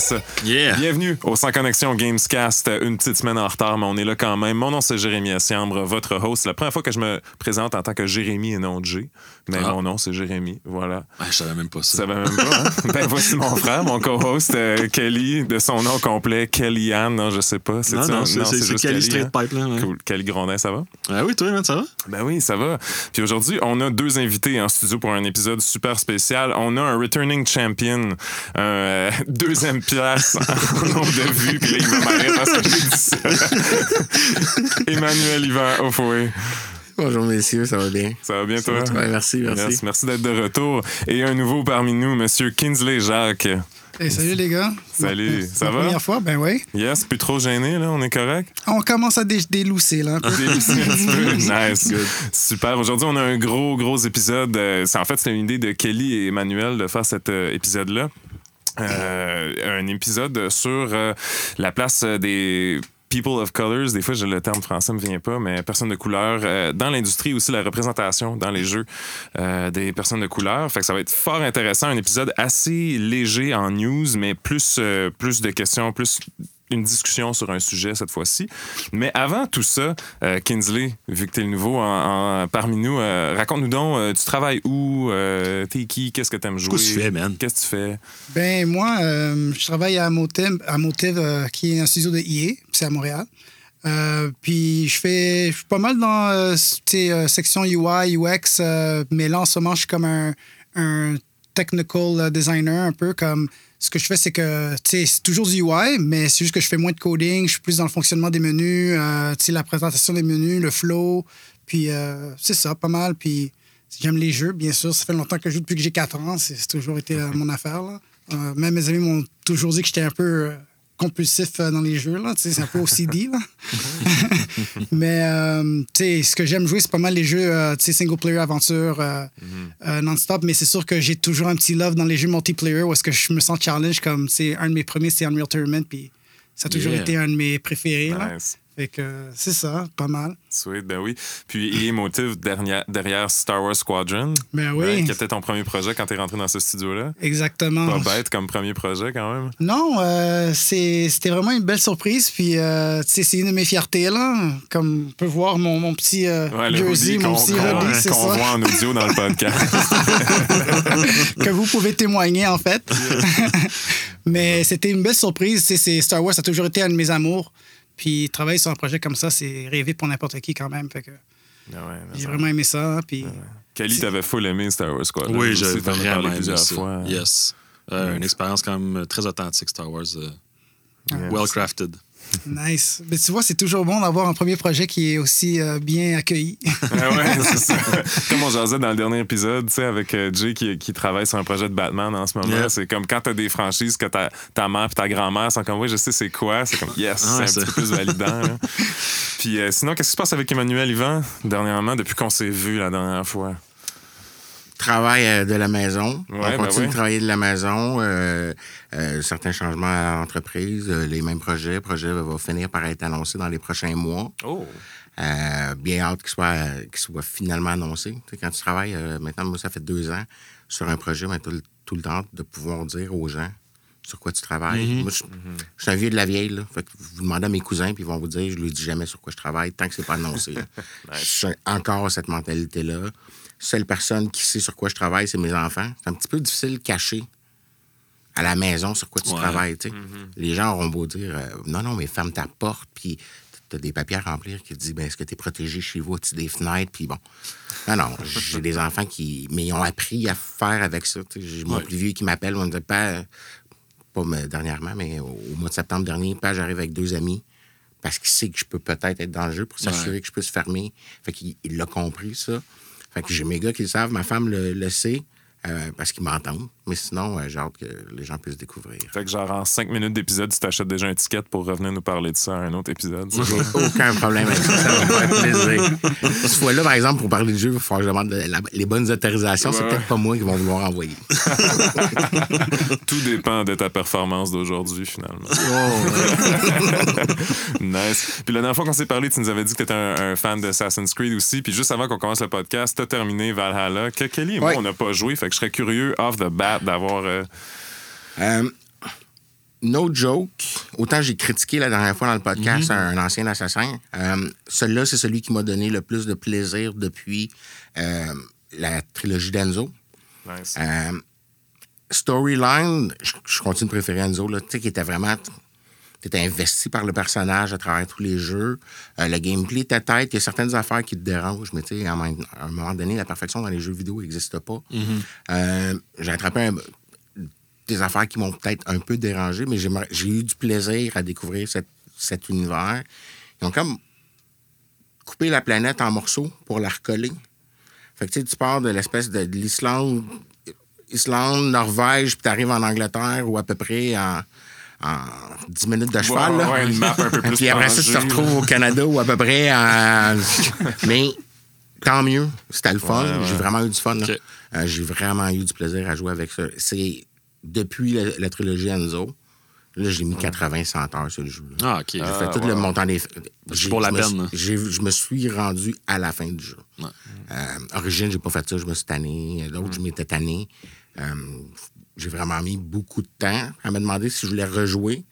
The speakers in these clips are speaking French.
ça. Yeah. Bienvenue au Sans Connexion Gamescast. Une petite semaine en retard, mais on est là quand même. Mon nom, c'est Jérémy Assiambre, votre host. C'est la première fois que je me présente en tant que Jérémy et non G. Mais Ah. mon nom, c'est Jérémy. Voilà. Ah, je savais même pas ça. Ça va même pas, hein? Ben, voici mon frère, mon co-host, euh, Kelly, de son nom complet, Kellyanne. Non, je sais pas. non, non, c'est Kelly Kelly, Straight hein? Pipe, là. ouais. Cool. Kelly Grondin, ça va? Ah oui, toi, man, ça va? Ben oui, ça va. Puis aujourd'hui, on a deux invités en studio pour un épisode super spécial. On a un returning champion, un euh, deuxième place en nombre de vues. Puis là, il va m'arrêter parce que j'ai dit ça. Emmanuel Yvan Ofoé. Bonjour messieurs, ça va bien? Ça va bien, toi? Ouais, merci, merci. Yes, merci d'être de retour. Et un nouveau parmi nous, Monsieur Kinsley Jacques. Hey, salut les gars. Salut, C'est ça la va? première fois, ben oui. Yes, plus trop gêné, là, on est correct? On commence à dé- délousser là un peu. Délicie un petit peu. Nice. Super. Aujourd'hui, on a un gros, gros épisode. Euh, c'est- en fait, c'était une idée de Kelly et Emmanuel de faire cet euh, épisode-là. Euh, un épisode sur euh, la place des people of colors. Des fois, le terme français me vient pas, mais personnes de couleur. euh, dans l'industrie aussi, la représentation dans les jeux des personnes de couleur. Fait que ça va être fort intéressant. Un épisode assez léger en news, mais plus, plus de questions, plus une discussion sur un sujet cette fois-ci. Mais avant tout ça, euh, Kinsley, vu que tu es le nouveau en- en- parmi nous, euh, raconte-nous donc, euh, tu travailles où? Euh, T'es qui? Qu'est-ce que t'aimes jouer? Qu'est-ce que tu fais, man? Qu'est-ce que tu fais? Ben moi, euh, je travaille à Motive, à Motive euh, qui est un studio de EA, puis c'est à Montréal. Euh, puis je fais, je suis pas mal dans euh, euh, section UI, UX, euh, mais là en ce moment je suis comme un, un technical euh, designer un peu comme ce que je fais c'est que tu sais c'est toujours du UI mais c'est juste que je fais moins de coding, je suis plus dans le fonctionnement des menus, euh, tu sais la présentation des menus, le flow, puis euh, c'est ça pas mal puis J'aime les jeux, bien sûr. Ça fait longtemps que je joue depuis que j'ai 4 ans. C'est toujours été euh, mon affaire. Là. Même mes amis m'ont toujours dit que j'étais un peu compulsif euh, dans les jeux. là. C'est un peu OCD. Là. Mais euh, tu sais, ce que j'aime jouer, c'est pas mal les jeux euh, tu sais, single-player, aventure, euh, euh, non-stop. Mais c'est sûr que j'ai toujours un petit love dans les jeux multiplayer où est-ce que je me sens challenge. Comme c'est un de mes premiers, c'est Unreal Tournament. Puis ça a toujours Yeah. été un de mes préférés. Là. Nice. Fait que euh, c'est ça, pas mal. Sweet, ben oui. Puis, EA Motive derrière, derrière Star Wars Squadron. Ben oui. Qui était ton premier projet quand t'es rentré dans ce studio-là? Exactement. Pas bête comme premier projet, quand même. Non, euh, c'était vraiment une belle surprise. Puis, euh, c'est une de mes fiertés, là. Comme on peut voir mon, mon petit euh, Ouais, jersey, mon qu'on petit qu'on- hoodie, c'est qu'on ça. voit en audio dans le podcast. que vous pouvez témoigner, en fait. Mais c'était une belle surprise. C'est- Star Wars, ça a toujours été un de mes amours. Puis, travailler sur un projet comme ça, c'est rêver pour n'importe qui, quand même. Fait que Ah ouais, j'ai vraiment aimé ça. hein, Puis, Kelly, t'avais full aimé Star Wars Squadron. Oui, j'ai vraiment aimé plusieurs ça. fois. Yes. Euh, Une expérience quand même très authentique, Star Wars. euh, Yes. Well crafted. nice. Mais tu vois, c'est toujours bon d'avoir un premier projet qui est aussi euh, bien accueilli. Ah ouais, c'est ça. Comme on jasait dans le dernier épisode, tu sais, avec euh, Jay qui, qui travaille sur un projet de Batman en ce moment. Yeah. C'est comme quand t'as des franchises que ta, ta mère et ta grand-mère sont comme, oui, je sais c'est quoi. C'est comme, yes, Ah ouais, c'est un petit peu plus validant. là. Puis euh, sinon, qu'est-ce qui se passe avec Emmanuel Yvan dernièrement, depuis qu'on s'est vu la dernière fois? Travail euh, de la maison. Ouais, On ben continue ouais. de travailler de la maison. euh, euh, certains changements à l'entreprise, euh, les mêmes projets. Le projet va finir par être annoncé dans les prochains mois. Oh! Bien hâte qu'il soit, soit finalement annoncé. Tu sais, quand tu travailles, maintenant, moi, ça fait deux ans sur un projet, mais tout, le- tout le temps de pouvoir dire aux gens sur quoi tu travailles. Moi, je, je suis un vieux de la vieille. Là. Fait que vous demandez à mes cousins, puis ils vont vous dire, je lui dis jamais sur quoi je travaille tant que c'est pas annoncé. Je suis encore cette mentalité-là. Seule personne qui sait sur quoi je travaille, c'est mes enfants. C'est un petit peu difficile de cacher à la maison sur quoi tu Ouais. travailles. tu sais. Les gens auront beau dire euh, non, non, mais ferme ta porte, puis tu as des papiers à remplir qui te disent ben, est-ce que tu es protégé chez vous, as-tu des fenêtres, puis bon. Non, non, j'ai des enfants qui. Mais ils ont appris à faire avec ça. tu. J'ai mon Ouais. plus vieux qui m'appelle, on me dit pas, pas me- dernièrement, mais au, mois de septembre dernier, pas j'arrive avec deux amis parce qu'il sait que je peux peut-être être dans le jeu pour s'assurer Ouais. que je puisse fermer. Fait qu'il il l'a compris, ça. Fait que j'ai mes gars qui le savent, ma femme le, le sait. euh, parce qu'ils m'entendent. Mais sinon, euh, j'ai hâte que les gens puissent découvrir. Fait que genre en 5 minutes d'épisode, tu t'achètes déjà un ticket pour revenir nous parler de ça à un autre épisode. J'ai aucun problème avec ça. Ça va me plaisir. Cette fois-là, par exemple, pour parler de jeu, il va falloir que je demande la- les bonnes autorisations. C'est peut-être pas moi qui vont vouloir envoyer. Tout dépend de ta performance d'aujourd'hui, finalement. nice. Puis la dernière fois qu'on s'est parlé, tu nous avais dit que tu étais un, un fan d'Assassin's Creed aussi. Puis juste avant qu'on commence le podcast, tu as terminé Valhalla. Que Kelly et moi, Ouais. on n'a pas joué. Fait que je serais curieux, off the bat, d'avoir. euh, Euh, no joke, autant j'ai critiqué la dernière fois dans le podcast un, ancien assassin, euh, celui-là, c'est celui qui m'a donné le plus de plaisir depuis la trilogie d'Enzo. Nice. Storyline, je, continue de préférer Enzo, là, tu sais, qui était vraiment. Tu étais investi par le personnage à travers tous les jeux. Euh, le gameplay était tête. Il y a certaines affaires qui te dérangent, mais tu sais, à un moment donné, la perfection dans les jeux vidéo n'existe pas. Euh, J'ai attrapé un- des affaires qui m'ont peut-être un peu dérangé, mais j'ai eu du plaisir à découvrir cette- cet univers. Ils ont comme coupé la planète en morceaux pour la recoller. Fait que tu sais, tu pars de l'espèce de, de l'Islande, Islande, Norvège, puis tu arrives en Angleterre ou à peu près en, en 10 minutes de cheval. Ouais, ouais, une map un peu plus Puis après ça, tu te retrouves au Canada ou à peu près en... Mais tant mieux, c'était le fun. Ouais. J'ai vraiment eu du fun. Euh, J'ai vraiment eu du plaisir à jouer avec ça. C'est depuis la, la trilogie Enzo. Là, j'ai mis 80-100 heures sur le jeu. là. Ah, OK. J'ai fait tout wow. le montant des. pour la peine, j'ai- Je me suis rendu à la fin du jeu. Ouais. Euh, Origine, j'ai pas fait ça, je me suis tanné. L'autre, je m'étais tanné. Euh, j'ai vraiment mis beaucoup de temps à me demander si je voulais rejouer.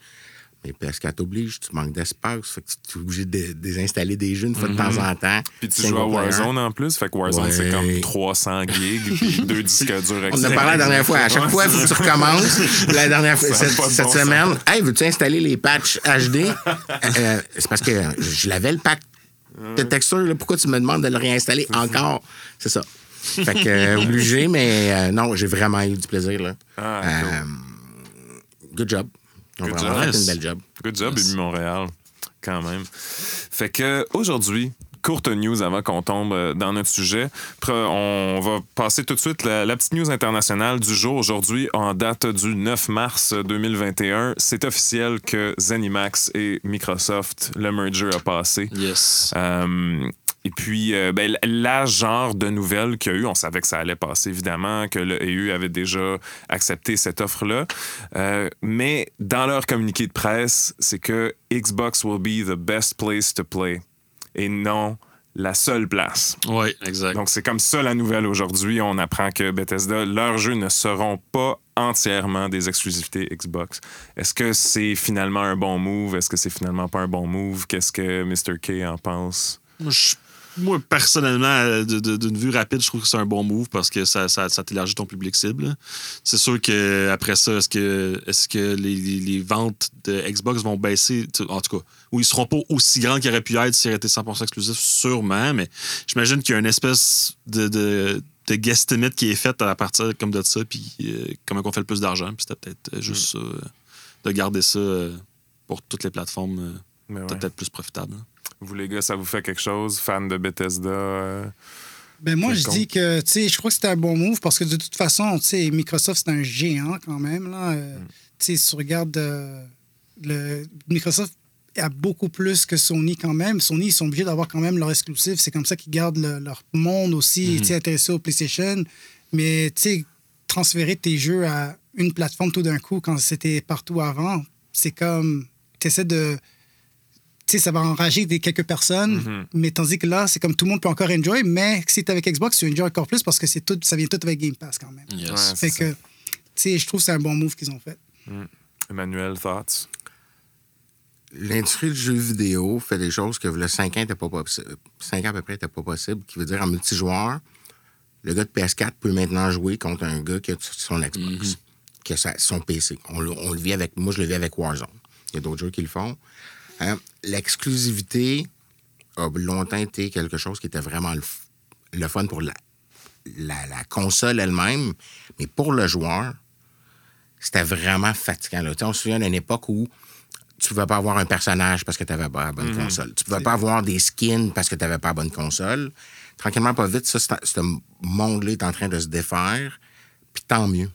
Mais PS4 t'oblige, tu manques d'espace. Fait que tu es obligé de désinstaller des jeux une fois de temps en temps. Puis tu joues à. Warzone en plus. Fait que Warzone, c'est comme 300 gigs, puis deux disques durs On en a parlé la dernière fois. À chaque fois, il faut que tu recommences. La dernière fois, cette, semaine, hey, veux-tu installer les patchs HD? Euh, c'est parce que je l'avais le pack de texture. là. Pourquoi tu me demandes de le réinstaller encore? C'est ça. Fait que, euh, obligé, mais euh, non, j'ai vraiment eu du plaisir. Là. Ah, Euh, good job. Ont Good vraiment job. fait une belle job. Good job, Ému Montréal, quand même. Fait que aujourd'hui, courte news avant qu'on tombe dans notre sujet. On va passer tout de suite la, la petite news internationale du jour. Aujourd'hui, en date du 9 mars 2021, c'est officiel que ZeniMax et Microsoft, le merger a passé. Yes. Euh, et puis, euh, ben, la genre de nouvelles qu'il y a eu, on savait que ça allait passer, évidemment, que le EU avait déjà accepté cette offre-là. Euh, mais dans leur communiqué de presse, c'est que Xbox will be the best place to play et non la seule place. Oui, exact. Donc, c'est comme ça la nouvelle aujourd'hui. On apprend que Bethesda, leurs jeux ne seront pas entièrement des exclusivités Xbox. Est-ce que c'est finalement un bon move? Est-ce que c'est finalement pas un bon move? Qu'est-ce que Mr. K en pense? Je- moi, personnellement, euh, d'une vue rapide, je trouve que c'est un bon move parce que ça, ça, ça t'élargit ton public cible. C'est sûr que après ça, est-ce que, est que les, les- les ventes de Xbox vont baisser? En tout cas, ou ils seront pas aussi grands qu'ils auraient pu être s'ils étaient 100% exclusifs, sûrement, mais j'imagine qu'il y a une espèce de, de, de guesstimate qui est faite à partir comme de ça, puis euh, comment on fait le plus d'argent, puis c'était peut-être euh, juste ça, euh, de garder ça euh, pour toutes les plateformes, ouais. peut-être plus profitable. hein. Vous, les gars, ça vous fait quelque chose? Fan de Bethesda? euh, Ben moi, je dis que, tu sais, je crois que c'était un bon move parce que de toute façon, tu sais, Microsoft, c'est un géant quand même. Là. Euh, Tu sais, si tu regardes, euh, le, Microsoft a beaucoup plus que Sony quand même. Sony, ils sont obligés d'avoir quand même leur exclusif. C'est comme ça qu'ils gardent le- leur monde aussi, tu sais, intéressé au PlayStation. Mais, tu sais, transférer tes jeux à une plateforme tout d'un coup quand c'était partout avant, c'est comme, tu essaies de sais, ça va enrager des quelques personnes, Mhm. mais tandis que là, c'est comme tout le monde peut encore enjoy, mais si tu avec Xbox, tu enjoy encore plus parce que c'est tout, ça vient tout avec Game Pass quand même. Yes. Ouais, Fait c'est que, tu sais, je trouve que c'est un bon move qu'ils ont fait. Emmanuel, thoughts? L'industrie du jeu vidéo fait des choses que le 5 ans était pas possible. 5 ans à peu près n'était pas possible. Qui veut dire en multijoueur, le gars de PS4 peut maintenant jouer contre un gars qui a son Xbox, qui a son PC. On, le- on le vit avec. Moi, je le vis avec Warzone. Il y a d'autres jeux qui le font. Hein, L'exclusivité a longtemps été quelque chose qui était vraiment le, fun pour la, la, la console elle-même, mais pour le joueur, c'était vraiment fatigant. Là. On se souvient d'une époque où tu ne pouvais pas avoir un personnage parce que tu n'avais pas la bonne console. Tu ne pouvais pas avoir des skins parce que tu n'avais pas la bonne console. Tranquillement, pas vite, ça, ce monde-là est en train de se défaire. Puis tant mieux.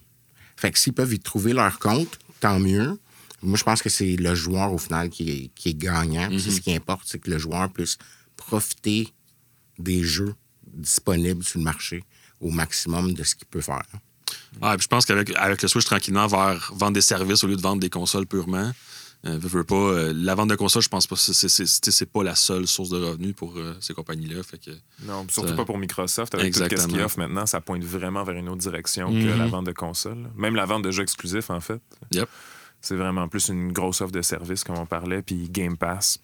Fait que s'ils peuvent y trouver leur compte, tant mieux. Moi, je pense que c'est le joueur, au final, qui est, qui est gagnant. C'est ce qui importe, c'est que le joueur puisse profiter des jeux disponibles sur le marché au maximum de ce qu'il peut faire. Ouais, puis je pense qu'avec avec le switch tranquillement vers vendre des services au lieu de vendre des consoles purement, euh, veux, veux pas, euh, la vente de consoles, je pense pas que c'est- pas la seule source de revenus pour euh, ces compagnies-là. Fait que, Non, surtout Ça- pas pour Microsoft. Avec tout ce Exactement. qu'ils offrent maintenant, ça pointe vraiment vers une autre direction que Mhm. la vente de consoles. Même la vente de jeux exclusifs, en fait. yep. C'est vraiment plus une grosse offre de service, comme on parlait, puis Game Pass.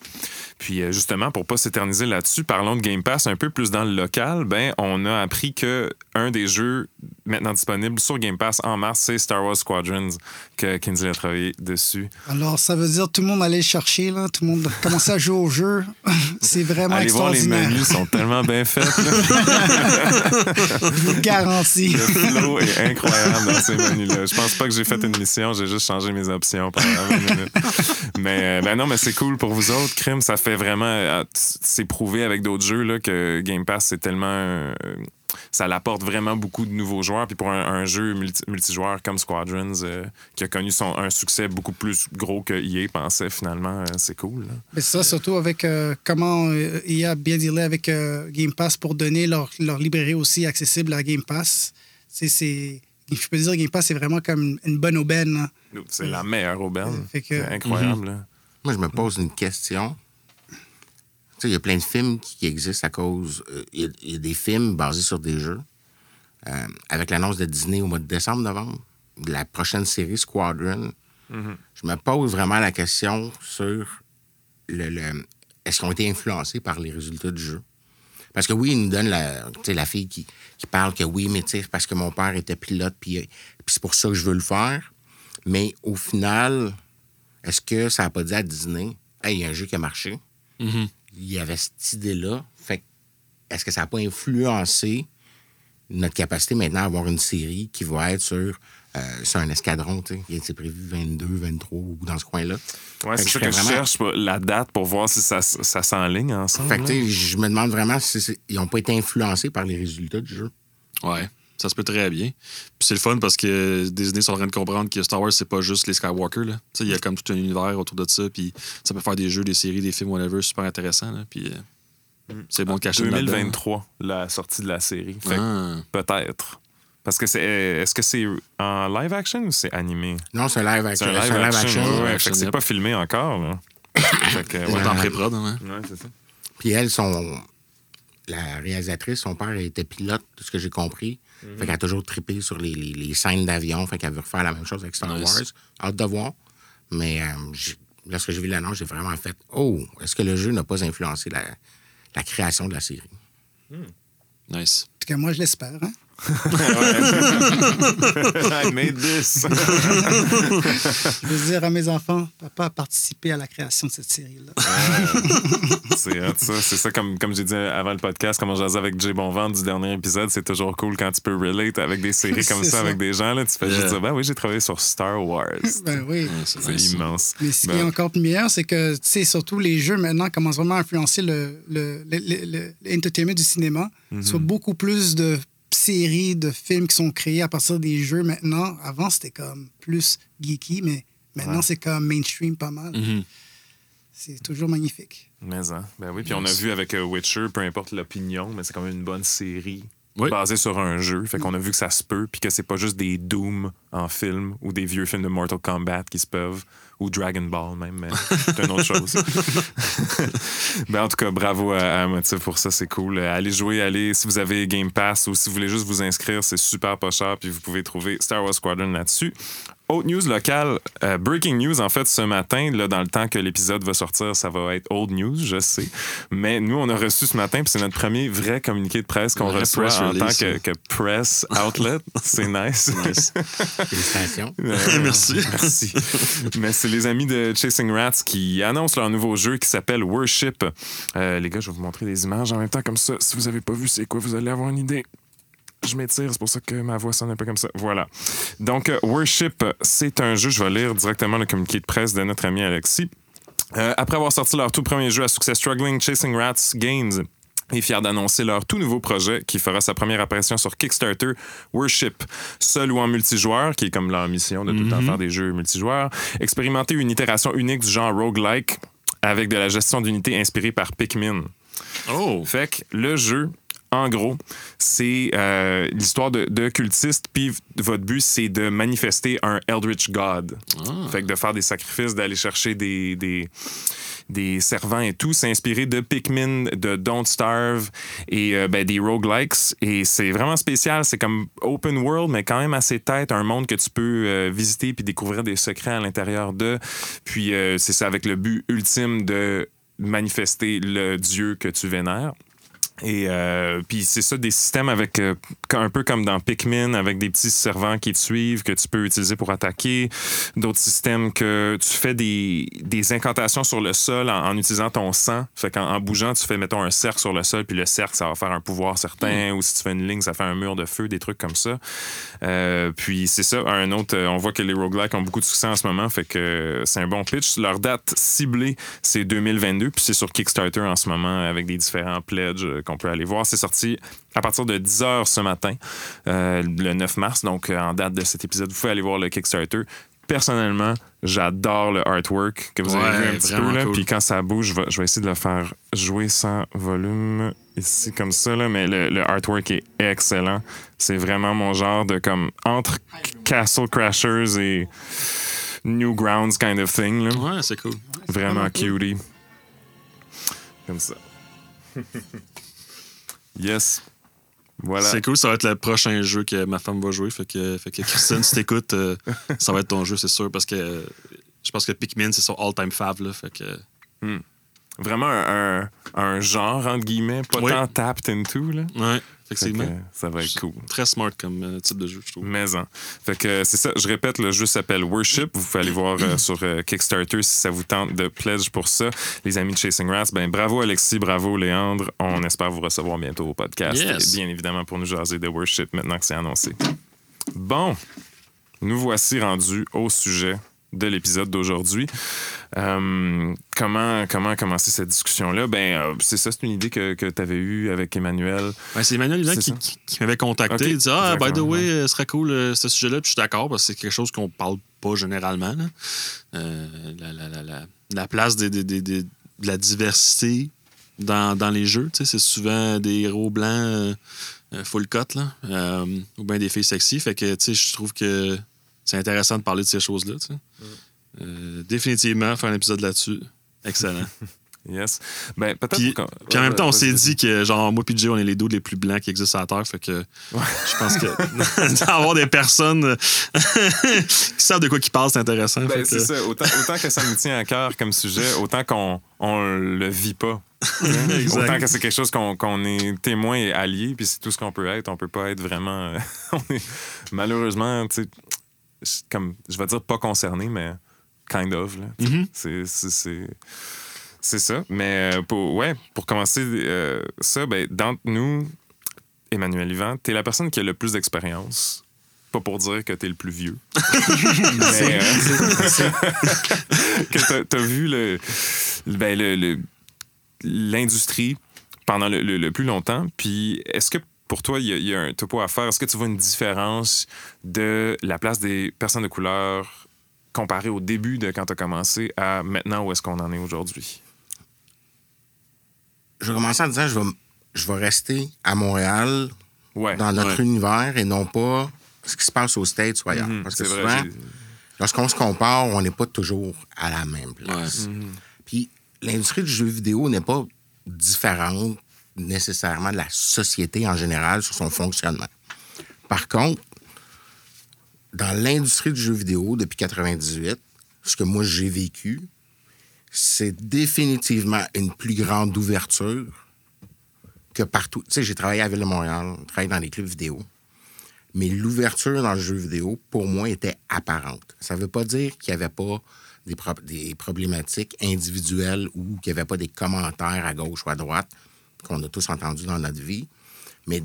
Puis euh, justement, pour pas s'éterniser là-dessus, parlons de Game Pass un peu plus dans le local. Ben, on a appris que un des jeux maintenant disponibles sur Game Pass en mars, c'est Star Wars Squadrons, que Kinsley a travaillé dessus. Alors, ça veut dire tout le monde allait le chercher, là. tout le monde commençait à jouer au jeu. c'est vraiment Allez voir, les extraordinaire. menus sont tellement bien faits. Je vous le garantis. Le flow est incroyable dans ces menus-là. Je pense pas que j'ai fait une mission, j'ai juste changé mes options pendant 20 minutes. Mais euh, ben non, mais c'est cool pour vous autres. Crime, ça fait vraiment. euh, C'est prouvé avec d'autres jeux là, que Game Pass, c'est tellement. euh, ça l'apporte vraiment beaucoup de nouveaux joueurs. Puis pour un, un jeu multi- multijoueur comme Squadrons, euh, qui a connu son, un succès beaucoup plus gros que EA pensait finalement, euh, c'est cool. là. Mais c'est ça, surtout avec euh, comment euh, IA a bien dealé avec euh, Game Pass pour donner leur, leur librairie aussi accessible à Game Pass. C'est, je peux dire Game Pass, c'est vraiment comme une bonne aubaine. hein. C'est la meilleure aubaine. Fait que- C'est incroyable. là. Moi, je me pose une question. Tu sais, il y a plein de films qui, qui existent à cause. euh, Il y, a- y a des films basés sur des jeux. Euh, avec l'annonce de Disney au mois de décembre-novembre, de la prochaine série Squadron, je me pose vraiment la question sur le, le- est-ce qu'ils ont été influencés par les résultats du jeu? Parce que oui, ils nous donnent la, tu sais, la fille qui, qui parle que oui, mais sais, parce que mon père était pilote, puis c'est pour ça que je veux le faire. Mais au final, est-ce que ça n'a pas dit à Disney, hey, il y a un jeu qui a marché? Mhm. Il y avait cette idée-là. Fait que, est-ce que ça n'a pas influencé notre capacité maintenant à avoir une série qui va être sur, euh, sur un escadron, tu sais? Il était prévu 22, 23 ou dans ce coin-là. Ouais, c'est que ça je que je serais vraiment- cherche, la date pour voir si ça, ça s'enligne ensemble. Fait que, je me demande vraiment si c'est- ils n'ont pas été influencés par les résultats du jeu. Ouais, ça se peut très bien. Puis c'est le fun parce que Disney sont en train de comprendre que Star Wars, c'est pas juste les Skywalker. là. Tu sais, Il y a comme tout un univers autour de ça. Puis ça peut faire des jeux, des séries, des films, whatever, super intéressant. là. Puis euh, c'est bon de cacher là-dedans. 2023, la sortie de la série. Fait Ah. peut-être. Parce que c'est. Est-ce que c'est en live action ou c'est animé? Non, c'est live C'est action. live c'est live action. ouais, c'est yep. pas filmé encore. Là. fait que, On ouais. est en pré-prod. Hein? Ouais, c'est ça. Puis elle, son... la réalisatrice, son père était pilote, de ce que j'ai compris. Fait qu'elle a toujours trippé sur les, les- les scènes d'avion. Fait qu'elle veut refaire la même chose avec Star Nice. Wars. Hâte de voir. Mais euh, j'ai- lorsque j'ai vu l'annonce, j'ai vraiment fait Oh, est-ce que le jeu n'a pas influencé la, la création de la série? Nice. En tout cas, moi, je l'espère. hein. I made this. Je veux dire à mes enfants, papa a participé à la création de cette série-là. c'est hot, ça. C'est ça, comme, comme j'ai dit avant le podcast, comme on jasait avec Jay Bonvent du dernier épisode, c'est toujours cool quand tu peux relate avec des séries comme ça, ça. avec des gens. Là, tu fais juste dire, ben oui, j'ai travaillé sur Star Wars. ben oui. Ouais, c'est immense. Mais ce qui Ben, est encore plus meilleur, c'est que, tu sais, surtout les jeux maintenant commencent vraiment à influencer le, le, le- le- le- l'entertainment du cinéma. Mhm. Soit beaucoup plus de séries, de films qui sont créés à partir des jeux maintenant. Avant, c'était comme plus geeky, mais maintenant, Ouais. c'est comme mainstream pas mal. Mhm. C'est toujours magnifique. Mais hein. Ben oui, puis on a vu avec euh, Witcher, peu importe l'opinion, mais c'est quand même une bonne série. Oui. Basée sur un jeu. Fait qu'on a vu que ça se peut, puis que c'est pas juste des Doom en film ou des vieux films de Mortal Kombat qui se peuvent, ou Dragon Ball même, mais c'est une autre chose. ben, en tout cas, bravo à, à pour ça, c'est cool. Allez jouer, allez, si vous avez Game Pass ou si vous voulez juste vous inscrire, c'est super pas cher, puis vous pouvez trouver Star Wars Squadron là-dessus. Autre news locale, euh, breaking news en fait ce matin, là, dans le temps que l'épisode va sortir, ça va être old news, je sais. Mais nous, on a reçu ce matin, puis c'est notre premier vrai communiqué de presse qu'on reçoit en tant que, que press outlet. C'est nice. Nice. Félicitations. Euh, Merci. Merci. Mais c'est les amis de Chasing Rats qui annoncent leur nouveau jeu qui s'appelle Worship. Euh, les gars, je vais vous montrer des images en même temps comme ça. Si vous avez pas vu c'est quoi, vous allez avoir une idée. Je m'étire, c'est pour ça que ma voix sonne un peu comme ça. Voilà. Donc, euh, Worship, c'est un jeu, je vais lire directement le communiqué de presse de notre ami Alexis. Euh, après avoir sorti leur tout premier jeu à succès Struggling, Chasing Rats Games est fier d'annoncer leur tout nouveau projet qui fera sa première apparition sur Kickstarter, Worship. Seul ou en multijoueur, qui est comme leur mission de tout le temps faire des jeux multijoueurs, expérimenter une itération unique du genre roguelike avec de la gestion d'unités inspirée par Pikmin. Oh! Fait que le jeu, en gros, c'est euh, l'histoire de, de cultistes, puis votre but, c'est de manifester un Eldritch God. Ah. Fait que de faire des sacrifices, d'aller chercher des, des, des servants et tout. C'est inspiré de Pikmin, de Don't Starve et euh, ben, des roguelikes. Et c'est vraiment spécial. C'est comme open world, mais quand même assez tête, un monde que tu peux euh, visiter puis découvrir des secrets à l'intérieur de. Puis euh, c'est ça avec le but ultime de manifester le dieu que tu vénères. Et euh, puis c'est ça, des systèmes avec euh, un peu comme dans Pikmin, avec des petits servants qui te suivent que tu peux utiliser pour attaquer. D'autres systèmes que tu fais des, des incantations sur le sol en, en utilisant ton sang. Fait qu'en en bougeant, tu fais, mettons, un cercle sur le sol, puis le cercle, ça va faire un pouvoir certain. Ou si tu fais une ligne, ça fait un mur de feu, des trucs comme ça. Euh, puis c'est ça, un autre, euh, on voit que les roguelikes ont beaucoup de succès en ce moment, fait que c'est un bon pitch. Leur date ciblée, c'est 2022, puis c'est sur Kickstarter en ce moment avec des différents pledges euh, qu'on peut aller voir. C'est sorti à partir de 10h ce matin, euh, le 9 mars, donc euh, en date de cet épisode. Vous pouvez aller voir le Kickstarter. Personnellement, j'adore le artwork que vous avez Ouais, vu un petit peu. vraiment Là. cool. Puis quand ça bouge, je vais, je vais essayer de le faire jouer sans volume ici comme ça. Là. Mais le, le artwork est excellent. C'est vraiment mon genre de comme entre Castle Crashers et Newgrounds kind of thing. Là. Ouais, c'est cool. Vraiment cutie. Comme ça. yes. Voilà. C'est cool, ça va être le prochain jeu que ma femme va jouer. Fait que, fait que Christine, si t'écoutes, euh, ça va être ton jeu, c'est sûr. Parce que euh, je pense que Pikmin, c'est son all-time fav. Là, fait que, Vraiment un, un, un genre, entre guillemets, pas Oui. tant tapped into. Là. ouais, Fait que, effectivement. ça va être cool. Très smart comme euh, type de jeu, je trouve. Maison. Fait que c'est ça, je répète, le jeu s'appelle Worship. Vous pouvez aller voir euh, sur euh, Kickstarter si ça vous tente de pledge pour ça. Les amis de Chasing Rats, ben bravo Alexis, bravo Léandre. On espère vous recevoir bientôt au podcast. Yes. Et bien évidemment pour nous jaser de Worship maintenant que c'est annoncé. Bon, nous voici rendus au sujet de l'épisode d'aujourd'hui. Euh, comment, comment commencer cette discussion-là? Ben, euh, c'est ça, c'est une idée que, que tu avais eue avec Emmanuel. Ouais, c'est Emmanuel qui, qui- qui m'avait contacté. Ok, Il dit Ah, by the way, euh, ce serait cool euh, ce sujet-là. Puis je suis d'accord parce que c'est quelque chose qu'on parle pas généralement. là. La, la- la- la- la place des- des- des- des- de la diversité dans, dans les jeux. tu sais, C'est souvent des héros blancs full cut là, ou bien des filles sexy. Fait que je trouve que c'est intéressant de parler de ces choses-là. tu sais. Euh, définitivement, faire un épisode là-dessus. Excellent. Yes. Ben, peut-être. Puis, qu'on- puis en même temps, on s'est dit que, genre, moi Jay, on est les deux les plus blancs qui existent à la Terre. Fait que je pense que d'avoir des personnes euh, qui savent de quoi ils parlent, c'est intéressant. Ben, c'est que- ça. Autant, autant que ça nous tient à cœur comme sujet, autant qu'on on le vit pas. Autant que c'est quelque chose qu'on qu'on est témoin et allié, puis c'est tout ce qu'on peut être. On peut pas être vraiment. euh, on est malheureusement, tu sais, c'est comme, je vais dire pas concerné, mais kind of. là. Mhm. C'est- c'est- ça. Mais euh, pour, ouais, pour commencer euh, ça, ben, d'entre nous, Emmanuel Yvan, t'es la personne qui a le plus d'expérience. Pas pour dire que t'es le plus vieux. mais euh, que t'as- t'as vu le, ben, le- le- l'industrie pendant le, le- le plus longtemps. Puis est-ce que pour toi, il y, a- il y a un topo à faire? Est-ce que tu vois une différence de la place des personnes de couleur comparée au début de quand tu as commencé à maintenant où est-ce qu'on en est aujourd'hui? Je vais commencer en disant je vais, je vais rester à Montréal Ouais. dans notre ouais. univers et non pas ce qui se passe aux States ou ailleurs. Mhm, Parce que souvent, lorsqu'on se compare, on n'est pas toujours à la même place. Puis l'industrie du jeu vidéo n'est pas différente nécessairement de la société en général sur son fonctionnement. Par contre, dans l'industrie du jeu vidéo depuis 98, ce que moi j'ai vécu, c'est définitivement une plus grande ouverture que partout. Tu sais, j'ai travaillé à Ville de Montréal, travaillé dans les clubs vidéo. Mais l'ouverture dans le jeu vidéo, pour moi, était apparente. Ça ne veut pas dire qu'il n'y avait pas des, des problématiques individuelles ou qu'il n'y avait pas des commentaires à gauche ou à droite qu'on a tous entendus dans notre vie. Mais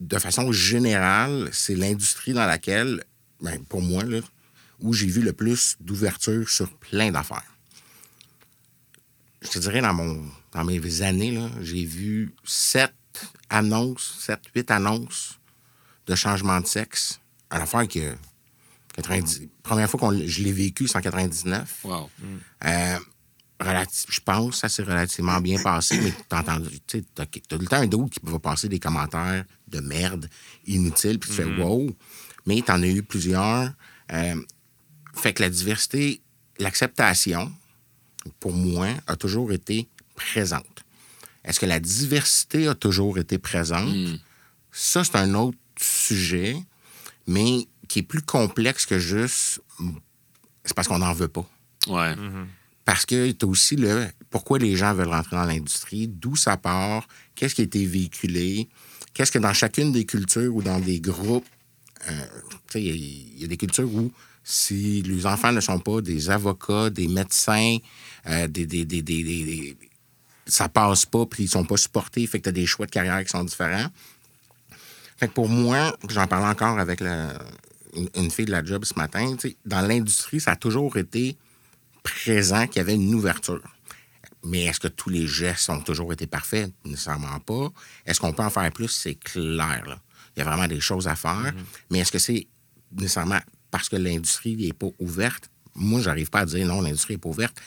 de façon générale, c'est l'industrie dans laquelle, ben, pour moi, là, où j'ai vu le plus d'ouverture sur plein d'affaires. Je te dirais, dans, mon, dans mes années, j'ai vu sept annonces, sept, huit annonces de changement de sexe. À l'affaire que 90, première fois que je l'ai vécu, c'est en 99. Wow. Euh, je pense que ça s'est relativement bien passé, mais t'as entendu, tu sais, t'as, t'as tout le temps un d'autre qui va passer des commentaires de merde inutiles, puis tu fais wow. Mais t'en as eu plusieurs. Euh, fait que la diversité, l'acceptation pour moi, a toujours été présente. Est-ce que la diversité a toujours été présente? Hmm. Ça, c'est un autre sujet, mais qui est plus complexe que juste. C'est parce qu'on n'en veut pas. Ouais. Parce que tu as aussi le pourquoi les gens veulent rentrer dans l'industrie, d'où ça part, qu'est-ce qui a été véhiculé, qu'est-ce que dans chacune des cultures ou dans des groupes, euh, il y a- des cultures où si les enfants ne sont pas des avocats, des médecins, euh, des, des, des, des- ça passe pas, puis ils sont pas supportés, fait que tu as des choix de carrière qui sont différents. Fait que pour moi, j'en parlais encore avec une, une fille de la job ce matin, dans l'industrie, ça a toujours été présent qu'il y avait une ouverture. Mais est-ce que tous les gestes ont toujours été parfaits? Nécessairement pas. Est-ce qu'on peut en faire plus? C'est clair. là. Il y a vraiment des choses à faire. Mais est-ce que c'est nécessairement parce que l'industrie n'est pas ouverte? Moi, j'arrive pas à dire non, l'industrie n'est pas ouverte.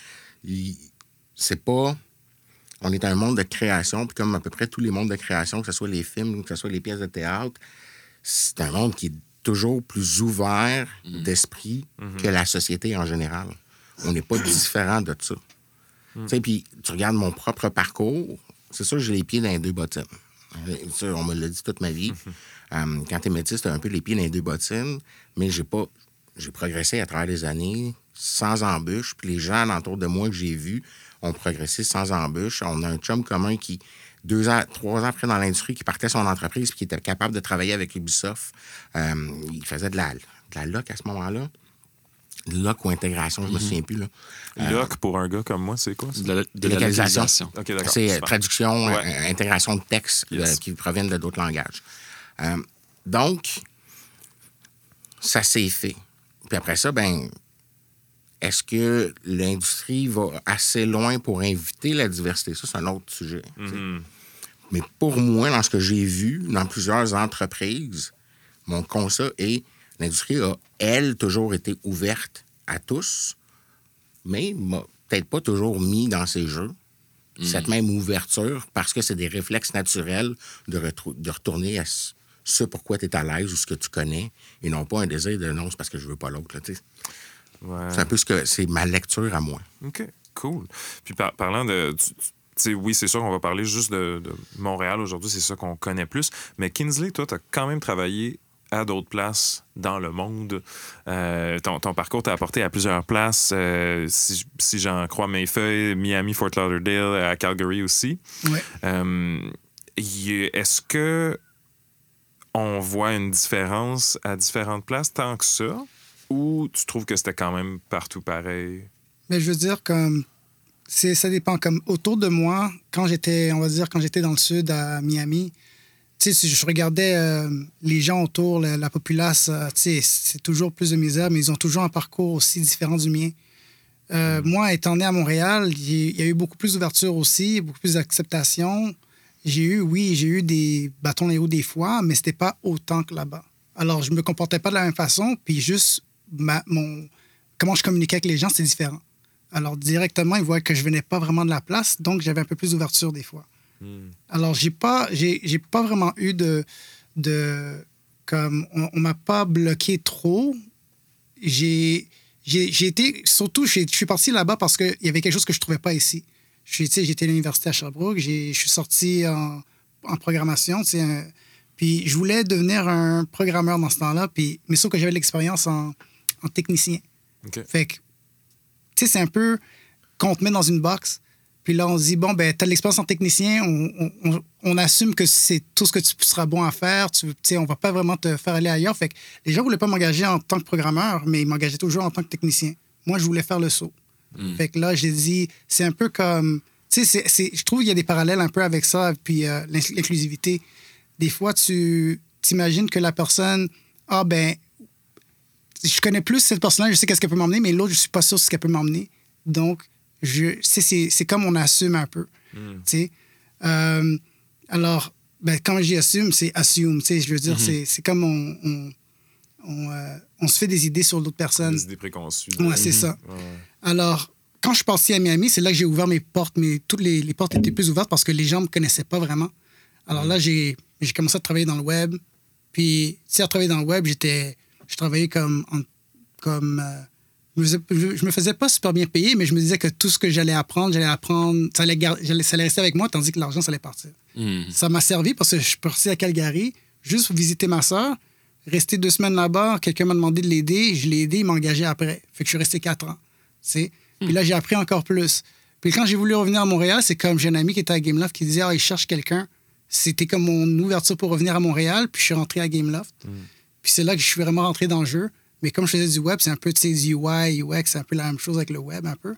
C'est pas. On est un monde de création, puis comme à peu près tous les mondes de création, que ce soit les films, que ce soit les pièces de théâtre, c'est un monde qui est toujours plus ouvert d'esprit que la société en général. On n'est pas différent de ça. Tu sais, puis tu regardes mon propre parcours, c'est sûr que j'ai les pieds dans les deux bottines. Euh, Ça, on me l'a dit toute ma vie. Euh, quand tu es métis, tu as un peu les pieds dans les deux bottines, mais j'ai pas. J'ai progressé à travers les années sans embûche. Puis les gens autour de moi que j'ai vus ont progressé sans embûche. On a un chum commun qui, deux ans, trois ans après dans l'industrie, qui partait son entreprise puis qui était capable de travailler avec Ubisoft. Euh, il faisait de la, de la loc à ce moment-là. Loc ou intégration, je me souviens plus. Là. Loc, pour un gars comme moi, c'est quoi? De la, de la localisation. C'est euh, traduction, Ouais. euh, intégration de textes euh, Yes. qui proviennent de d'autres langages. Euh, donc, ça s'est fait. Puis après ça, ben, est-ce que l'industrie va assez loin pour inviter la diversité? Ça, c'est un autre sujet. Mhm. Mais pour moi, dans ce que j'ai vu dans plusieurs entreprises, mon constat est l'industrie a, elle, toujours été ouverte à tous, mais m'a peut-être pas toujours mis dans ses jeux cette même ouverture parce que c'est des réflexes naturels de, retourner à ce, pourquoi tu es à l'aise ou ce que tu connais et non pas un désir de non, c'est parce que je veux pas l'autre. Ouais. C'est un peu ce que c'est ma lecture à moi. OK, cool. Puis par- parlant de. tu- tu- oui, c'est sûr qu'on va parler juste de, de Montréal aujourd'hui, c'est ça qu'on connaît plus. Mais Kinsley, toi, tu as quand même travaillé à d'autres places dans le monde. Euh, ton, ton parcours t'a apporté à plusieurs places, euh, si, si j'en crois mes feuilles, Miami, Fort Lauderdale, à Calgary aussi. Euh, Est-ce que on voit une différence à différentes places tant que ça? Ou tu trouves que c'était quand même partout pareil? Mais je veux dire, comme. Ça dépend. Comme autour de moi, quand j'étais, on va dire, quand j'étais dans le sud à Miami, sais, si je regardais euh, les gens autour, la, la populace, euh, tu sais, c'est toujours plus de misère, mais ils ont toujours un parcours aussi différent du mien. Euh, Moi, étant né à Montréal, il y- a eu beaucoup plus d'ouverture aussi, beaucoup plus d'acceptation. J'ai eu, oui, j'ai eu des bâtons les roues des fois, mais c'était pas autant que là-bas. Alors, je me comportais pas de la même façon, puis juste ma, mon, comment je communiquais avec les gens, c'était différent. Alors, directement, ils voyaient que je venais pas vraiment de la place, donc j'avais un peu plus d'ouverture des fois. Alors, j'ai pas, j'ai, j'ai pas vraiment eu de. de comme, on, on m'a pas bloqué trop. J'ai, j'ai, j'ai été. Surtout, je suis parti là-bas parce qu'il y avait quelque chose que je trouvais pas ici. J'étais à l'université à Sherbrooke, je suis sorti en, en programmation, un- puis je voulais devenir un programmeur dans ce temps-là, puis, mais sauf que j'avais de l'expérience en, en technicien. Fait que, tu sais, c'est un peu qu'on te met dans une box. Puis là, on se dit, bon, ben, tu as de l'expérience en technicien, on, on- on- on assume que c'est tout ce que tu seras bon à faire. Tu sais, on va pas vraiment te faire aller ailleurs. Fait que les gens voulaient pas m'engager en tant que programmeur, mais ils m'engageaient toujours en tant que technicien. Moi, je voulais faire le saut. Fait que là, j'ai dit, c'est un peu comme. Tu sais, je trouve qu'il y a des parallèles un peu avec ça, puis euh, l'in- l'inclusivité. Des fois, tu t'imagines que la personne, ah ben, je connais plus cette personne-là, je sais qu'est-ce qu'elle peut m'emmener, mais l'autre, je suis pas sûr ce qu'elle peut m'emmener. Donc, c'est, comme on assume un peu. tu sais. Euh, alors, ben, quand j'y assume, c'est assume. tu sais, Je veux dire, c'est, c'est comme on, on, on, euh, on se fait des idées sur d'autres personnes. Des idées préconçues. Ouais, c'est ça. Ouais. Alors, quand je suis parti à Miami, c'est là que j'ai ouvert mes portes, mais toutes les, les portes étaient plus ouvertes parce que les gens ne me connaissaient pas vraiment. Alors là, j'ai j'ai commencé à travailler dans le web. Puis, tu sais, à travailler dans le web, j'étais, je travaillais comme, en- comme euh, je me, faisais, je, je me faisais pas super bien payer, mais je me disais que tout ce que j'allais apprendre, j'allais apprendre, ça allait, gar- ça allait rester avec moi, tandis que l'argent, ça allait partir. Ça m'a servi parce que je suis parti à Calgary, juste pour visiter ma soeur, rester deux semaines là-bas, quelqu'un m'a demandé de l'aider, je l'ai aidé, il m'a engagé après. Fait que je suis resté quatre ans. sais. Puis là, j'ai appris encore plus. Puis quand j'ai voulu revenir à Montréal, c'est comme j'ai un ami qui était à Gameloft qui disait Ah, il cherche quelqu'un. C'était comme mon ouverture pour revenir à Montréal, puis je suis rentré à Gameloft. Puis c'est là que je suis vraiment rentré dans le jeu. Mais comme je faisais du web, c'est un peu, tu sais, du UI, UX, c'est un peu la même chose avec le web, un peu.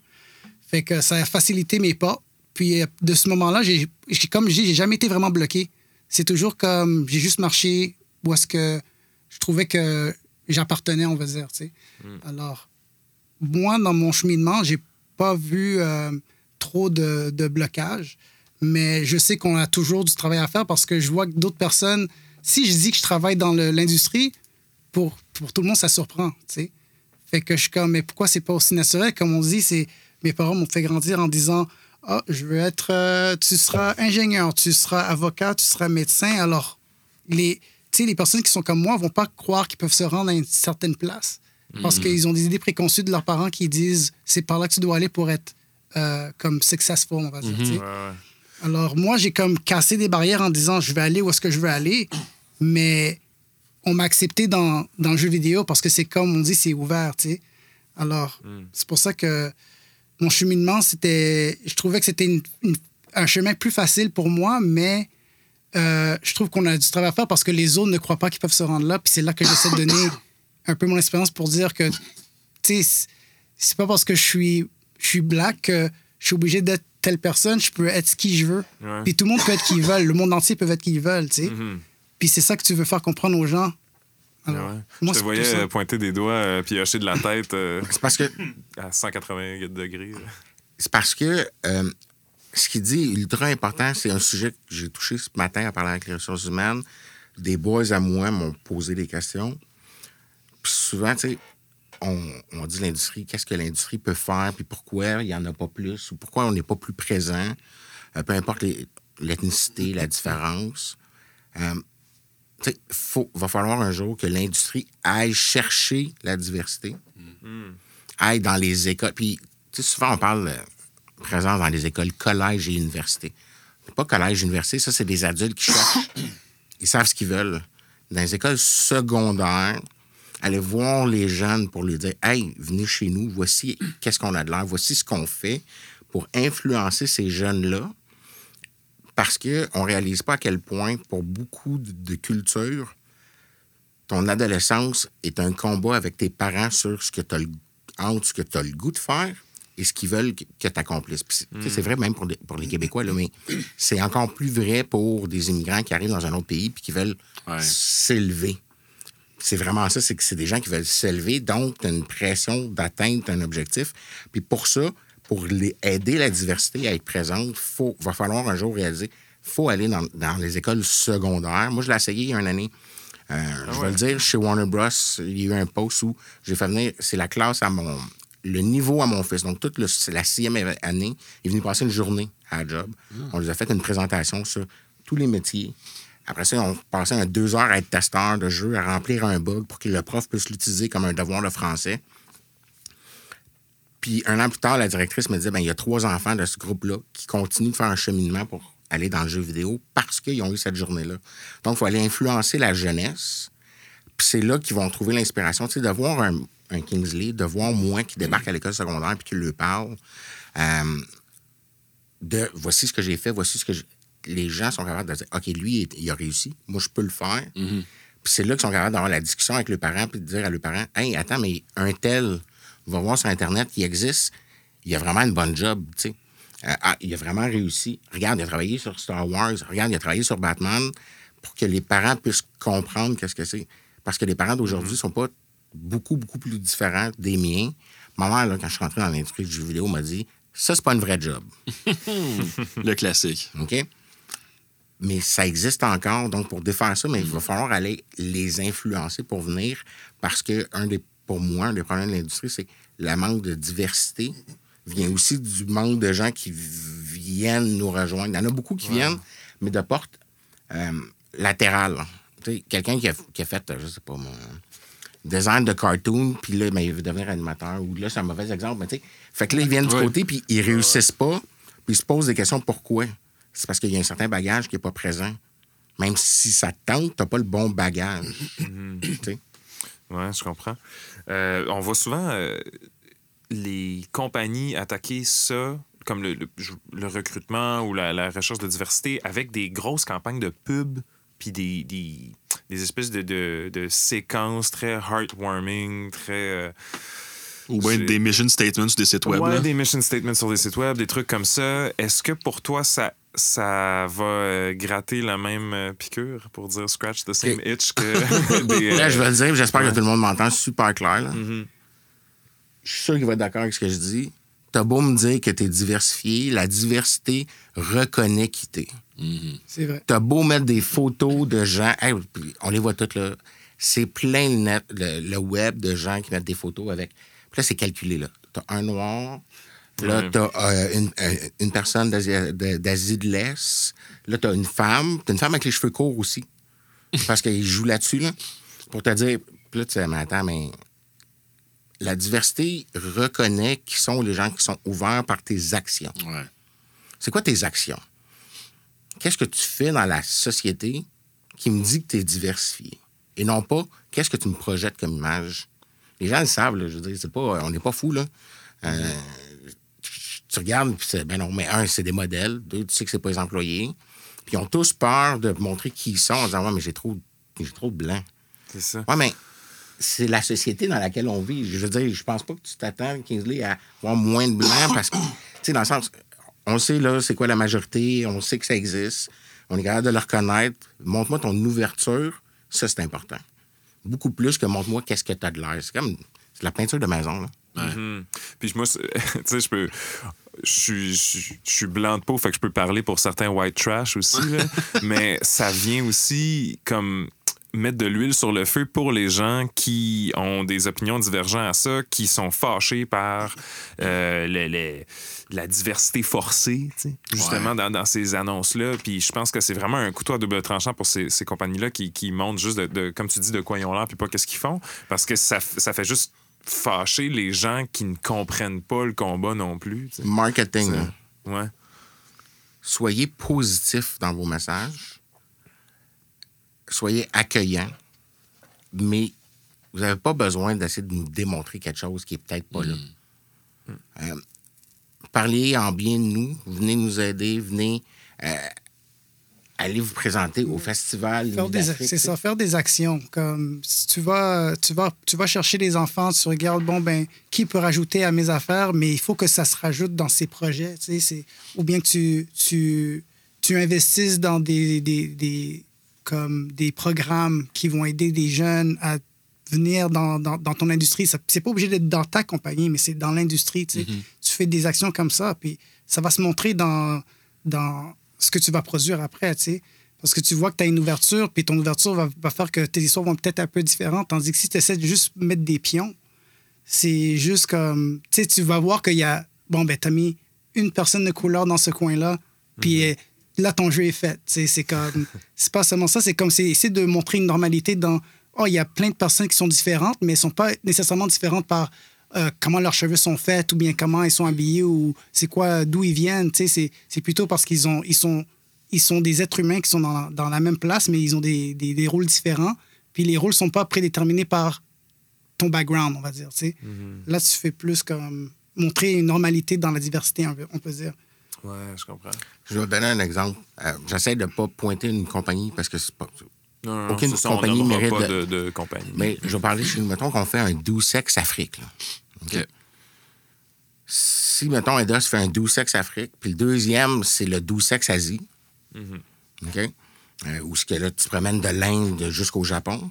Fait que ça a facilité mes pas. Puis euh, de ce moment-là, j'ai, j'ai- comme je dis, j'ai jamais été vraiment bloqué. C'est toujours comme, j'ai juste marché où est-ce que je trouvais que j'appartenais, on va dire, tu sais. Alors, moi, dans mon cheminement, j'ai pas vu euh, trop de, de blocage, mais je sais qu'on a toujours du travail à faire parce que je vois que d'autres personnes, si je dis que je travaille dans l'industrie, pour, pour tout le monde, ça surprend, tu sais. Fait que je suis comme, mais pourquoi c'est pas aussi naturel? Comme on dit, c'est mes parents m'ont fait grandir en disant, ah, je veux être, euh, tu seras ingénieur, tu seras avocat, tu seras médecin. Alors, les, tu sais, les personnes qui sont comme moi vont pas croire qu'ils peuvent se rendre à une certaine place parce qu'ils ont des idées préconçues de leurs parents qui disent, c'est par là que tu dois aller pour être euh, comme successful, on va dire. Ouais, ouais. Alors, moi, j'ai comme cassé des barrières en disant je vais aller où est-ce que je veux aller, mais on m'a accepté dans, dans le jeu vidéo parce que c'est comme on dit, c'est ouvert, tu sais. Alors, c'est pour ça que mon cheminement, c'était. Je trouvais que c'était un chemin plus facile pour moi, mais euh, je trouve qu'on a du travail à faire parce que les autres ne croient pas qu'ils peuvent se rendre là. Puis c'est là que j'essaie de donner un peu mon expérience pour dire que, tu sais, c'est- pas parce que je suis, je suis black que je suis obligé d'être telle personne. Je peux être qui je veux. Ouais. Puis tout le monde peut être qui ils veulent. Le monde entier peut être qui ils veulent, tu sais. Mhm. Puis c'est ça que tu veux faire comprendre aux gens? Alors, Ouais. moi, je te voyais euh, pointer des doigts euh, puis hocher de la tête euh, C'est parce que à 180 degrés. c'est parce que euh, ce qu'il dit ultra important, c'est un sujet que j'ai touché ce matin en parlant avec les ressources humaines. Des boys à moi m'ont posé des questions. Puis souvent, tu sais, on, on dit l'industrie, qu'est-ce que l'industrie peut faire, puis pourquoi il n'y en a pas plus, ou pourquoi on n'est pas plus présent, euh, peu importe l'ethnicité, la différence. Faut, va falloir un jour que l'industrie aille chercher la diversité, aille dans les écoles. Puis, souvent, on parle euh, présence dans les écoles, collège et université. Pas collège, université, ça, c'est des adultes qui cherchent. Ils savent ce qu'ils veulent. Dans les écoles secondaires, aller voir les jeunes pour leur dire Hey, venez chez nous, voici qu'est-ce qu'on a de l'air, voici ce qu'on fait pour influencer ces jeunes-là. Parce qu'on ne réalise pas à quel point, pour beaucoup de, de cultures, ton adolescence est un combat avec tes parents sur ce que tu as, entre ce que tu as le goût de faire et ce qu'ils veulent que tu accomplisses. C'est- vrai même pour, les- pour les Québécois, là, mais c'est encore plus vrai pour des immigrants qui arrivent dans un autre pays puis qui veulent Ouais. s'élever. C'est vraiment ça, c'est que c'est des gens qui veulent s'élever, donc tu as une pression d'atteindre un objectif. Puis pour ça, pour les aider la diversité à être présente, faut va falloir un jour réaliser, faut aller dans, dans les écoles secondaires. Moi, je l'ai essayé il y a une année. Euh, je vais le dire, chez Warner Bros, il y a eu un post où j'ai fait venir, c'est la classe à mon, le niveau à mon fils. Donc, toute le- la sixième année, il est venu passer une journée à la job. On lui a fait une présentation sur tous les métiers. Après ça, on passait un deux heures à être testeur de jeu, à remplir un bug pour que le prof puisse l'utiliser comme un devoir de français. Puis un an plus tard, la directrice me disait ben, il y a trois enfants de ce groupe-là qui continuent de faire un cheminement pour aller dans le jeu vidéo parce qu'ils ont eu cette journée-là. Donc, il faut aller influencer la jeunesse. Puis c'est là qu'ils vont trouver l'inspiration. Tu sais, de voir un, un Kingsley, de voir moi qui débarque à l'école secondaire puis qui lui parle euh, de voici ce que j'ai fait, voici ce que j'ai. Les gens sont capables de dire OK, lui, il a réussi, moi, je peux le faire. Puis c'est là qu'ils sont capables d'avoir la discussion avec le parent puis de dire à le parent Hey, attends, mais un tel va voir sur Internet qui existe, il a vraiment une bonne job, tu sais. Euh, ah, il a vraiment réussi. Regarde, il a travaillé sur Star Wars. Regarde, il a travaillé sur Batman pour que les parents puissent comprendre qu'est-ce que c'est. Parce que les parents d'aujourd'hui sont pas beaucoup, beaucoup plus différents des miens. Ma mère, là, quand je suis rentré dans l'industrie du jeu vidéo, m'a dit Ça, c'est pas une vraie job. Le classique. OK? Mais ça existe encore. Donc, pour défaire ça, mais il va falloir aller les influencer pour venir parce que, un des, pour moi, un des problèmes de l'industrie, c'est le manque de diversité vient aussi du manque de gens qui viennent nous rejoindre. Il y en a beaucoup qui viennent, mais de porte euh, latérale. Tu sais, Quelqu'un qui a, qui a fait, je sais pas moi, design de cartoon, puis là, ben, il veut devenir animateur. Ou là, c'est un mauvais exemple, mais tu sais. Fait que là, ils viennent du Ouais. côté, puis ils réussissent pas, puis ils se posent des questions pourquoi? C'est parce qu'il y a un certain bagage qui n'est pas présent. Même si ça te tente, t'as pas le bon bagage. Tu sais? Ouais, je comprends. Euh, on voit souvent euh, les compagnies attaquer ça, comme le, le- le recrutement ou la, la recherche de diversité, avec des grosses campagnes de pub, puis des, des, des espèces de, de, de séquences très heartwarming, très. euh, Ou bien des mission statements sur des sites web. ouais, là. des mission statements sur des sites web, des trucs comme ça. Est-ce que pour toi, ça, ça va euh, gratter la même euh, piqûre, pour dire scratch the same itch que des. Là, je vais le dire, j'espère que tout le monde m'entend super clair. là. mhm. Je suis sûr qu'il va être d'accord avec ce que je dis. T'as beau me dire que t'es diversifié, la diversité reconnaît qui t'es. C'est vrai. T'as beau mettre des photos de gens, hey, on les voit toutes là. C'est plein le, net, le, le web de gens qui mettent des photos avec. Puis là, c'est calculé là. T'as un noir, là, Ouais. t'as euh, une, euh, une personne d'Asie de, l'Est, là, t'as une femme, t'as une femme avec les cheveux courts aussi. Parce qu'ils jouent là-dessus, là. Pour te dire, puis là, tu sais, mais attends, mais la diversité reconnaît qui sont les gens qui sont ouverts par tes actions. Ouais. C'est quoi tes actions? Qu'est-ce que tu fais dans la société qui me dit que tu es diversifié? Et non pas, qu'est-ce que tu me projettes comme image? Les gens le savent, là, je veux dire, c'est pas, on n'est pas fous, là. Euh, tu regardes, puis c'est, ben non, mais un, c'est des modèles. Deux, tu sais que c'est pas les employés. Puis ils ont tous peur de montrer qui ils sont en disant, ouais, mais j'ai trop, j'ai trop de blanc. C'est ça. Ouais, mais c'est la société dans laquelle on vit. Je veux dire, je pense pas que tu t'attends, Kingsley, à avoir moins de blancs parce que, tu sais, dans le sens, on sait, là, c'est quoi la majorité, on sait que ça existe, on est capable de le reconnaître. Montre-moi ton ouverture, ça, c'est important. Beaucoup plus que montre-moi qu'est-ce que tu as de l'air. C'est comme c'est de la peinture de maison, là. Mhm. Puis moi, tu sais, je peux. Je suis, blanc de peau, fait que je peux parler pour certains white trash aussi, là. mais ça vient aussi comme mettre de l'huile sur le feu pour les gens qui ont des opinions divergentes à ça, qui sont fâchés par euh, la diversité forcée, tu sais, justement, dans, dans ces annonces-là. Puis je pense que c'est vraiment un couteau à double tranchant pour ces, ces compagnies-là qui, qui montrent juste, de, de- comme tu dis, de quoi ils ont l'air, puis pas qu'est-ce qu'ils font, parce que ça, ça fait juste fâcher les gens qui ne comprennent pas le combat non plus. Marketing. Ouais. soyez positif dans vos messages, soyez accueillant, mais vous n'avez pas besoin d'essayer de nous démontrer quelque chose qui est peut-être pas là. Euh, parlez en bien de nous, venez nous aider, venez euh, aller vous présenter au festival. Des, c'est ça, faire des actions. Comme si tu vas, tu vas, tu vas chercher les enfants, tu regardes, bon, ben, qui peut rajouter à mes affaires, mais il faut que ça se rajoute dans ces projets. Tu sais, c'est, ou bien que tu, tu, tu investisses dans des, des, des- comme des programmes qui vont aider des jeunes à venir dans, dans, dans ton industrie. Ça, c'est pas obligé d'être dans ta compagnie, mais c'est dans l'industrie. Tu, sais. tu fais des actions comme ça, puis ça va se montrer dans, dans ce que tu vas produire après. Tu sais. Parce que tu vois que tu as une ouverture, puis ton ouverture va, va faire que tes histoires vont peut-être un peu différentes. Tandis que si tu essaies de juste mettre des pions, c'est juste comme. Tu sais, tu vas voir qu'il y a. Bon, ben, tu as mis une personne de couleur dans ce coin-là, puis euh, là, ton jeu est fait. Tu sais, c'est comme. C'est pas seulement ça, c'est comme c'est essayer de montrer une normalité dans. Oh, il y a plein de personnes qui sont différentes, mais elles sont pas nécessairement différentes par euh, comment leurs cheveux sont faits ou bien comment ils sont habillés ou c'est quoi, d'où ils viennent. Tu sais, c'est, c'est plutôt parce qu'ils ont, ils sont, ils sont des êtres humains qui sont dans la, dans la même place, mais ils ont des, des, des rôles différents. Puis les rôles sont pas prédéterminés par ton background, on va dire. Tu sais. Là, tu fais plus comme montrer une normalité dans la diversité, on peut, dire. Ouais, je comprends. Je vais vous donner un exemple. Euh, J'essaie de ne pas pointer une compagnie parce que c'est pas. Non, non, Aucune ça, compagnie mérite pas de- de, de compagnie. Mais je vais parler chez nous. Mettons qu'on fait un doux sexe Afrique. là. Si, mettons, Edos fait un doux sexe Afrique, puis le deuxième, c'est le doux sexe Asie. OK? Euh, ou ce que là, tu te promènes de l'Inde jusqu'au Japon.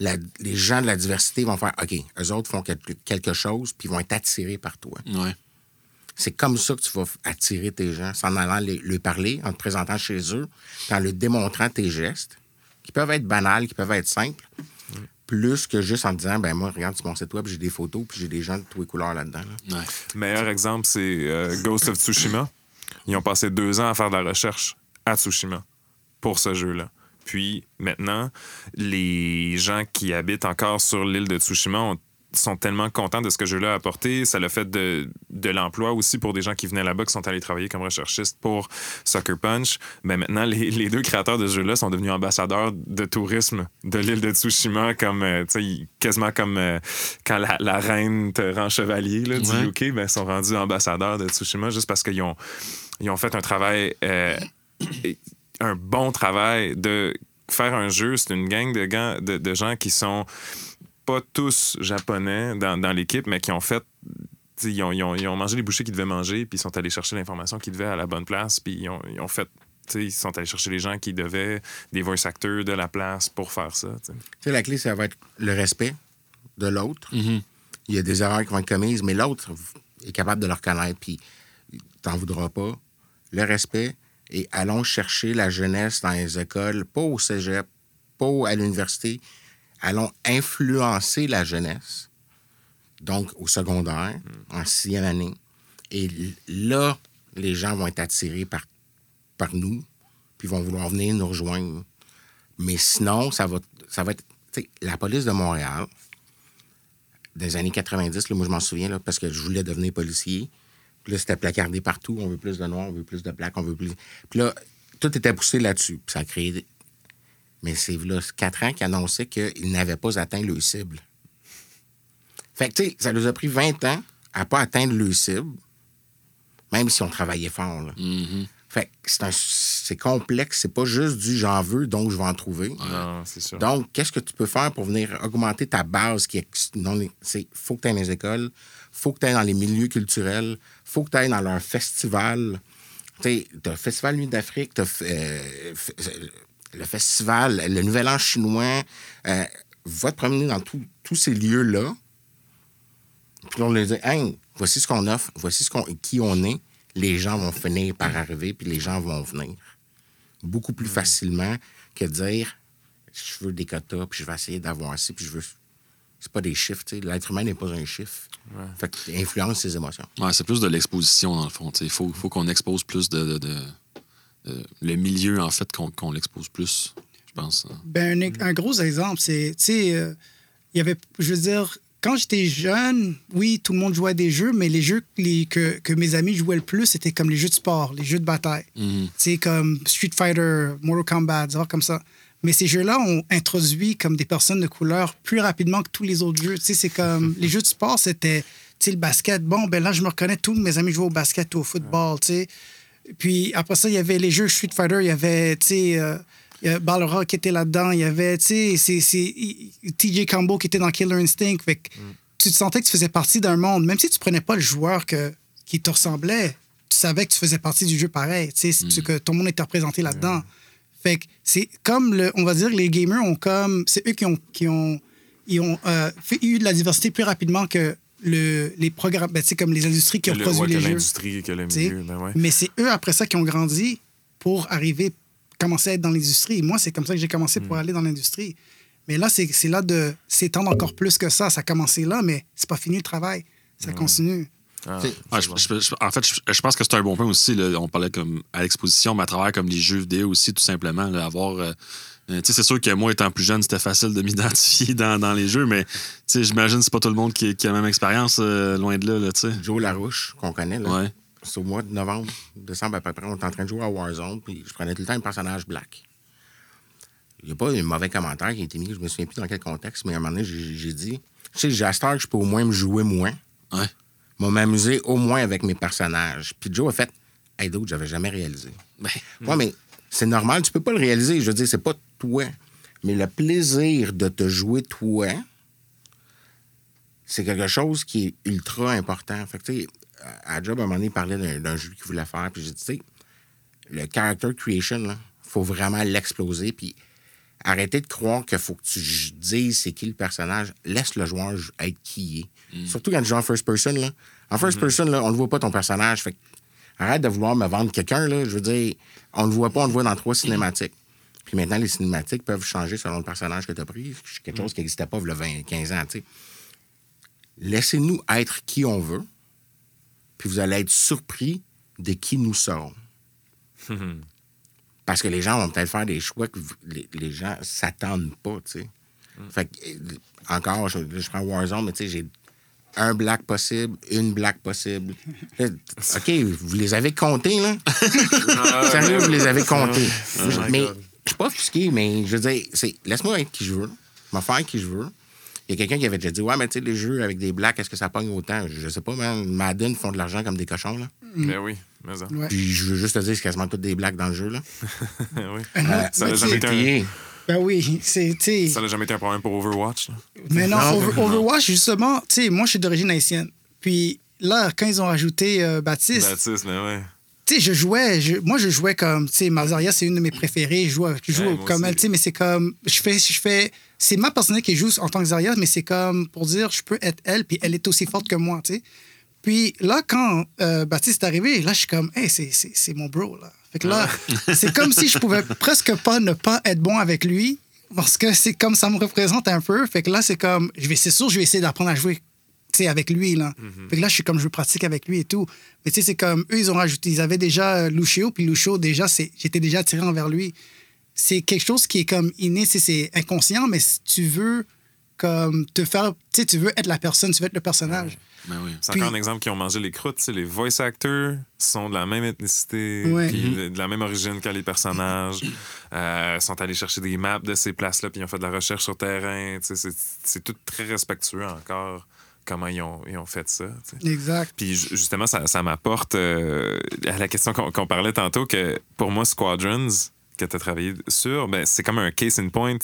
La- les gens de la diversité vont faire OK, eux autres font quelque, quelque chose, puis vont être attirés par toi. Ouais. C'est comme ça que tu vas attirer tes gens, en allant les, leur parler, en te présentant chez eux, en leur démontrant tes gestes, qui peuvent être banals, qui peuvent être simples, plus que juste en disant, ben moi, regarde sur mon site web, j'ai des photos, puis j'ai des gens de tous les couleurs là-dedans. là. Ouais. Meilleur exemple, c'est euh, Ghost of Tsushima. Ils ont passé deux ans à faire de la recherche à Tsushima pour ce jeu-là. Puis maintenant, les gens qui habitent encore sur l'île de Tsushima ont sont tellement contents de ce que jeu-là a apporté. Ça l'a fait de, de l'emploi aussi pour des gens qui venaient là-bas, qui sont allés travailler comme recherchistes pour Sucker Punch. Mais maintenant, les, les deux créateurs de ce jeu-là sont devenus ambassadeurs de tourisme de l'île de Tsushima, comme, euh, quasiment comme euh, quand la, la, reine te rend chevalier là, du Ouais. UK, ben, ils sont rendus ambassadeurs de Tsushima juste parce qu'ils ont, ils ont fait un travail, euh, un bon travail de faire un jeu. C'est une gang de, de, de gens qui sont pas tous japonais dans, dans l'équipe, mais qui ont fait. t'sais, Ils ont, ils, ont, ils ont mangé les bouchées qu'ils devaient manger, puis ils sont allés chercher l'information qu'ils devaient à la bonne place, puis ils ont, ils ont fait. t'sais, Ils sont allés chercher les gens qui devaient, des voice actors de la place pour faire ça. t'sais. Tu sais, la clé, ça va être le respect de l'autre. Mhm. Il y a des erreurs qui vont être commises, mais l'autre est capable de le reconnaître, puis t'en voudras pas. Le respect, et allons chercher la jeunesse dans les écoles, pas au cégep, pas à l'université. Allons influencer la jeunesse, donc au secondaire, en sixième année. Et là, les gens vont être attirés par, par nous, puis vont vouloir venir nous rejoindre. Mais sinon, ça va, ça va être. la police de Montréal, des années 90, là, moi je m'en souviens, là, parce que je voulais devenir policier. Puis là, c'était placardé partout. On veut plus de noirs, on veut plus de blacks, on veut plus. Puis là, tout était poussé là-dessus. Puis ça a créé. Mais c'est là, quatre ans qui annonçaient qu'ils n'avaient pas atteint le cible. Fait que, tu sais, ça nous a pris 20 ans à pas atteindre le cible, même si on travaillait fort. Là. Mhm. Fait que c'est un- c'est complexe. C'est pas juste du j'en veux, donc je vais en trouver. Non, c'est sûr. Donc, qu'est-ce que tu peux faire pour venir augmenter ta base qui est non, c'est faut que tu ailles dans les écoles, faut que tu ailles dans les milieux culturels, faut que tu ailles dans leur festival. Tu sais, t'as le Festival Nuit d'Afrique, t'as euh, euh, le festival, le Nouvel An chinois. euh, va te promener dans tous tous ces lieux-là. Puis on leur dit, hey, voici ce qu'on offre, voici ce qu'on, qui on est. Les gens vont finir par arriver, puis les gens vont venir. Beaucoup plus facilement que de dire, je veux des quotas, puis je vais essayer d'avoir ça, puis je veux. C'est pas des chiffres, tu sais. L'être humain n'est pas un chiffre. Fait que influence ses émotions. Ouais, c'est plus de l'exposition, dans le fond. Il faut, faut qu'on expose plus de, de- de- de- le milieu, en fait, qu'on l'expose plus, je pense. Ben, un, un gros exemple, c'est, tu sais, euh, il y avait, je veux dire, quand j'étais jeune, oui, tout le monde jouait à des jeux, mais les jeux les- que, que mes amis jouaient le plus, c'était comme les jeux de sport, les jeux de bataille. Mhm. Tu sais, comme Street Fighter, Mortal Kombat, des comme ça. Mais ces jeux-là ont introduit comme des personnes de couleur plus rapidement que tous les autres jeux. Tu sais, c'est comme... Les jeux de sport, c'était, tu sais, le basket. Bon, ben là, je me reconnais, tous mes amis jouaient au basket ou au football, tu sais. Puis après ça, il y avait les jeux Street Fighter, il y avait, tu sais... euh, Balrog qui était là-dedans, il y avait, tu sais, TJ Combo qui était dans Killer Instinct. Fait que tu te sentais que tu faisais partie d'un monde, même si tu prenais pas le joueur que, qui te ressemblait, tu savais que tu faisais partie du jeu pareil, tu sais, c'est que ton monde était représenté là-dedans. Fait que c'est comme, le, on va dire, les gamers ont comme, c'est eux qui ont, qui ont, ils ont euh, fait, eu de la diversité plus rapidement que le, les programmes, ben, tu sais, comme les industries qui ont le- produit ouais, que les jeux. l'industrie, que le milieu, ben ouais. Mais c'est eux, après ça, qui ont grandi pour arriver, commencer à être dans l'industrie. Moi, c'est comme ça que j'ai commencé Mm. pour aller dans l'industrie. Mais là, c'est c'est là de s'étendre encore plus que ça. Ça a commencé là, mais c'est pas fini le travail. Ça continue. Ah, Tu sais, Ouais, je- je- je- en fait, je, je pense que c'est un bon point aussi. là. On parlait comme à l'exposition, mais à travers comme les jeux vidéo aussi, tout simplement. là, avoir, euh, euh, c'est sûr que moi, étant plus jeune, c'était facile de m'identifier dans, dans les jeux, mais tu sais, j'imagine que c'est pas tout le monde qui, qui a la même expérience, euh, loin de là, là. Joe Larouche, qu'on connaît, là. Ouais. C'est au mois de novembre, décembre à peu près, on était en train de jouer à Warzone, puis je prenais tout le temps un personnage black. Il n'y a pas un mauvais commentaire qui a été mis, je me souviens plus dans quel contexte, mais à un moment donné, j'ai dit, tu sais, j'ai que je peux au moins me jouer moins, Ouais. moi m'amuser au moins avec mes personnages. Puis Joe a fait, hey, d'autres, j'avais jamais réalisé. Ben, Ouais, mais c'est normal, tu peux pas le réaliser. Je veux dire, c'est pas toi. Mais le plaisir de te jouer toi, c'est quelque chose qui est ultra important. Fait que, tu sais, à Job, à un moment donné, il parlait d'un jeu qu'il voulait faire. Puis j'ai dit, tu sais, le character creation, il faut vraiment l'exploser. Puis arrêtez de croire qu'il faut que tu dises c'est qui le personnage. Laisse le joueur être qui il est. Surtout quand tu joues en first person. Là. En first person, là, on ne voit pas ton personnage. Fait que arrête de vouloir me vendre quelqu'un. là. Je veux dire, on ne le voit pas, on le voit dans trois cinématiques. Puis maintenant, les cinématiques peuvent changer selon le personnage que tu as pris. C'est quelque chose qui n'existait pas il y a 20, 15 ans. Laissez-nous être qui on veut, puis vous allez être surpris de qui nous serons. Parce que les gens vont peut-être faire des choix que les, les gens s'attendent pas, tu sais. Fait que, euh, encore, je, je prends Warzone, mais tu sais, j'ai un black possible, une black possible. Là, OK, vous les avez comptés, là? Sérieux, vous les avez comptés. mais je suis pas offusqué, mais je veux dire, c'est laisse-moi être qui je veux. Vais faire qui je veux. Il y a quelqu'un qui avait déjà dit Ouais, mais tu sais, les jeux avec des blacks, est-ce que ça pogne autant? Je sais pas, man. Madden font de l'argent comme des cochons, là. Ben oui, mais ça. Ouais. Puis je veux juste te dire, c'est quasiment tous des blacks dans le jeu, là. oui. Euh, Ça n'a mais jamais, été un- Ben oui, c'est, ça n'a jamais été un problème pour Overwatch. là. Mais non, Non, Over- non. Overwatch, justement, tu sais, moi, je suis d'origine haïtienne. Puis là, quand ils ont rajouté euh, Baptiste, Baptiste, mais ouais. Tu sais, je jouais, je- moi, je jouais comme, tu sais, Mazaria, c'est une de mes préférées. Je joue, je joue Ouais, moi comme elle, tu sais, mais c'est comme, je fais, je fais, c'est ma personnalité qui joue en tant que Zarya, mais c'est comme pour dire, je peux être elle, puis elle est aussi forte que moi, tu sais. Puis là, quand euh, Baptiste est arrivé, là, je suis comme, hey, c'est, mon bro, là. Fait que là, c'est comme si je pouvais presque pas ne pas être bon avec lui, parce que c'est comme ça me représente un peu. Fait que là, c'est comme, je vais, c'est sûr, je vais essayer d'apprendre à jouer sais, avec lui, là. Fait que là, je suis comme, je pratique avec lui et tout. Mais tu sais, c'est comme, eux, ils ont rajouté, ils avaient déjà euh, Lucio, puis Lucio, déjà, c'est, j'étais déjà attiré envers lui. C'est quelque chose qui est comme inné, c'est, c'est inconscient, mais si tu veux, comme, te faire, tu sais, tu veux être la personne, tu veux être le personnage. Ben oui. C'est Puis- encore un exemple qui ont mangé les croûtes. tu sais, Les voice actors sont de la même ethnicité, Ouais. puis Mhm. de- de la même origine que les personnages. Euh, sont allés chercher des maps de ces places-là, puis ils ont fait de la recherche sur terrain. tu sais, C'est c'est tout très respectueux encore, comment ils ont, ils ont fait ça. Exact. Puis ju- justement, ça, ça m'apporte euh, à la question qu'on parlait tantôt, que pour moi, Squadrons, que tu as travaillé sur, ben, c'est comme un case in point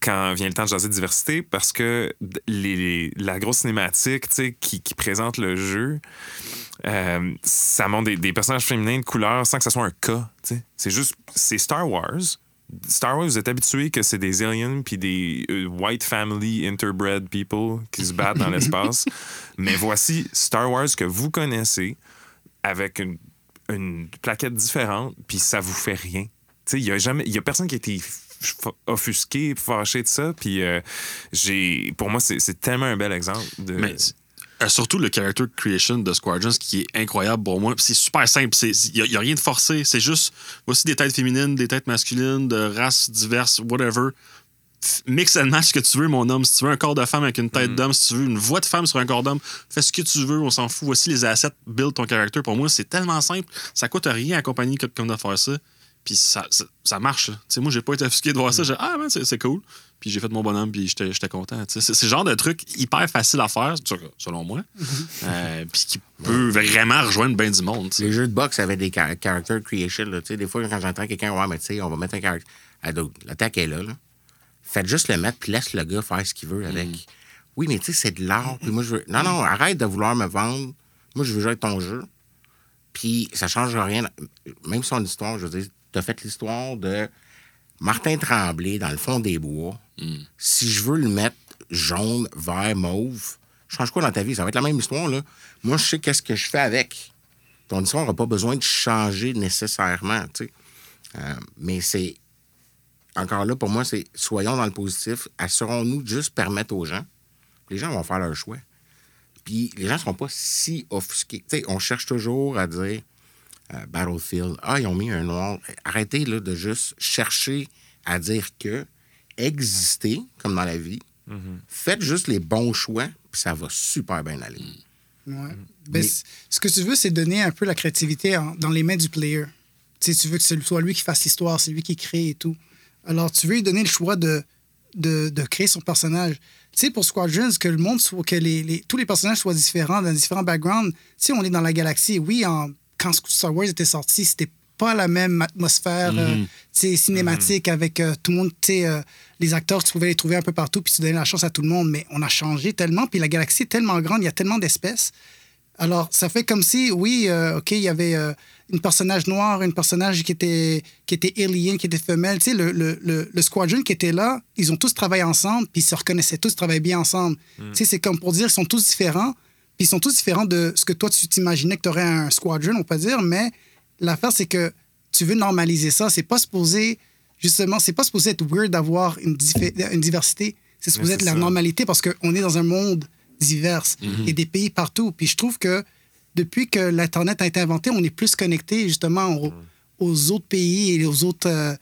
quand vient le temps de jaser de diversité parce que les, les- la grosse cinématique qui, qui présente le jeu, euh, ça montre des, des personnages féminins de couleur sans que ce soit un cas. C'est juste, c'est Star Wars. Star Wars, vous êtes habitué que c'est des aliens puis des euh, white family interbred people qui se battent dans l'espace. Mais voici Star Wars que vous connaissez avec une, une plaquette différente, puis ça vous fait rien. Il y a jamais, y a personne qui a été offusqué, fâché de ça. Puis euh, j'ai, pour moi, c'est c'est tellement un bel exemple de. Mais euh, surtout le character creation de Squadrons qui est incroyable pour moi. C'est super simple. Il n'y a, rien de forcé. C'est juste, voici des têtes féminines, des têtes masculines, de races diverses, whatever. Mix and match ce que tu veux, mon homme. Si tu veux un corps de femme avec une tête d'homme, si tu veux une voix de femme sur un corps d'homme, fais ce que tu veux, on s'en fout. Voici les assets, build ton character. Pour moi, c'est tellement simple. Ça coûte rien à accompagner quelqu'un de faire ça. Puis ça, ça, ça marche. sais, moi, j'ai pas été offusqué de voir ça. J'ai ah, man, c'est c'est cool. Puis j'ai fait mon bonhomme, puis j'étais j'étais content. C'est c'est le genre de truc hyper facile à faire, selon moi. Euh, puis qui peut vraiment rejoindre bien du monde. Les jeux de boxe avaient des char- character creation. Là. Tu sais, Des fois, quand j'entends quelqu'un, ouais, mais tu sais, on va mettre un caractère. Donc, L'attaque est là, là. Faites juste le mettre, puis laisse le gars faire ce qu'il veut avec. Oui, mais tu sais, c'est de l'art. Puis moi, je veux. Non, non, arrête de vouloir me vendre. Moi, je veux jouer avec ton jeu. Puis ça change rien. Même son histoire, je veux dire, t'as fait l'histoire de Martin Tremblay dans le fond des bois. Si je veux le mettre jaune, vert, mauve, change quoi dans ta vie? Ça va être la même histoire, là. Moi, je sais qu'est-ce que je fais avec. Ton histoire n'a pas besoin de changer nécessairement, tu sais. Euh, mais c'est. Encore là, pour moi, c'est soyons dans le positif. Assurons-nous de juste permettre aux gens. Les gens vont faire leur choix. Puis les gens ne seront pas si offusqués. Tu sais, on cherche toujours à dire euh, Battlefield. Ah, ils ont mis un noir. Arrêtez là, de juste chercher à dire que exister, comme dans la vie, faites juste les bons choix, puis ça va super bien aller. Ouais. Mais- Ben, c- Ce que tu veux, c'est donner un peu la créativité en- dans les mains du player. Tu veux que ce soit lui qui fasse l'histoire, c'est lui qui crée et tout. Alors, tu veux lui donner le choix de, de, de créer son personnage. Tu sais, pour Squadrons, que le monde soit, que les, les- tous les personnages soient différents, dans différents backgrounds. Tu sais, on est dans la galaxie. Oui, en, quand Star Wars était sorti, c'était pas la même atmosphère euh, sais, cinématique avec euh, tout le monde, euh, les acteurs, tu pouvais les trouver un peu partout, puis tu donnais la chance à tout le monde. Mais on a changé tellement, puis la galaxie est tellement grande, il y a tellement d'espèces. Alors, ça fait comme si, oui, euh, OK, il y avait une personnage noire, une personnage qui était, qui était alien, qui était femelle. Tu sais, le, le, le, le squadron qui était là, ils ont tous travaillé ensemble, puis ils se reconnaissaient tous, ils travaillaient bien ensemble. Tu sais, c'est comme pour dire, ils sont tous différents, puis ils sont tous différents de ce que toi, tu t'imaginais que tu aurais un squadron, on peut dire, mais l'affaire, c'est que tu veux normaliser ça. C'est pas supposé, justement, c'est pas supposé être weird d'avoir une, diversité. C'est supposé être la normalité parce qu'on est dans un monde divers et des pays partout. Puis je trouve que depuis que l'Internet a été inventé, on est plus connecté justement au, aux autres pays et aux autres, euh,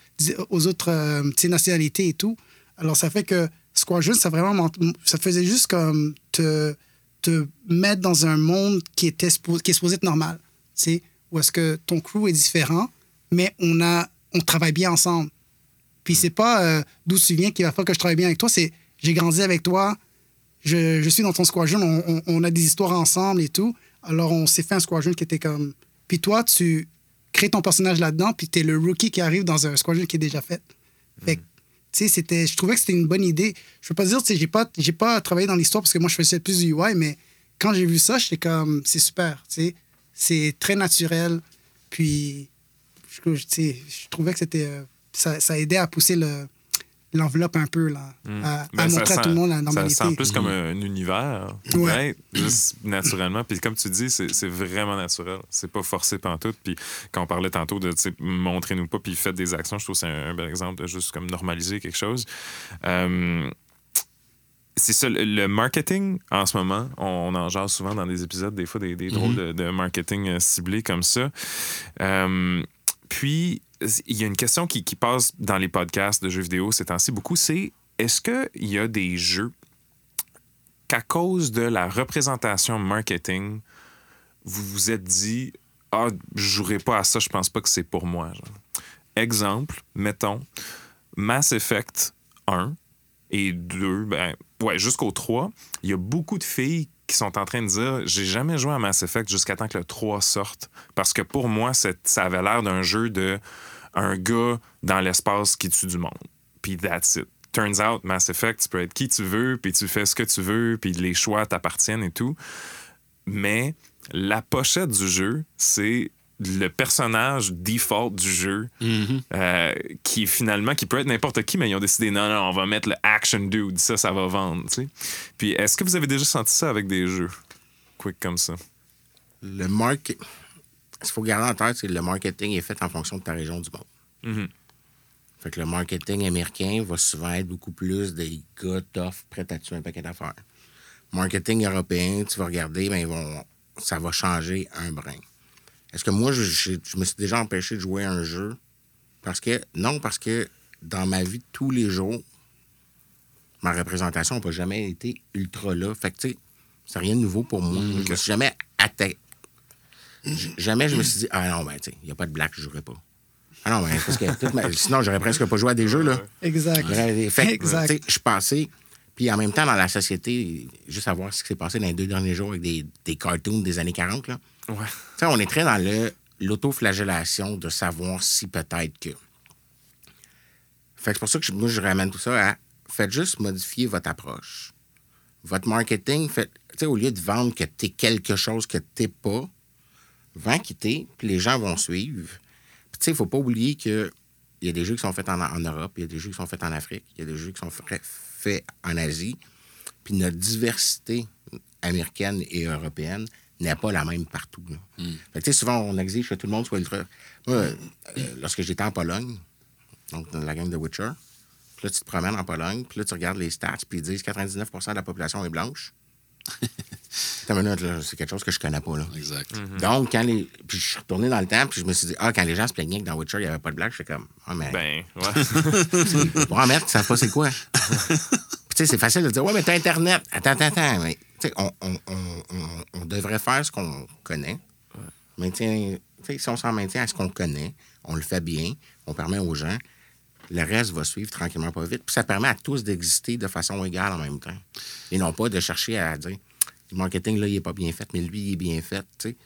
aux autres euh, nationalités et tout. Alors, ça fait que Squad Jeune, ça vraiment, ment- ça faisait juste comme te, te mettre dans un monde qui, supposé, qui est supposé être normal. Sais, où est-ce que ton crew est différent, mais on, a, on travaille bien ensemble. Puis c'est pas euh, d'où tu viens qui va faire que je travaille bien avec toi, c'est j'ai grandi avec toi, je, je suis dans ton squadron, on, on- on a des histoires ensemble et tout. Alors on s'est fait un squadron qui était comme. Puis toi, tu crées ton personnage là-dedans, puis t'es le rookie qui arrive dans un squadron qui est déjà fait. Fait que, c'était, je trouvais que c'était une bonne idée. Je peux pas dire, tu sais, j'ai pas, pas travaillé dans l'histoire parce que moi, je faisais plus du UI, mais quand j'ai vu ça, j'étais comme, c'est super, tu sais. C'est très naturel. Puis, je, je trouvais que c'était, euh, ça, ça aidait à pousser le, l'enveloppe un peu, là, à, à Ben, ça montrer à tout le monde la Ça normalité. sent plus comme un univers, Ouais. right? juste naturellement. Puis comme tu dis, c'est c'est vraiment naturel. C'est pas forcé pantoute. Puis quand on parlait tantôt de, tu sais, montrez-nous pas, puis faites des actions, je trouve que c'est un, un bel exemple de juste comme normaliser quelque chose. Euh, c'est ça, le, marketing en ce moment, on, on en jase souvent dans des épisodes, des fois des, des drôles de, de marketing euh, ciblés comme ça. Euh, puis, il y a une question qui, passe dans les podcasts de jeux vidéo ces temps-ci beaucoup, c'est est-ce qu'il y a des jeux qu'à cause de la représentation marketing, vous vous êtes dit Ah, je jouerai pas à ça, je pense pas que c'est pour moi. Exemple, mettons, Mass Effect 1 et 2, ben, ouais, jusqu'au 3, il y a beaucoup de filles qui sont en train de dire j'ai jamais joué à Mass Effect jusqu'à temps que le 3 sorte parce que pour moi ça avait l'air d'un jeu de un gars dans l'espace qui tue du monde. Puis that's it. Turns out Mass Effect tu peux être qui tu veux puis tu fais ce que tu veux puis les choix t'appartiennent et tout. Mais la pochette du jeu c'est le personnage default du jeu euh, qui est finalement qui peut être n'importe qui mais ils ont décidé non non on va mettre le action dude ça ça va vendre tu sais. Puis est-ce que vous avez déjà senti ça avec des jeux? Quick comme ça. Le market. Ce qu'il faut garder en tête, c'est que le marketing est fait en fonction de ta région du monde. Mhm. Fait que le marketing américain va souvent être beaucoup plus des gars tough prêts à tuer un paquet d'affaires. Marketing européen, tu vas regarder, ben, ils vont, ça va changer un brin. Est-ce que moi, je, je- je me suis déjà empêché de jouer à un jeu? Parce que, non, parce que dans ma vie de tous les jours, ma représentation n'a pas jamais été ultra là. Fait que, tu sais, c'est rien de nouveau pour moi. Je me suis jamais attaqué. Jamais je me suis dit, ah non, ben, tu sais, il n'y a pas de black, je ne jouerai pas. Ah non, ben, parce que toute ma- sinon, j'aurais presque pas joué à des jeux, là. Exact. Fait que, Exact. tu sais, je passais. Puis en même temps, dans la société, juste à voir ce qui s'est passé dans les deux derniers jours avec des, des cartoons des années 40, là. ouais Tu sais, on est très dans le l'autoflagellation de savoir si peut-être que. Fait que c'est pour ça que je- moi, je ramène tout ça à faites juste modifier votre approche. Votre marketing, faites, tu sais, au lieu de vendre que t'es quelque chose que t'es pas, vends qui t'es, puis les gens vont suivre. Puis tu sais, il faut pas oublier que il y a des jeux qui sont faits en, en Europe, il y a des jeux qui sont faits en Afrique, il y a des jeux qui sont fa- faits en Asie. Puis notre diversité américaine et européenne n'est pas la même partout. là. Fait que, tu sais, souvent, on exige que tout le monde soit ultra. Moi, euh, lorsque j'étais en Pologne, donc dans la game de Witcher, puis là, tu te promènes en Pologne, puis là, tu regardes les stats, puis ils disent 99% de la population est blanche. C'est quelque chose que je connais pas. Là. Exact. Donc, quand les. Puis je suis retourné dans le temps, puis je me suis dit, ah, quand les gens se plaignaient que dans Witcher, il n'y avait pas de blague, j'étais comme, ah, mais. ben ouais Pour en mettre, ils savent pas c'est quoi. Puis, tu sais, c'est facile de dire, ouais, mais t'as Internet. Attends, attends, attends. Mais, tu sais, on, on, on, devrait faire ce qu'on connaît. Tu sais, si on s'en maintient à ce qu'on connaît, on le fait bien, on permet aux gens, le reste va suivre tranquillement, pas vite. Puis ça permet à tous d'exister de façon égale en même temps. Et non pas de chercher à dire, le marketing, là, il est pas bien fait, mais lui, il est bien fait. tu sais.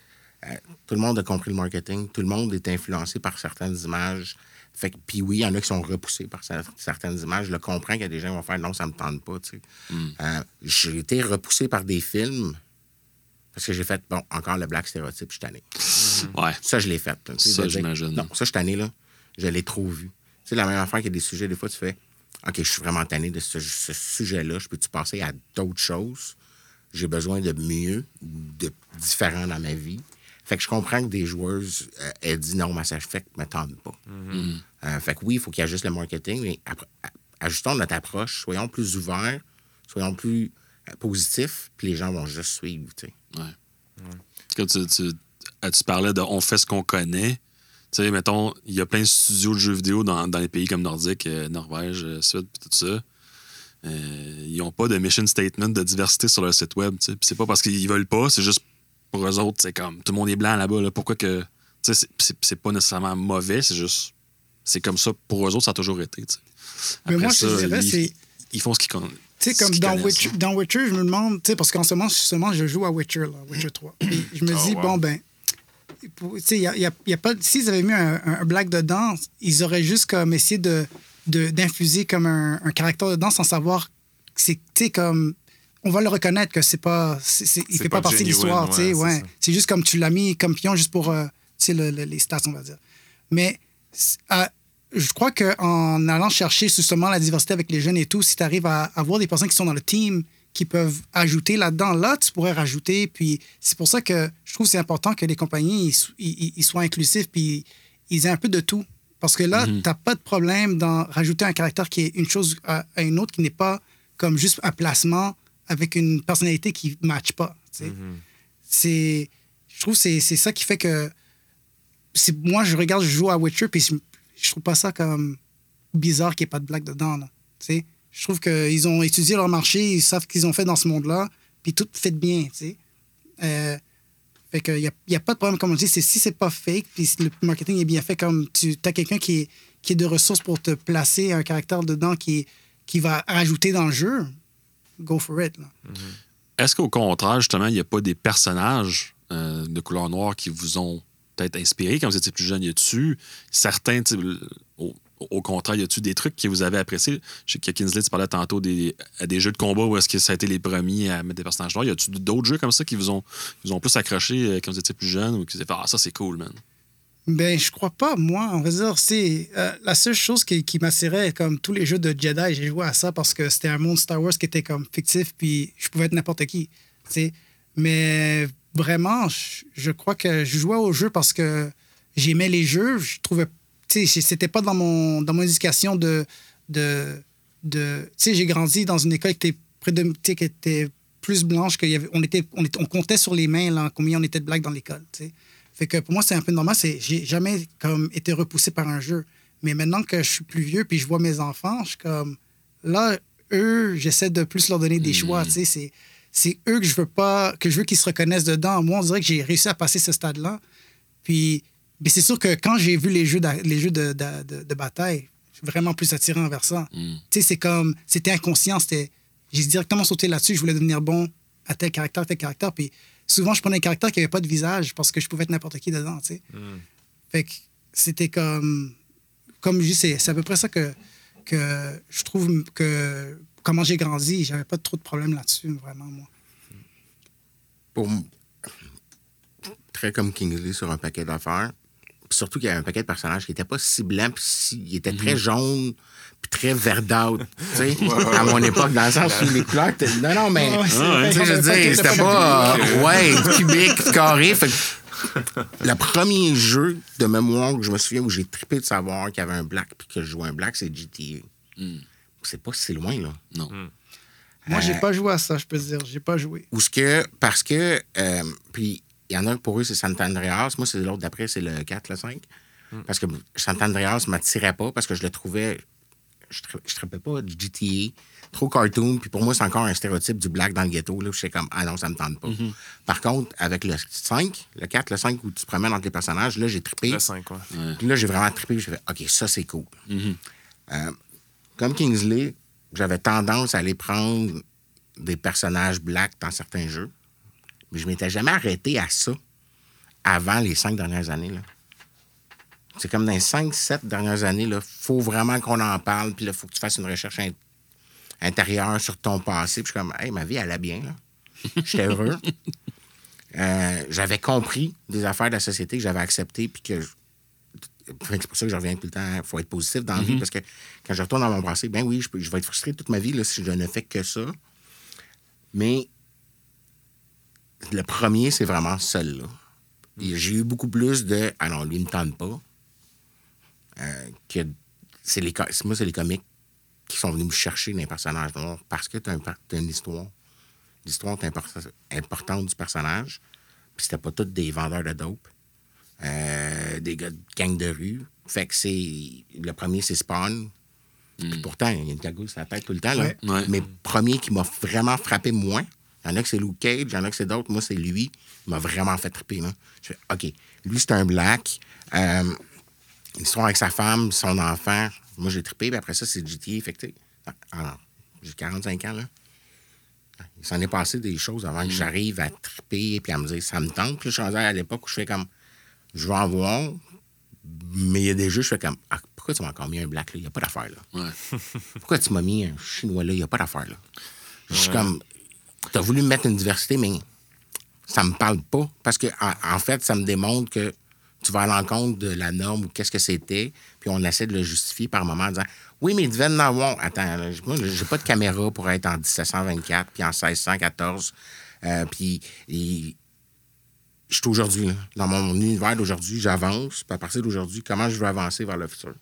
Euh, tout le monde a compris le marketing. Tout le monde est influencé par certaines images. Fait que, puis oui, il y en a qui sont repoussés par cer- certaines images. Je le comprends qu'il y a des gens qui vont faire non, ça me tente pas. tu sais. Euh, j'ai été repoussé par des films parce que j'ai fait, bon, encore le black stéréotype, je suis tanné. Ouais. Ça, je l'ai fait. tu sais, Ça, j'imagine. Non, ça, je suis tanné, là. Je l'ai trop vu. Tu sais, la même affaire qu'il y a des sujets, des fois, tu fais, OK, je suis vraiment tanné de ce, ce sujet-là. Je peux-tu passer à d'autres choses? J'ai besoin de mieux, de différent dans ma vie. Fait que je comprends que des joueuses euh, aient dit non, Mass Effect ne me tente pas. Euh, fait que oui, il faut qu'il y ait juste le marketing, mais après- ajustons notre approche, soyons plus ouverts, soyons plus euh, positifs, puis les gens vont juste suivre. Ouais. Quand tu, tu, euh, tu parlais de on fait ce qu'on connaît, tu sais, mettons, il y a plein de studios de jeux vidéo dans, dans les pays comme Nordique, Norvège, Suède, puis tout ça. Euh, ils n'ont pas de mission statement de diversité sur leur site web. c'est pas parce qu'ils veulent pas, c'est juste pour eux autres, c'est comme tout le monde est blanc là-bas. Là. Pourquoi que. C'est, pas nécessairement mauvais, c'est juste. C'est comme ça. Pour eux autres, ça a toujours été. Mais moi, je te dirais, c'est- ils font ce qu'ils connaissent. Tu sais, comme dans Witcher, dans Witcher, je me demande, tu sais, parce qu'en ce moment, justement, je joue à Witcher, là, Witcher 3. Puis je me Oh, dis, wow. bon, ben, tu sais, il y a, il y a- il y a pas. S'ils avaient mis un, un black dedans, ils auraient juste comme essayé de- d'infuser comme un, un caractère dedans sans savoir. que C'est, tu sais, comme. On va le reconnaître que c'est pas. c'est- c'est- il fait pas, pas partie de l'histoire, tu sais, ouais, c'est ouais. C'est juste comme tu l'as mis comme pion juste pour, euh, tu sais, le- le- les stats, on va dire. Mais à- je crois qu'en allant chercher justement la diversité avec les jeunes et tout, si tu arrives à avoir des personnes qui sont dans le team qui peuvent ajouter là-dedans, là, tu pourrais rajouter. Puis c'est pour ça que je trouve que c'est important que les compagnies ils- ils soient inclusifs puis ils aient un peu de tout. Parce que là, tu n'as pas de problème d'en rajouter un caractère qui est une chose à, à une autre qui n'est pas comme juste un placement avec une personnalité qui ne matche pas. C'est, je trouve que c'est c'est ça qui fait que moi je regarde je joue à Witcher puis je, trouve pas ça comme bizarre qu'il n'y ait pas de blague dedans là, tu sais. je trouve qu'ils ont étudié leur marché ils savent ce qu'ils ont fait dans ce monde là puis tout fait bien Euh, fait que y a, y a pas de problème comme on dit c'est si c'est pas fake puis si le marketing est bien fait comme tu as quelqu'un qui est qui est de ressources pour te placer un caractère dedans qui qui va rajouter dans le jeu go for it là. Est-ce qu'au contraire, justement, il n'y a pas des personnages euh, de couleur noire qui vous ont peut-être inspiré quand vous étiez plus jeune? Y a-tu certains, le- au, contraire, y a-tu des trucs que vous avez appréciés? Je sais que Kinsley, tu parlais tantôt des, des jeux de combat où est-ce que ça a été les premiers à mettre des personnages noirs. Y a-tu d'autres jeux comme ça qui vous ont, plus accroché euh, quand vous étiez plus jeune ou qui vous avez fait Ah, ça, c'est cool, man? Ben, je crois pas, moi. On va dire, c'est euh, la seule chose qui, qui m'attirait, comme tous les jeux de Jedi, j'ai joué à ça parce que c'était un monde Star Wars qui était comme fictif, puis je pouvais être n'importe qui. Mais vraiment, je, crois que je jouais au jeu parce que j'aimais les jeux. Je trouvais, c'était pas dans mon, dans mon éducation de. de, de tu sais, j'ai grandi dans une école qui était, qui était plus blanche, qu'il y avait, on, était, on, était- on comptait sur les mains là, combien on était de blagues dans l'école. tu sais. Fait que pour moi, c'est un peu normal. C'est, j'ai jamais comme été repoussé par un jeu. Mais maintenant que je suis plus vieux puis je vois mes enfants, je suis comme là, eux, j'essaie de plus leur donner des choix. tu sais. C'est, c'est eux que je veux pas, que je veux qu'ils se reconnaissent dedans. Moi, on dirait que j'ai réussi à passer ce stade-là. Puis, mais c'est sûr que quand j'ai vu les jeux, d'a- les jeux de, de, de- de bataille, je suis vraiment plus attiré envers ça. Tu sais, c'est comme, c'était inconscient. C'était, j'ai directement sauté là-dessus. Je voulais devenir bon à tel caractère, tel caractère. Puis souvent, je prenais un caractère qui n'avait pas de visage parce que je pouvais être n'importe qui dedans, tu sais. Fait que c'était comme, comme je dis, c'est, c'est à peu près ça que, que je trouve que comment j'ai grandi, j'avais pas trop de problèmes là-dessus, vraiment, moi. pour très comme Kingsley sur un paquet d'affaires. Puis surtout qu'il y avait un paquet de personnages qui n'étaient pas si blancs, puis si- il était très jaune, puis très verdâtre, tu sais, à mon époque, dans le sens où les couleurs... étaient- Non, non, mais... Vrai, tu sais, je veux dire, c'était pas... euh, ouais, cubique, carré. Fait que le premier jeu de mémoire que je me souviens où j'ai trippé de savoir qu'il y avait un black puis que je jouais un black, c'est GTA. C'est pas si loin, là. Non. Moi, j'ai Euh, pas joué à ça, je peux te dire. J'ai pas joué. Ou ce que, parce que, euh, puis il y en a un pour eux, c'est Santa Andreas. Moi, c'est l'autre d'après, c'est le 4, le 5. Parce que Santa Andreas ne m'attirait pas parce que je le trouvais. Je ne trouvais pas du GTA, trop cartoon. Puis pour moi, c'est encore un stéréotype du black dans le ghetto. Là, où je sais comme, ah non, ça me tente pas. Par contre, avec le 5, le 4, le 5, où tu te promènes entre les personnages, là, j'ai trippé. Le 5, ouais. Puis là, j'ai vraiment trippé. J'ai fait, OK, ça, c'est cool. Euh, comme Kingsley, j'avais tendance à aller prendre des personnages black dans certains jeux. Mais je m'étais jamais arrêté à ça avant les cinq dernières années. là. C'est comme dans les cinq, sept dernières années, il faut vraiment qu'on en parle. Puis il faut que tu fasses une recherche in- intérieure sur ton passé. Puis je suis comme, hey, ma vie allait bien. là. J'étais heureux. Euh, j'avais compris des affaires de la société que j'avais acceptées. Puis que je- c'est pour ça que je reviens tout le temps. Il faut être positif dans la vie parce que quand je retourne dans mon passé, ben oui, je, peux- je vais être frustré toute ma vie là, si je ne fais que ça. Mais le premier, c'est vraiment celui-là. Et J'ai eu beaucoup plus de Ah non, lui, il me tente pas. Euh, que c'est les, moi, c'est les comiques qui sont venus me chercher dans les personnages noirs parce que tu as, une histoire. L'histoire est impor- importante du personnage. Puis c'était pas tous des vendeurs de dope. euh, des gars de gang de rue. Fait que c'est. Le premier, c'est Spawn. Puis pourtant, il y a une cagoule sur la tête tout le temps. Là. Ouais. Ouais. Mais premier qui m'a vraiment frappé moins, il y en a que c'est Luke Cage, il y en a que c'est d'autres. Moi, c'est lui. Il m'a vraiment fait triper. Là. Je fais, OK, lui, c'est un black. Euh, l'histoire avec sa femme, son enfant. Moi, j'ai trippé. Puis après ça, c'est GTA. Fait que, tu sais, alors, j'ai 45 ans, là. Il s'en est passé des choses avant que j'arrive à triper puis à me dire ça me tente. Puis je suis à l'époque où je fais comme je vais en voir, mais il y a des jeux, je fais comme ah, pourquoi tu m'as encore mis un black là? Il n'y a pas d'affaire là. Ouais. Pourquoi tu m'as mis un chinois là? Il n'y a pas d'affaire là. Je suis comme tu as voulu me mettre une diversité, mais ça me parle pas. Parce que en, fait, ça me démontre que tu vas à l'encontre de la norme ou qu'est-ce que c'était, puis on essaie de le justifier par moment en disant Oui, mais il devait en. Attends, moi, j'ai pas de caméra pour être en 1724 puis en 1614. Euh, puis je suis aujourd'hui, là. dans mon univers d'aujourd'hui, j'avance, puis à partir d'aujourd'hui, comment je veux avancer vers le futur?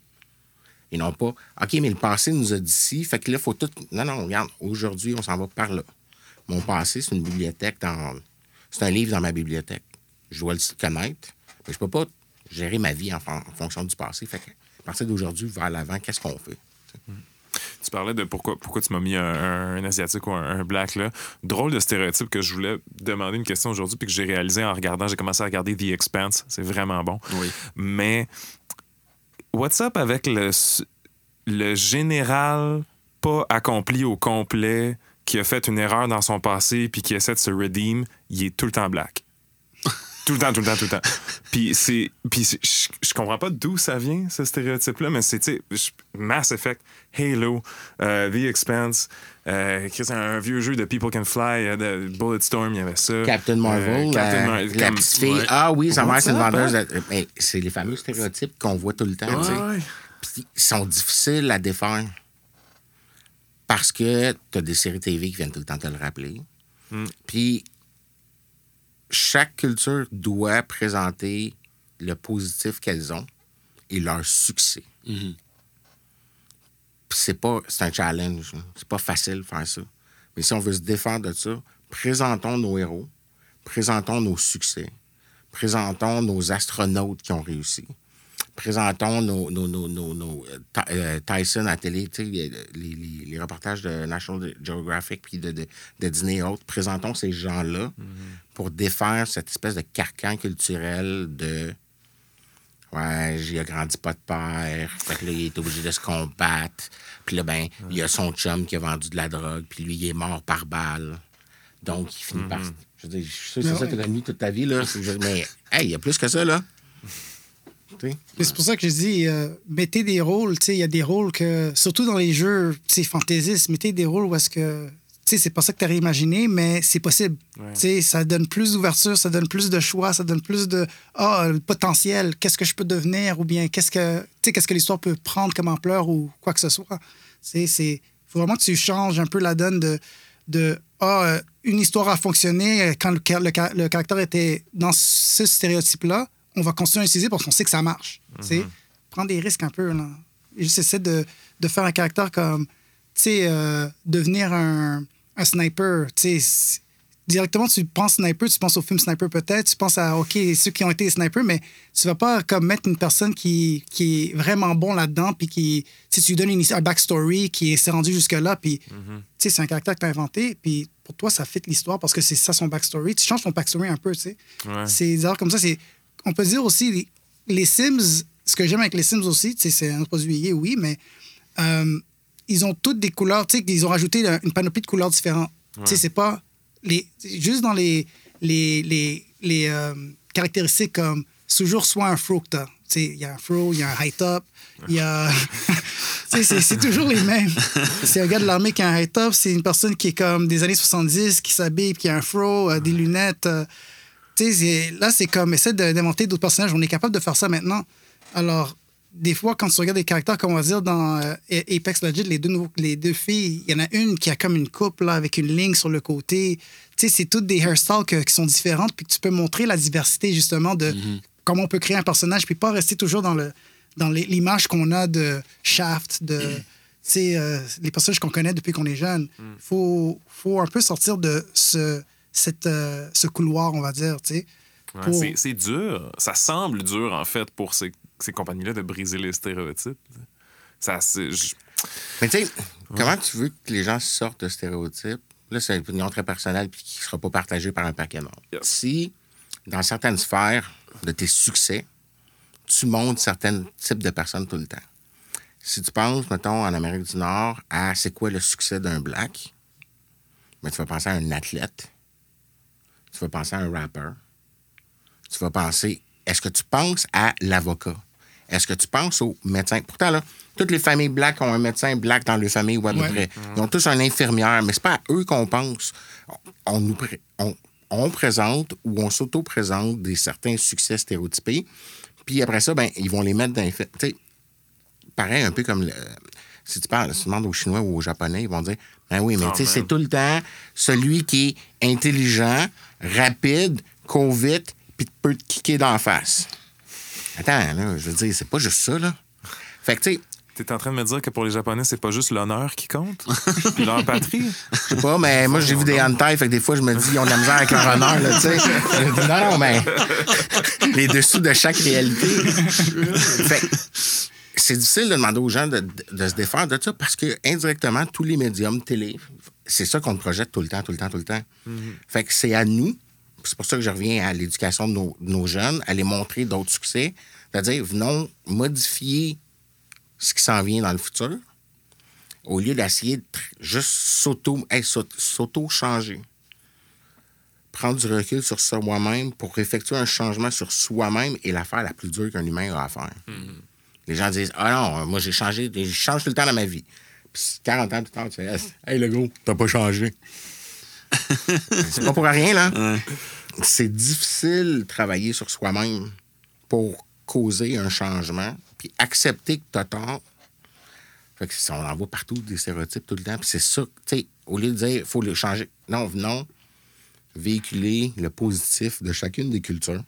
Et non pas, OK, mais le passé nous a dit ci, fait que là, il faut tout. Non, non, regarde, aujourd'hui, on s'en va par là. Mon passé, c'est une bibliothèque dans. C'est un livre dans ma bibliothèque. Je dois le connaître, mais je peux pas gérer ma vie en, fon- en fonction du passé. Fait que, à partir d'aujourd'hui, vers l'avant, qu'est-ce qu'on fait? Tu parlais de pourquoi, pourquoi tu m'as mis un, un Asiatique ou un, un Black là. Drôle de stéréotype que je voulais demander une question aujourd'hui puis que j'ai réalisé en regardant. J'ai commencé à regarder The Expanse. C'est vraiment bon. Oui. Mais what's up avec le, le général pas accompli au complet qui a fait une erreur dans son passé puis qui essaie de se redeem, il est tout le temps black. Tout le temps, tout le temps, tout le temps. Puis c'est, puis je, comprends pas d'où ça vient ce stéréotype-là, mais c'est tu sais, Mass Effect, Halo, euh, The Expanse, euh, un vieux jeu de People Can Fly, euh, de Bulletstorm, il y avait ça. Captain Marvel, Euh, Captain la, Mar- la comme- petite fille. ouais. Ah oui, sa mère, c'est une vendeuse. c'est les fameux stéréotypes qu'on voit tout le temps. tu sais. Ouais, ouais. Puis ils sont difficiles à défaire. Parce que tu as des séries TV qui viennent tout le temps te le rappeler. Mm. Puis chaque culture doit présenter le positif qu'elles ont et leur succès. Mhm. Puis c'est pas c'est un challenge. là. C'est pas facile de faire ça. Mais si on veut se défendre de ça, présentons nos héros, présentons nos succès, présentons nos astronautes qui ont réussi, présentons nos, nos, nos, nos- nos, euh, euh, Tyson à la télé, tu sais, les, les- les- reportages de National Geographic puis de, de, de Disney et autres. Présentons ces gens-là pour défaire cette espèce de carcan culturel de Ouais, il a grandi pas de père. Fait que là, il est obligé de se combattre. Puis là, ben, il y a son chum qui a vendu de la drogue. Puis lui, il est mort par balle. Donc, il finit par. Je veux dire, je suis sûr que c'est Mais ça que t'as connu toute ta vie, là. Mais, hey, il y a plus que ça, là. C'est pour ça que je dis, euh, mettez des rôles, tu sais, il y a des rôles que, surtout dans les jeux, fantaisistes, mettez des rôles où est-ce que, tu sais, c'est pas ça que tu imaginé, mais c'est possible. Ouais. Tu sais, ça donne plus d'ouverture, ça donne plus de choix, ça donne plus de, ah, potentiel, qu'est-ce que je peux devenir, ou bien qu'est-ce que, tu sais, qu'est-ce que l'histoire peut prendre comme ampleur ou quoi que ce soit. Tu sais, c'est, faut vraiment que tu changes un peu la donne de, de ah, euh, une histoire a fonctionné euh, quand le, le, le caractère était dans ce stéréotype-là, on va continuer à l'utiliser parce qu'on sait que ça marche. Tu sais, prends des risques un peu. Là. Essayer de, de faire un caractère comme, tu sais, euh, devenir un, un sniper. Tu sais, c- directement, tu penses sniper, tu penses au film Sniper peut-être, tu penses à, OK, ceux qui ont été snipers, mais tu vas pas comme mettre une personne qui, qui est vraiment bon là-dedans, puis qui, tu sais, tu lui donnes une, un backstory qui s'est rendu jusque-là, puis, tu sais, c'est un caractère que tu as inventé, puis pour toi, ça fit l'histoire parce que c'est ça son backstory. Tu changes ton backstory un peu, tu sais. Ouais. C'est des erreurs comme ça. C'est, on peut dire aussi, les, les Sims, ce que j'aime avec les Sims aussi, c'est un produit oui, mais euh, ils ont toutes des couleurs, tu sais, ils ont rajouté une panoplie de couleurs différentes. Tu sais, c'est pas. Les, juste dans les, les, les, les euh, caractéristiques comme toujours soit un fro que t'as. Tu sais, il y a un fro, il y a un high top, il y a. tu sais, c'est, toujours les mêmes. C'est un gars de l'armée qui a un high top, c'est une personne qui est comme des années 70, qui s'habille, qui a un fro, euh, des lunettes. euh, là, c'est comme, essaie de- d'inventer d'autres personnages. On est capable de faire ça maintenant. Alors, des fois, quand tu regardes des caractères, comme on va dire dans euh, Apex Legends, les deux, nouveaux- les deux filles, il y en a une qui a comme une coupe là, avec une ligne sur le côté. Tu sais, c'est toutes des hairstyles que- qui sont différentes, puis que tu peux montrer la diversité, justement, de comment on peut créer un personnage, puis pas rester toujours dans le dans l'image qu'on a de Shaft, de tu sais, euh, les personnages qu'on connaît depuis qu'on est jeune. Il faut, faut un peu sortir de ce, cette, euh, ce couloir, on va dire, tu sais. Ouais, Pour- c'est- C'est dur. Ça semble dur, en fait, pour ces, ces compagnies-là de briser les stéréotypes. Ça, je- Mais tu sais, comment tu veux que les gens sortent de stéréotypes? Là, c'est une opinion très personnelle puis qui ne sera pas partagée par un paquet de monde. Yes. Si, dans certaines sphères de tes succès, tu montres certains types de personnes tout le temps. Si tu penses, mettons, en Amérique du Nord, à c'est quoi le succès d'un black, mais tu vas penser à un athlète, tu vas penser à un rappeur, tu vas penser, est-ce que tu penses à l'avocat? Est-ce que tu penses au médecin? Pourtant, là, toutes les familles black ont un médecin black dans leur famille ou à peu Ouais. près. Ils ont tous un infirmière, mais c'est pas à eux qu'on pense. On, nous pré- on- on présente ou on s'auto-présente des certains succès stéréotypés. Puis après ça, ben, ils vont les mettre dans les pareil, un peu comme le- si tu parles, si tu demandes aux Chinois ou aux Japonais, ils vont dire Ben oui, mais Ah, tu sais, c'est tout le temps celui qui est intelligent, rapide, court vite, puis peut te kicker d'en face. Attends, là, je veux dire, c'est pas juste ça, là. Fait que, tu sais, T'es en train de me dire que pour les Japonais, c'est pas juste l'honneur qui compte, puis leur patrie? je sais pas, mais moi, j'ai vu des hentai, fait que des fois, je me dis, ils ont de la misère avec leur honneur, là, tu sais. Je dis, Non, non, mais les dessous de chaque réalité. fait que c'est difficile de demander aux gens de, de se défaire de ça parce que, indirectement, tous les médiums télé, c'est ça qu'on projette tout le temps, tout le temps, tout le temps. Fait que c'est à nous, c'est pour ça que je reviens à l'éducation de nos, de nos jeunes, à les montrer d'autres succès, c'est-à-dire, venons modifier ce qui s'en vient dans le futur, au lieu d'essayer de juste hey, s'auto-changer. Prendre du recul sur soi-même pour effectuer un changement sur soi-même est l'affaire la plus dure qu'un humain a à faire. Les gens disent Ah non, moi j'ai changé, je change tout le temps dans ma vie. Puis 40 ans plus tard, tu fais Hey le gros, t'as pas changé. C'est pas pour rien, là. C'est difficile de travailler sur soi-même pour causer un changement, puis accepter que t'as tort. Fait que on en voit partout des stéréotypes tout le temps. Puis c'est ça, tu sais, au lieu de dire il faut le changer, non, venons véhiculer le positif de chacune des cultures.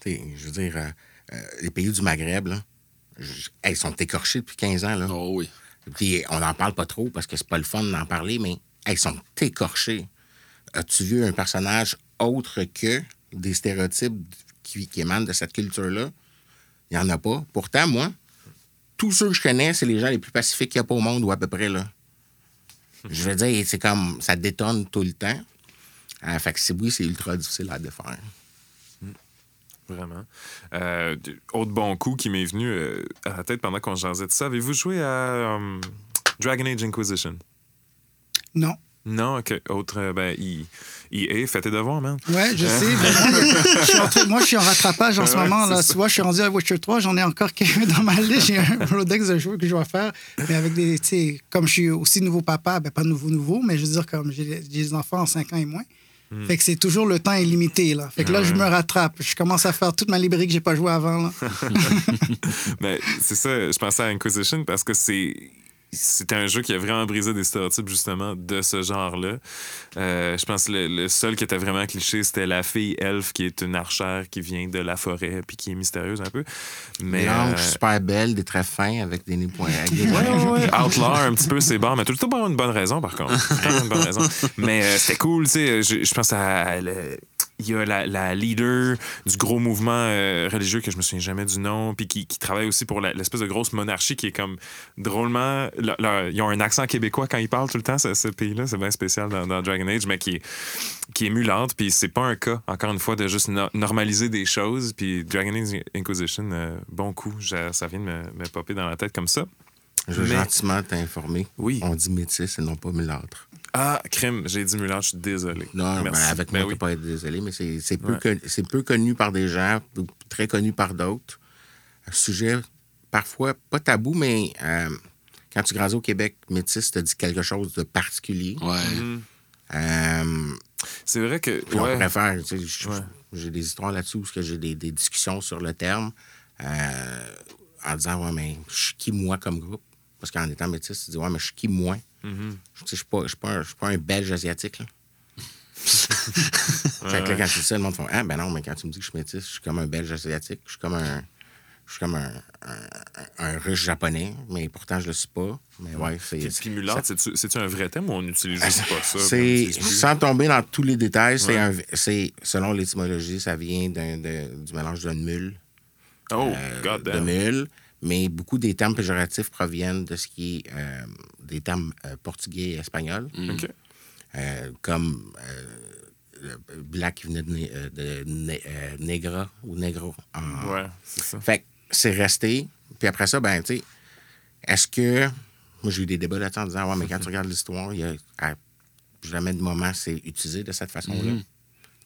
Tu sais, je veux dire, euh, euh, les pays du Maghreb, là, hey, ils sont écorchés depuis 15 ans. Là. Oh oui. On n'en parle pas trop parce que c'est pas le fun d'en parler, mais ils sont écorchés. As-tu vu un personnage autre que des stéréotypes qui, émanent de cette culture-là? Il n'y en a pas. Pourtant, moi, tous ceux que je connais, c'est les gens les plus pacifiques qu'il n'y a pas au monde, ou à peu près, là. Je veux dire, c'est comme, ça détonne tout le temps. Euh, fait que oui, c'est ultra difficile à défaire. Vraiment. Euh, autre bon coup qui m'est venu euh, à la tête pendant qu'on jasait de ça. Avez-vous joué à euh, Dragon Age Inquisition? Non. Non, OK. Autre, ben, EA, fais tes devoirs, man. Ouais, je sais. je suis en train- moi, je suis en rattrapage en ce Ouais, moment. Là. vois, je suis rendu à Witcher 3. J'en ai encore quelques dans ma liste. J'ai un Rodex de jeux que je dois faire. Mais avec des. tu sais, Comme je suis aussi nouveau papa, ben pas nouveau, nouveau, mais je veux dire, comme j'ai des enfants en 5 ans et moins. Fait que c'est toujours le temps est limité. Là. Fait que là, je me rattrape. Je commence à faire toute ma librairie que j'ai pas joué avant. Là. Mais c'est ça, je pensais à Inquisition parce que c'est. C'était un jeu qui a vraiment brisé des stéréotypes, justement, de ce genre-là. Euh, je pense que le, le seul qui était vraiment cliché, c'était la fille elfe qui est une archère qui vient de la forêt puis qui est mystérieuse un peu. Mais. Euh, super belle, des traits fins avec des nez des- Ouais, ouais, ouais. Outlaw, un petit peu, c'est bon, mais tout le temps pour une bonne raison, par contre. Vraiment une bonne raison. Mais euh, c'était cool, tu sais. Je, je pense à. le- il y a la, la leader du gros mouvement euh, religieux que je me souviens jamais du nom, puis qui, qui travaille aussi pour l'espèce de grosse monarchie qui est comme drôlement. le- le- ils ont un accent québécois quand ils parlent tout le temps, ce, ce pays-là. C'est bien spécial dans, dans Dragon Age, mais qui est, qui est émulante, puis c'est pas un cas, encore une fois, de juste no- normaliser des choses. Puis Dragon Age Inquisition, euh, bon coup, ça vient de me, me popper dans la tête comme ça. Je veux Mais- gentiment t'informer. Oui. On dit métis et non pas mulâtre. Ah, crime, j'ai dit mulâtre, je suis désolé. Non, ben, avec Ben moi, oui. tu peux pas être désolé, mais c'est c'est peu, Ouais. connu- c'est peu connu par des gens, peu- très connu par d'autres. Un sujet parfois pas tabou, mais euh, quand tu grandis au Québec, métis te dit quelque chose de particulier. Ouais. Euh, C'est vrai que. on ouais. préfère, tu sais, je- Ouais. j'ai des histoires là-dessus où que j'ai des, des discussions sur le terme euh, en disant, ouais, mais je suis qui moi comme groupe? Parce qu'en étant métis, tu dis, ouais, mais je suis qui moi? Mhm. Sais, je suis pas, je suis pas, un- pas belge asiatique, là. Fait que là, quand tu dis ça, le monde fait Ah, ben non, mais quand tu me dis que je suis métis, je suis comme un belge asiatique. Je suis comme un. Je suis comme un, un, un russe japonais, mais pourtant, je le suis pas. Mais ouais, c'est. Puis mulâtre, c'est-tu c'est-tu un vrai thème ou on utilise juste pas ça? C'est, sans tomber dans tous les détails, c'est, Ouais. un- c'est selon l'étymologie, ça vient d'un- de- du mélange d'une mule, Oh, euh, god de mule, mais beaucoup des termes péjoratifs proviennent de ce qui est euh, des termes euh, portugais et espagnols, OK. euh, comme euh, le black qui venait de, né- de né- euh, negra ou negro. en- Ouais, c'est ça. Fait que c'est resté. Puis après ça, ben, tu sais, est-ce que. Moi, j'ai eu des débats là-dessus en disant, ouais, mais quand tu regardes l'histoire, il y a. à jamais de moment, c'est utilisé de cette façon-là.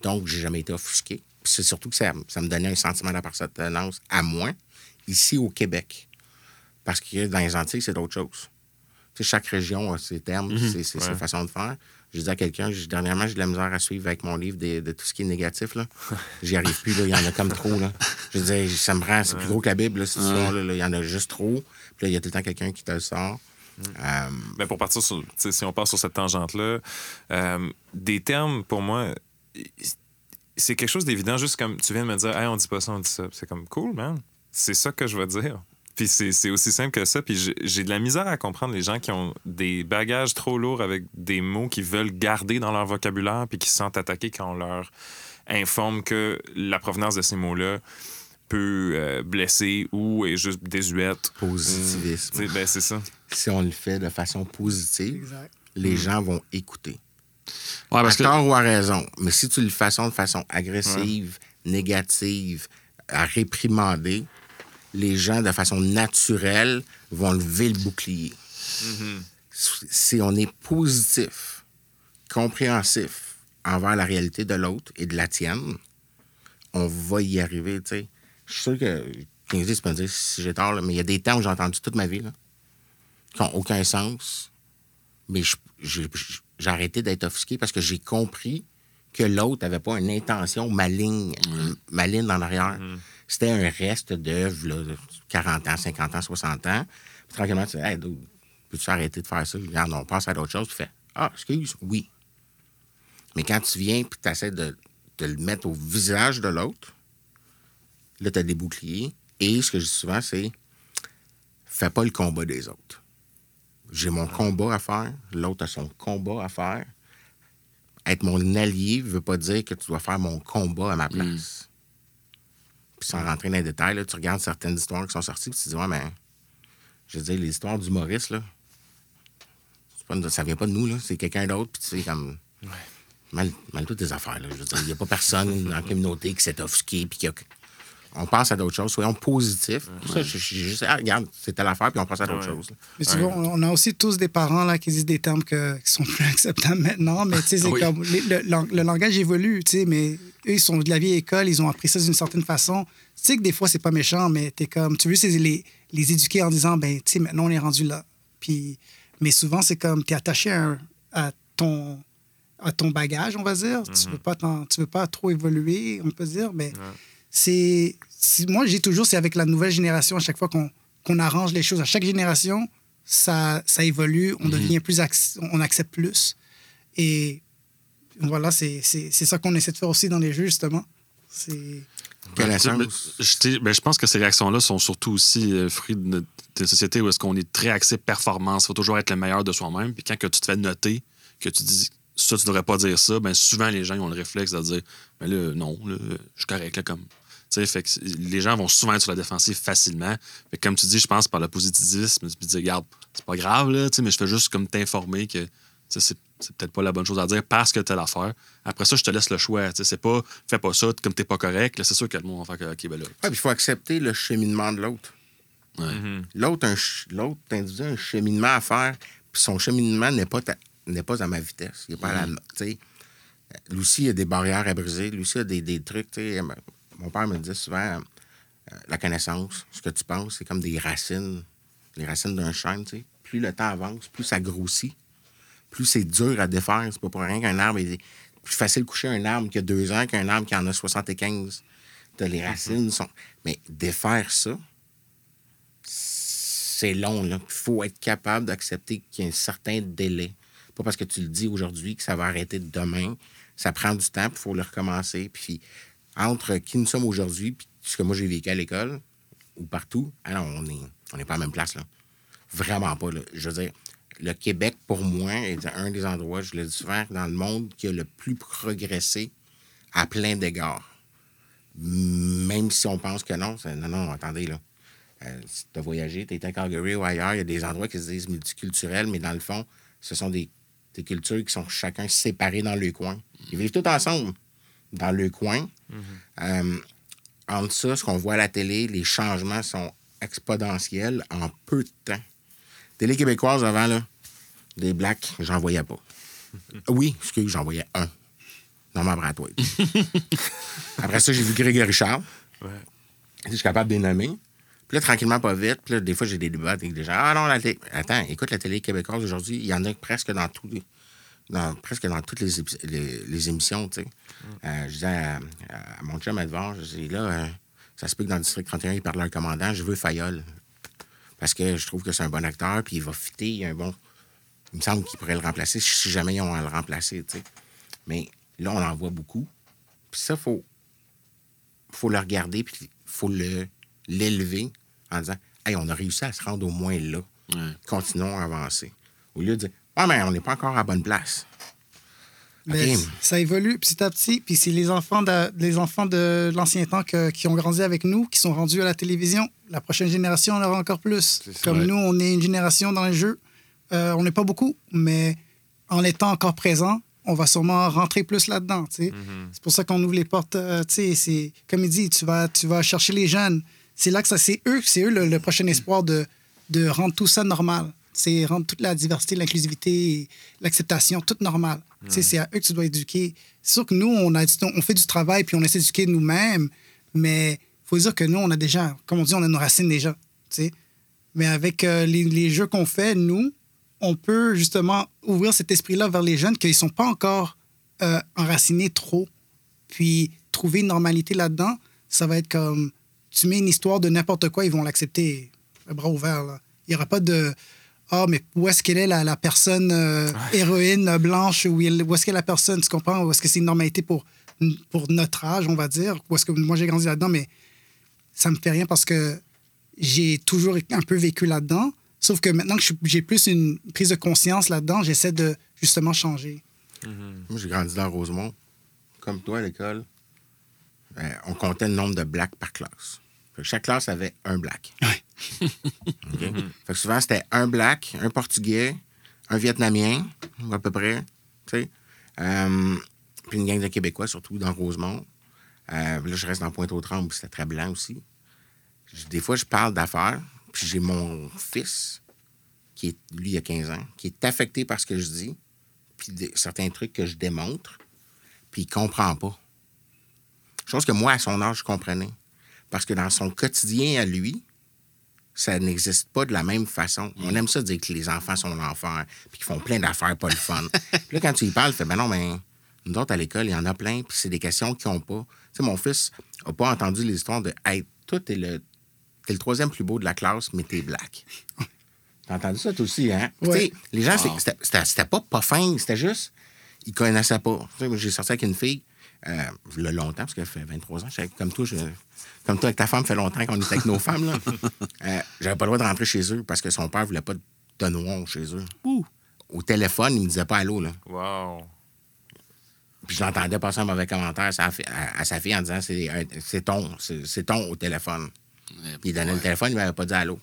Donc, j'ai jamais été offusqué. Puis c'est surtout que ça, ça me donnait un sentiment d'appartenance à moi, ici au Québec. Parce que dans les Antilles, c'est d'autres choses. Tu sais, chaque région a ses termes, ses, ses- ses Ouais. façons de faire. Je dis à quelqu'un, dernièrement, j'ai de la misère à suivre avec mon livre de, tout ce qui est négatif. J'y arrive plus, il y en a comme trop. Là. Je dire, ça me rend, c'est plus gros que la Bible, là, il y en a juste trop. Puis là, il y a tout le temps quelqu'un qui te le sort. Euh, Mais pour partir sur, si on part sur cette tangente-là, euh, des termes, pour moi, c'est quelque chose d'évident, juste comme tu viens de me dire, hey, on dit pas ça, on dit ça. C'est comme cool, man. C'est ça que je veux dire. Puis c'est c'est aussi simple que ça. Puis j'ai- de la misère à comprendre les gens qui ont des bagages trop lourds avec des mots qu'ils veulent garder dans leur vocabulaire puis qui se sentent attaqués quand on leur informe que la provenance de ces mots-là peut euh, blesser ou est juste désuète. positivisme. Tu sais, ben, c'est ça. Si on le fait de façon positive, Exact. les gens vont écouter. Ouais, parce à que. tort ou à raison. Mais si tu le fais de façon agressive, négative, à réprimander, les gens, de façon naturelle, vont lever le bouclier. Si on est positif, compréhensif envers la réalité de l'autre et de la tienne, on va y arriver, tu sais. Je suis sûr que, 15 tu peux me dire si j'ai tort, là, mais il y a des termes que j'ai entendus toute ma vie, là, qui n'ont aucun sens, mais j'ai arrêté d'être offusqué parce que j'ai compris que l'autre n'avait pas une intention maligne, maligne en arrière. C'était un reste là, de 40 ans, 50 ans, 60 ans. Puis tranquillement, tu dis, hey, peux-tu arrêter de faire ça? Regarde, on passe à d'autres choses. Tu fais, ah, excuse, oui. Mais quand tu viens et tu essaies de, de le mettre au visage de l'autre, là, tu as des boucliers. Et ce que je dis souvent, c'est fais pas le combat des autres. J'ai mon combat à faire, l'autre a son combat à faire. Être mon allié ne veut pas dire que tu dois faire mon combat à ma place. Puis sans rentrer dans les détails, là, tu regardes certaines histoires qui sont sorties, puis tu te dis, ouais, mais je veux dire, les histoires d'humoristes, là, c'est pas ça vient pas de nous, là, c'est quelqu'un d'autre, puis tu sais, comme. Mal, mal toutes tes affaires, là. Je veux dire, il n'y a pas personne dans la communauté qui s'est offusqué, puis qui a- On passe à d'autres choses, soyons positifs. Ça, je- je- j'ai juste, ah, regarde, c'était l'affaire, puis on passe à d'autres Ouais. choses. Mais tu vois, on a aussi tous des parents là, qui disent des termes que, qui sont plus acceptables maintenant, mais tu sais, c'est Oui. comme les- le, lang- le langage évolue, tu sais, mais eux, ils sont de la vieille école, ils ont appris ça d'une certaine façon. Tu sais que des fois, c'est pas méchant, mais t'es comme, tu veux les, les éduquer en disant, ben, tu sais, maintenant, on est rendu là. Puis, mais souvent, c'est comme, t'es attaché à, un- à ton à ton bagage, on va dire. Tu peux pas t'en- tu peux pas trop évoluer, on peut dire, mais c'est- moi j'ai toujours c'est avec la nouvelle génération à chaque fois qu'on qu'on arrange les choses à chaque génération ça ça évolue on devient plus on accepte plus et voilà c'est c'est c'est ça qu'on essaie de faire aussi dans les jeux justement c'est Ben, je, ben, je pense que ces réactions-là sont surtout aussi euh, fruits de notre société où est-ce qu'on est très axé performance. Il faut toujours être le meilleur de soi-même. Puis quand que tu te fais noter, que tu dis ça, tu devrais pas dire ça, ben souvent les gens ils ont le réflexe de dire ben là, non, là, je suis correct, là, comme. Fait que les gens vont souvent être sur la défensive facilement. Fait que comme tu dis, je pense par le positivisme, tu dis, regarde, c'est pas grave, là, mais je fais juste comme t'informer que c'est c'est peut-être pas la bonne chose à dire parce que t'as l'affaire. Après ça, je te laisse le choix. tu sais, C'est pas fais pas ça comme t'es pas correct. là, C'est sûr que le monde va faire que, OK, ben là. Ouais, il faut accepter le cheminement de l'autre. Ouais. L'autre, un ch- l'autre individu a un cheminement à faire, puis son cheminement n'est pas, ta- n'est pas à ma vitesse. Il est pas à la no- tu sais. Lui aussi, il a des barrières à briser. Lui aussi, il a des, des trucs. Mon père me disait souvent euh, la connaissance, ce que tu penses, c'est comme des racines, les racines d'un chêne. tu sais. Plus le temps avance, plus ça grossit, plus c'est dur à défaire. C'est pas pour rien qu'un arbre est plus facile de coucher un arbre qui a deux ans qu'un arbre qui en a 75. T'as les racines sont. Mais défaire ça, c'est long. Il faut être capable d'accepter qu'il y a un certain délai. Pas parce que tu le dis aujourd'hui que ça va arrêter demain. Ça prend du temps, puis il faut le recommencer. Puis entre qui nous sommes aujourd'hui, puis ce que moi j'ai vécu à l'école, ou partout, ah non, on n'est on pas à la même place, là. Vraiment pas, là. Je veux dire, le Québec, pour moi, est un des endroits, je le dis souvent, dans le monde qui a le plus progressé à plein d'égards. Même si on pense que non, non, non, attendez, là. Euh, si tu as voyagé, tu été à Calgary ou ailleurs, il y a des endroits qui se disent multiculturels, mais dans le fond, ce sont des, cultures qui sont chacun séparés dans le coin. Ils vivent tous ensemble dans le coin. Euh, entre ça, ce qu'on voit à la télé, les changements sont exponentiels en peu de temps. Télé québécoise avant, là, des blacks, j'en voyais pas. Oui, excuse, j'en voyais un. Norman Brathwaite. Après ça, j'ai vu Grégory Charles. Ouais. Je suis capable de les nommer. Puis là, tranquillement, pas vite. Puis là, des fois, j'ai des débats avec des gens. Ah non, la télé. Attends, écoute, la télé québécoise aujourd'hui, il y en a presque dans tous les. Dans, presque dans toutes les, les, les émissions, tu sais. Euh, je disais à, à mon chum Edouard, je dis là, euh, ça se peut que dans le district 31, il parle à un commandant, je veux Fayol. Parce que je trouve que c'est un bon acteur, puis il va fitter, il y a un bon. Il me semble qu'il pourrait le remplacer si jamais ils ont à le remplacer, tu sais. Mais là, on en voit beaucoup. Puis ça, faut, faut le regarder, puis il faut le, l'élever en disant Hey, on a réussi à se rendre au moins là. Ouais. Continuons à avancer. Au lieu de dire Ah, mais on n'est pas encore à la bonne place. Mais ça évolue petit à petit. Puis c'est les enfants de, les enfants de l'ancien temps que- qui ont grandi avec nous, qui sont rendus à la télévision. La prochaine génération en aura encore plus. Comme Ouais. nous, on est une génération dans les jeux. Euh, on n'est pas beaucoup, mais en étant encore présent, on va sûrement rentrer plus là-dedans. sais. C'est pour ça qu'on ouvre les portes. euh, c'est comme il dit, tu vas, tu vas chercher les jeunes. C'est là que ça, c'est eux, c'est eux le, le prochain espoir de, de rendre tout ça normal. C'est rendre toute la diversité, l'inclusivité, l'acceptation, tout normal. Tu sais, C'est à eux que tu dois éduquer. C'est sûr que nous, on, a, on fait du travail puis on essaie d'éduquer nous-mêmes, mais il faut dire que nous, on a déjà, comme on dit, on a nos racines déjà. tu sais. Mais avec euh, les, les jeux qu'on fait, nous, on peut justement ouvrir cet esprit-là vers les jeunes qui ne sont pas encore euh, enracinés trop. Puis trouver une normalité là-dedans, ça va être comme tu mets une histoire de n'importe quoi, ils vont l'accepter le bras ouvert. là. Il n'y aura pas de Ah, mais où est-ce qu'elle est la, la personne euh, héroïne blanche? Ou il- où est-ce qu'elle est la personne, tu comprends? Où est-ce que c'est une normalité pour, pour notre âge, on va dire? Ou est-ce que moi j'ai grandi là-dedans, mais ça me fait rien parce que j'ai toujours un peu vécu là-dedans. Sauf que maintenant que j'ai plus une prise de conscience là-dedans, j'essaie de justement changer. Moi, j'ai grandi dans Rosemont. Comme toi à l'école, euh, on comptait le nombre de blacks par classe. Que chaque classe avait un black. OK? Fait que souvent, c'était un black, un portugais, un vietnamien, à peu près. Euh, puis une gang de Québécois, surtout dans Rosemont. Euh, là, je reste dans Pointe-aux-Trembles, c'était très blanc aussi. Des fois, je parle d'affaires, puis j'ai mon fils, qui est, lui, il a 15 ans, qui est affecté par ce que je dis, puis des- certains trucs que je démontre, puis il comprend pas. Chose que moi, à son âge, je comprenais. Parce que dans son quotidien à lui, ça n'existe pas de la même façon. On aime ça dire que les enfants sont l'enfer, puis qu'ils font plein d'affaires pas le fun. puis là, quand tu y parles, il fait, ben non, mais nous autres, à l'école, il y en a plein, puis c'est des questions qu'ils n'ont pas. Tu sais, mon fils n'a pas entendu les histoires de, hey, toi, t'es le, t'es le troisième plus beau de la classe, mais t'es black. T'as entendu ça, toi aussi, hein? Ouais. tu sais, les gens, Wow. c'était- pas pas fin, c'était juste, ils connaissaient pas. Tu sais, moi, J'ai sorti avec une fille, euh, a longtemps, parce qu'elle fait 23 ans. Comme toi, je- comme toi, avec ta femme, fait longtemps qu'on était avec nos femmes, là. Euh, J'avais pas le droit de rentrer chez eux parce que son père voulait pas de noir chez eux. Au téléphone, il me disait pas allô, là. Wow. Puis je l'entendais passer un mauvais commentaire à sa, fille en disant c'est ton, c'est ton au téléphone. Puis il donnait le téléphone, il m'avait pas dit allô.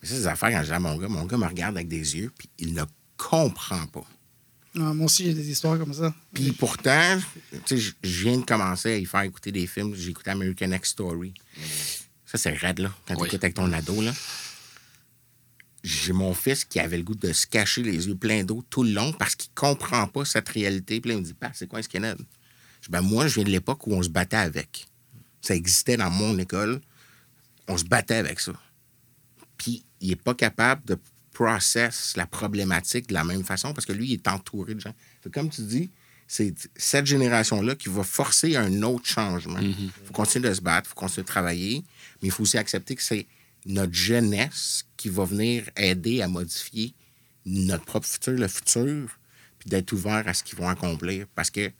Mais ça, c'est des affaires quand je dis à mon gars, mon gars me regarde avec des yeux, puis il ne comprend pas. Ah, moi aussi, j'ai des histoires comme ça. Puis pourtant, tu sais, je viens de commencer à y faire écouter des films. J'ai écouté American Next Story. Ça, c'est raide, là, quand tu Oui. écoutes avec ton ado, là. J'ai mon fils qui avait le goût de se cacher les yeux pleins d'eau tout le long parce qu'il comprend pas cette réalité. Puis là, il me dit, pas, c'est quoi un skinhead? Je dis, ben, moi, je viens de l'époque où on se battait avec. Ça existait dans mon école. On se battait avec ça. Puis, il n'est pas capable de process la problématique de la même façon parce que lui, il est entouré de gens. Fait comme tu dis, c'est cette génération-là qui va forcer un autre changement. Il faut continuer de se battre, il faut continuer de travailler, mais il faut aussi accepter que c'est notre jeunesse qui va venir aider à modifier notre propre futur, le futur, puis d'être ouvert à ce qu'ils vont accomplir parce que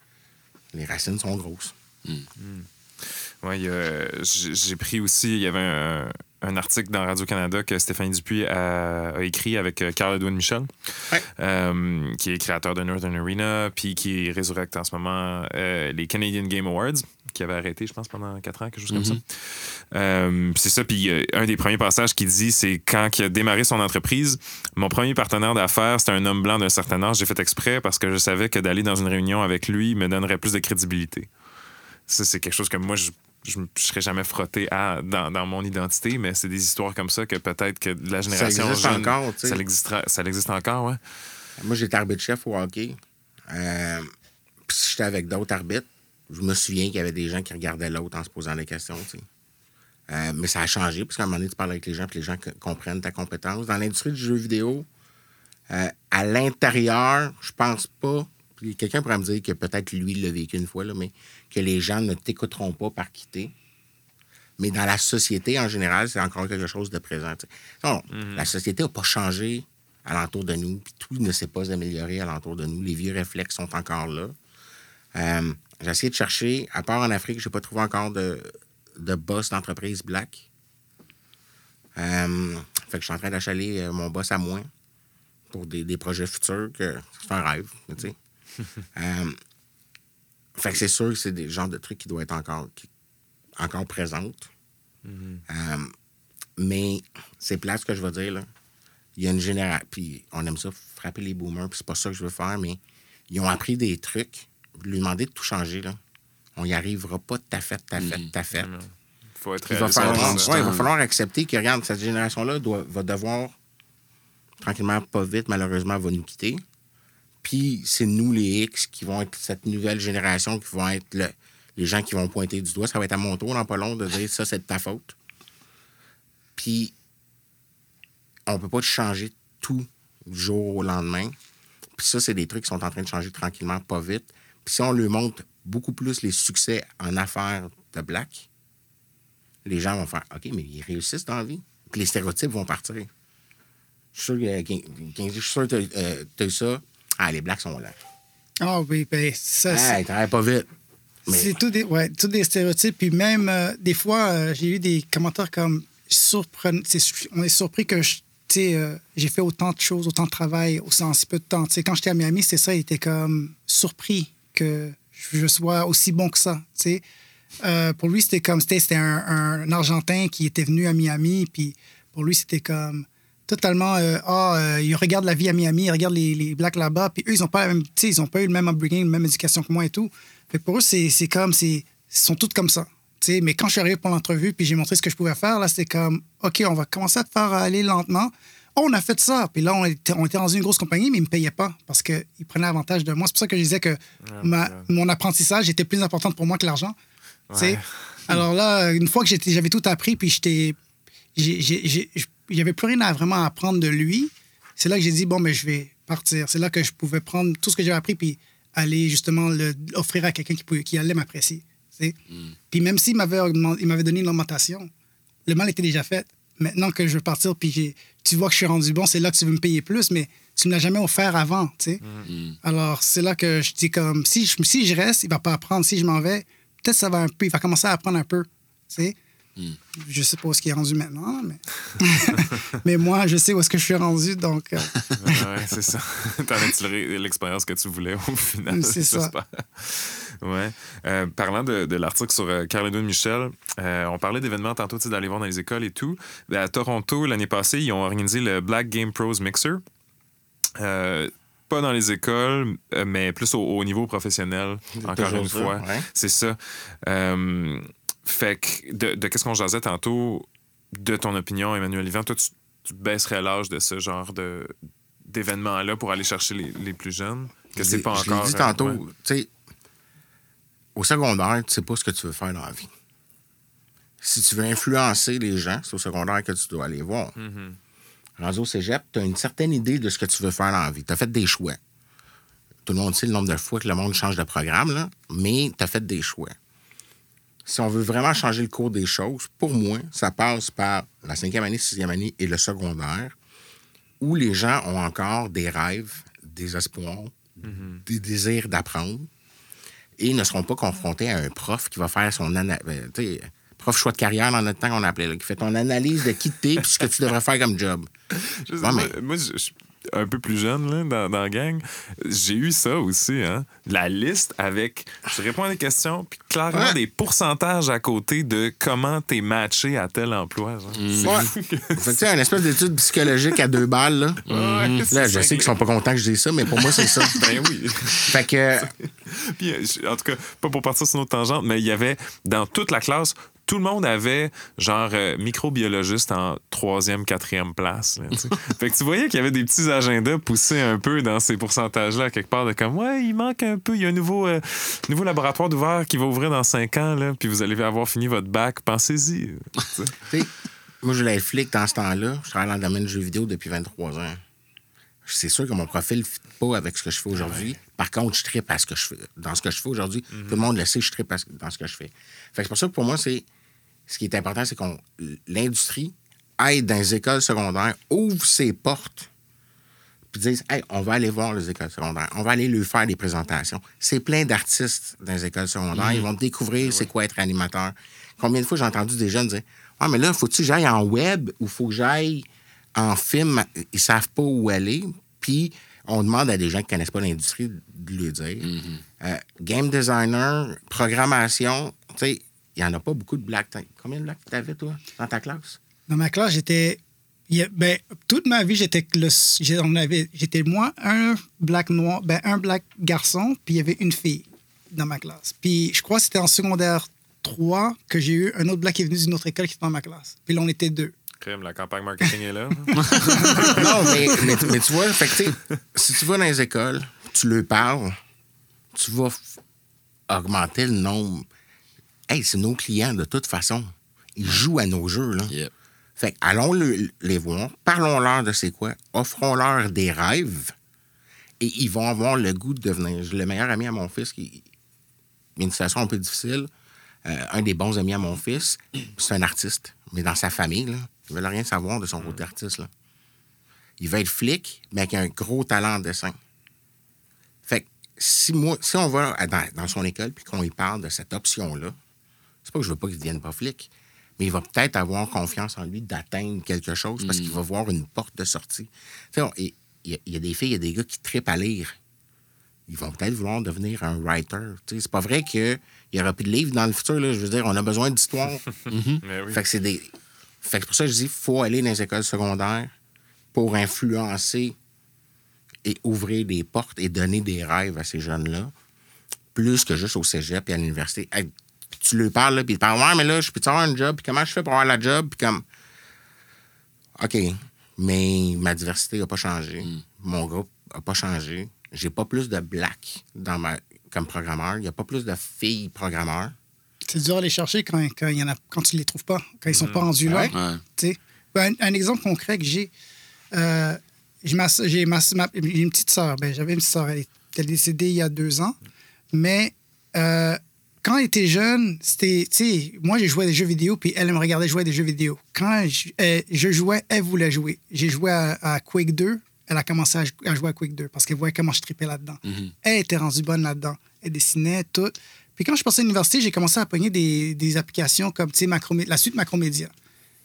les racines sont grosses. Y a- j'ai j'ai pris aussi, il y avait un, un article dans Radio-Canada que Stéphanie Dupuis a, a écrit avec euh, Carl Edwin Michel, Ouais. euh, qui est créateur de Northern Arena, puis qui résurrecte en ce moment euh, les Canadian Game Awards, qui avait arrêté, je pense, pendant quatre ans, quelque chose comme ça. Euh, puis c'est ça, puis un des premiers passages qu'il dit, c'est quand il a démarré son entreprise, mon premier partenaire d'affaires, c'était un homme blanc d'un certain âge. J'ai fait exprès parce que je savais que d'aller dans une réunion avec lui me donnerait plus de crédibilité. Ça, c'est quelque chose que moi, je je ne serais jamais frotté à dans, dans mon identité, mais c'est des histoires comme ça que peut-être que la génération existe jeune, encore, tu sais. ça, existera- ça existe encore, ouais. Moi, j'étais arbitre-chef au hockey. Euh, puis si j'étais avec d'autres arbitres, je me souviens qu'il y avait des gens qui regardaient l'autre en se posant des questions. tu sais. Euh, mais ça a changé, parce qu'à un moment donné, tu parles avec les gens, puis les gens co- comprennent ta compétence. Dans l'industrie du jeu vidéo, euh, à l'intérieur, je pense pas. puis Quelqu'un pourrait me dire que peut-être lui il l'a vécu une fois, là, mais que les gens ne t'écouteront pas par quitter. Mais dans la société, en général, c'est encore quelque chose de présent. Non, La société n'a pas changé alentour de nous, puis tout ne s'est pas amélioré alentour de nous. Les vieux réflexes sont encore là. Euh, j'ai essayé de chercher, à part en Afrique, je n'ai pas trouvé encore de, de boss d'entreprise black. Euh, fait que je suis en train d'achaler euh, mon boss à moi pour des, des projets futurs, que c'est un rêve, tu sais. Euh, fait que c'est sûr que c'est des genres de trucs qui doivent être encore, qui- encore présentes. Euh, mais c'est plate ce que je veux dire, là. Il y a une génération. Puis on aime ça, frapper les boomers, puis c'est pas ça que je veux faire, mais ils ont appris des trucs. Lui demander de tout changer, là. On y arrivera pas de ta fait, ta fait, ta fait. faut être Il va, falloir, ouais, il va falloir accepter que, regarde, cette génération-là doit- va devoir, tranquillement, pas vite, malheureusement, va nous quitter. Puis c'est nous, les X, qui vont être cette nouvelle génération, qui vont être le- les gens qui vont pointer du doigt. Ça va être à mon tour, dans pas long, de dire ça, c'est de ta faute. Puis on peut pas changer tout du jour au lendemain. Puis ça, c'est des trucs qui sont en train de changer tranquillement, pas vite. Puis si on lui montre beaucoup plus les succès en affaires de Black, les gens vont faire OK, mais ils réussissent dans la vie. Puis les stéréotypes vont partir. Je suis sûr que, que tu as eu ça. Ah, les Blacks sont là. Ah oui, ben ça, c'est- Ah, ils travaillent pas vite. Mais C'est tout des, ouais, tout des stéréotypes. Puis même, euh, des fois, euh, j'ai eu des commentaires comme surprenant. c'est- On est surpris que je- euh, j'ai fait autant de choses, autant de travail aussi en si peu de temps. Tu sais, quand j'étais à Miami, c'est ça, il était comme surpris que je sois aussi bon que ça. Euh, pour lui, c'était comme c'était c'était un, un Argentin qui était venu à Miami. Puis pour lui, c'était comme totalement euh, ah euh, il regarde la vie à Miami, il regarde les, les blacks là-bas, puis eux ils ont pas la même, tu sais, ils ont pas eu le même upbringing, la même éducation que moi et tout. Fait que pour eux c'est comme c'est ils sont tous comme ça. tu sais. mais quand je suis arrivé pour l'entrevue puis j'ai montré ce que je pouvais faire là, c'était comme OK, on va commencer à te faire aller lentement. Oh, on a fait ça. Puis là, on était, on était dans une grosse compagnie, mais ils ne me payaient pas parce qu'ils prenaient avantage de moi. C'est pour ça que je disais que ma- mon apprentissage était plus important pour moi que l'argent. Ouais. Alors là, une fois que j'avais tout appris, puis j'étais. Avait plus rien à vraiment apprendre de lui. C'est là que j'ai dit, bon, mais je vais partir. C'est là que je pouvais prendre tout ce que j'avais appris, puis aller justement l'offrir à quelqu'un qui, pouvait- qui allait m'apprécier. sais. Puis même s'il m'avait augment- il m'avait donné une augmentation, le mal était déjà fait. Maintenant que je veux partir, puis tu vois que je suis rendu bon, c'est là que tu veux me payer plus, mais tu me l'as jamais offert avant. sais. Alors, c'est là que je dis comme, si je, si je reste, il va pas apprendre. Si je m'en vais, peut-être ça va un peu, il va commencer à apprendre un peu. Sais. Je sais pas où est-ce qu'il est rendu maintenant, mais... mais moi, je sais où est-ce que je suis rendu, donc... euh, ouais, c'est ça. T'en as tiré l'expérience que tu voulais au final? C'est ça. Ouais. Euh, parlant de, de l'article sur euh, Carl Edwin Michel, euh, on parlait d'événements tantôt, d'aller voir dans les écoles et tout. À Toronto, l'année passée, ils ont organisé le Black Game Pros Mixer. Euh, pas dans les écoles, mais plus au, au niveau professionnel, encore une ça, fois. ouais. C'est ça. Euh, fait que de, de qu'est-ce qu'on jasait tantôt, de ton opinion, Emmanuel Yvan, toi, tu, tu baisserais l'âge de ce genre de d'événements-là pour aller chercher les, les plus jeunes? Que c'est pas je encore. dit euh, tantôt, ouais. tu sais, au secondaire, tu sais pas ce que tu veux faire dans la vie. Si tu veux influencer les gens, c'est au secondaire que tu dois aller voir. Rendu au cégep, tu as une certaine idée de ce que tu veux faire dans la vie. Tu as fait des choix. Tout le monde sait le nombre de fois que le monde change de programme, là, mais tu as fait des choix. Si on veut vraiment changer le cours des choses, pour moi, ça passe par la cinquième année, sixième année et le secondaire, où les gens ont encore des rêves, des espoirs, des désirs d'apprendre. et ne seront pas confrontés à un prof qui va faire son ana- tu sais, prof choix de carrière dans notre temps qu'on appelait, là, qui fait ton analyse de qui t'es puis ce que tu devrais faire comme job. Ouais, mais- Moi, je un peu plus jeune là, dans, dans la gang. J'ai eu ça aussi, hein? La liste avec. Je réponds à des questions, puis clairement Ouais. des pourcentages à côté de comment t'es matché à tel emploi. genre. C'est Ouais. Fait une espèce d'étude psychologique à deux balles. Là, Ouais, là c'est je sais qu'ils sont pas contents que je dise ça, mais pour moi, c'est ça. Ben oui. Fait que, Puis, en tout cas, pas pour partir sur une autre tangente, mais il y avait dans toute la classe, tout le monde avait genre euh, microbiologiste en troisième, quatrième place. là, fait que tu voyais qu'il y avait des petits agendas poussés un peu dans ces pourcentages-là, quelque part, de comme, ouais, il manque un peu, il y a un nouveau, euh, nouveau laboratoire d'ouvert qui va ouvrir dans cinq ans, là, puis vous allez avoir fini votre bac, pensez-y. tu sais. tu sais, moi, je être flic dans ce temps-là. Je travaille dans le domaine du jeu vidéo depuis 23 ans. C'est sûr que mon profil ne fit pas avec ce que je fais aujourd'hui. Par contre, je tripe à ce que je fais. Dans ce que je fais aujourd'hui, tout le monde le sait, je tripe dans ce que je fais. Fait que c'est pour ça que pour moi, c'est ce qui est important, c'est qu'on l'industrie aide dans les écoles secondaires, ouvre ses portes, puis disent Hey, on va aller voir les écoles secondaires, on va aller lui faire des présentations. C'est plein d'artistes dans les écoles secondaires, ils vont découvrir c'est quoi être animateur. Combien de fois j'ai entendu des jeunes dire Ah, mais là, faut-tu que j'aille en web ou faut que j'aille en film Ils savent pas où aller. Puis on demande à des gens qui connaissent pas l'industrie de le dire. Euh, game designer, programmation, tu sais, il y en a pas beaucoup de black. Combien de black t'avais, toi, dans ta classe? Dans ma classe, j'étais. Ben, toute ma vie, j'étais le- j'étais moi, un black noir, ben, un black garçon, puis il y avait une fille dans ma classe. Puis je crois que c'était en secondaire 3 que j'ai eu un autre black qui est venu d'une autre école qui était dans ma classe. Puis là, on était deux. Crème, la campagne marketing est là. non, mais, mais, mais tu vois, fait que, si tu vas dans les écoles, tu leur parles, tu vas augmenter le nombre. Hey, c'est nos clients de toute façon. Ils jouent à nos jeux, là. Yep. Fait que allons le- les voir, parlons-leur de c'est quoi, offrons-leur des rêves et ils vont avoir le goût de devenir. Le meilleur ami à mon fils qui. Une situation un peu difficile. Euh, un des bons amis à mon fils, c'est un artiste, mais dans sa famille, là, ils veulent rien savoir de son côté artiste. Là. Il veut être flic, mais avec un gros talent en dessin. Fait que si, moi, si on va dans, dans son école puis qu'on lui parle de cette option-là, c'est pas que je veux pas qu'il devienne pas flic, mais il va peut-être avoir confiance en lui d'atteindre quelque chose parce qu'il va voir une porte de sortie. Il y, a- il y a des filles, il y a des gars qui tripent à lire. Ils vont peut-être vouloir devenir un writer. Tu sais, C'est pas vrai qu'il y aura plus de livres dans le futur. Là. Je veux dire, on a besoin d'histoire. Mais oui. Fait que c'est des. Fait que c'est pour ça que je dis faut aller dans les écoles secondaires pour influencer et ouvrir des portes et donner des rêves à ces jeunes-là, plus que juste au cégep et à l'université. Hey, tu lui parles, là, puis il te parle Ouais, mais là, je peux avoir un job, puis comment je fais pour avoir la job, puis comme. OK, mais ma diversité n'a pas changé. Mon groupe n'a pas changé. J'ai pas plus de black dans ma, comme programmeur. Il n'y a pas plus de filles programmeurs. C'est dur à les chercher quand, quand, il y en a, quand tu les trouves pas, quand ils sont pas rendus là. Ouais. Tu sais. Ben, un, un exemple concret que j'ai, euh, j'ai ma- j'ai ma- ma- j'ai une petite sœur. Ben, J'avais une petite sœur, elle est, elle est décédée il y a deux ans. Mais euh, quand elle était jeune, c'était, tu sais, moi j'ai joué à des jeux vidéo, puis elle me regardait jouer à des jeux vidéo. Quand je, elle- je jouais, elle voulait jouer. J'ai joué à, à Quake 2, elle a commencé à, à jouer à Quake 2 parce qu'elle voyait comment je tripais là-dedans. Elle était rendue bonne là-dedans. Elle dessinait tout. Puis quand je passais à l'université, j'ai commencé à pogner des, des applications comme, tu sais, la suite Macromédia.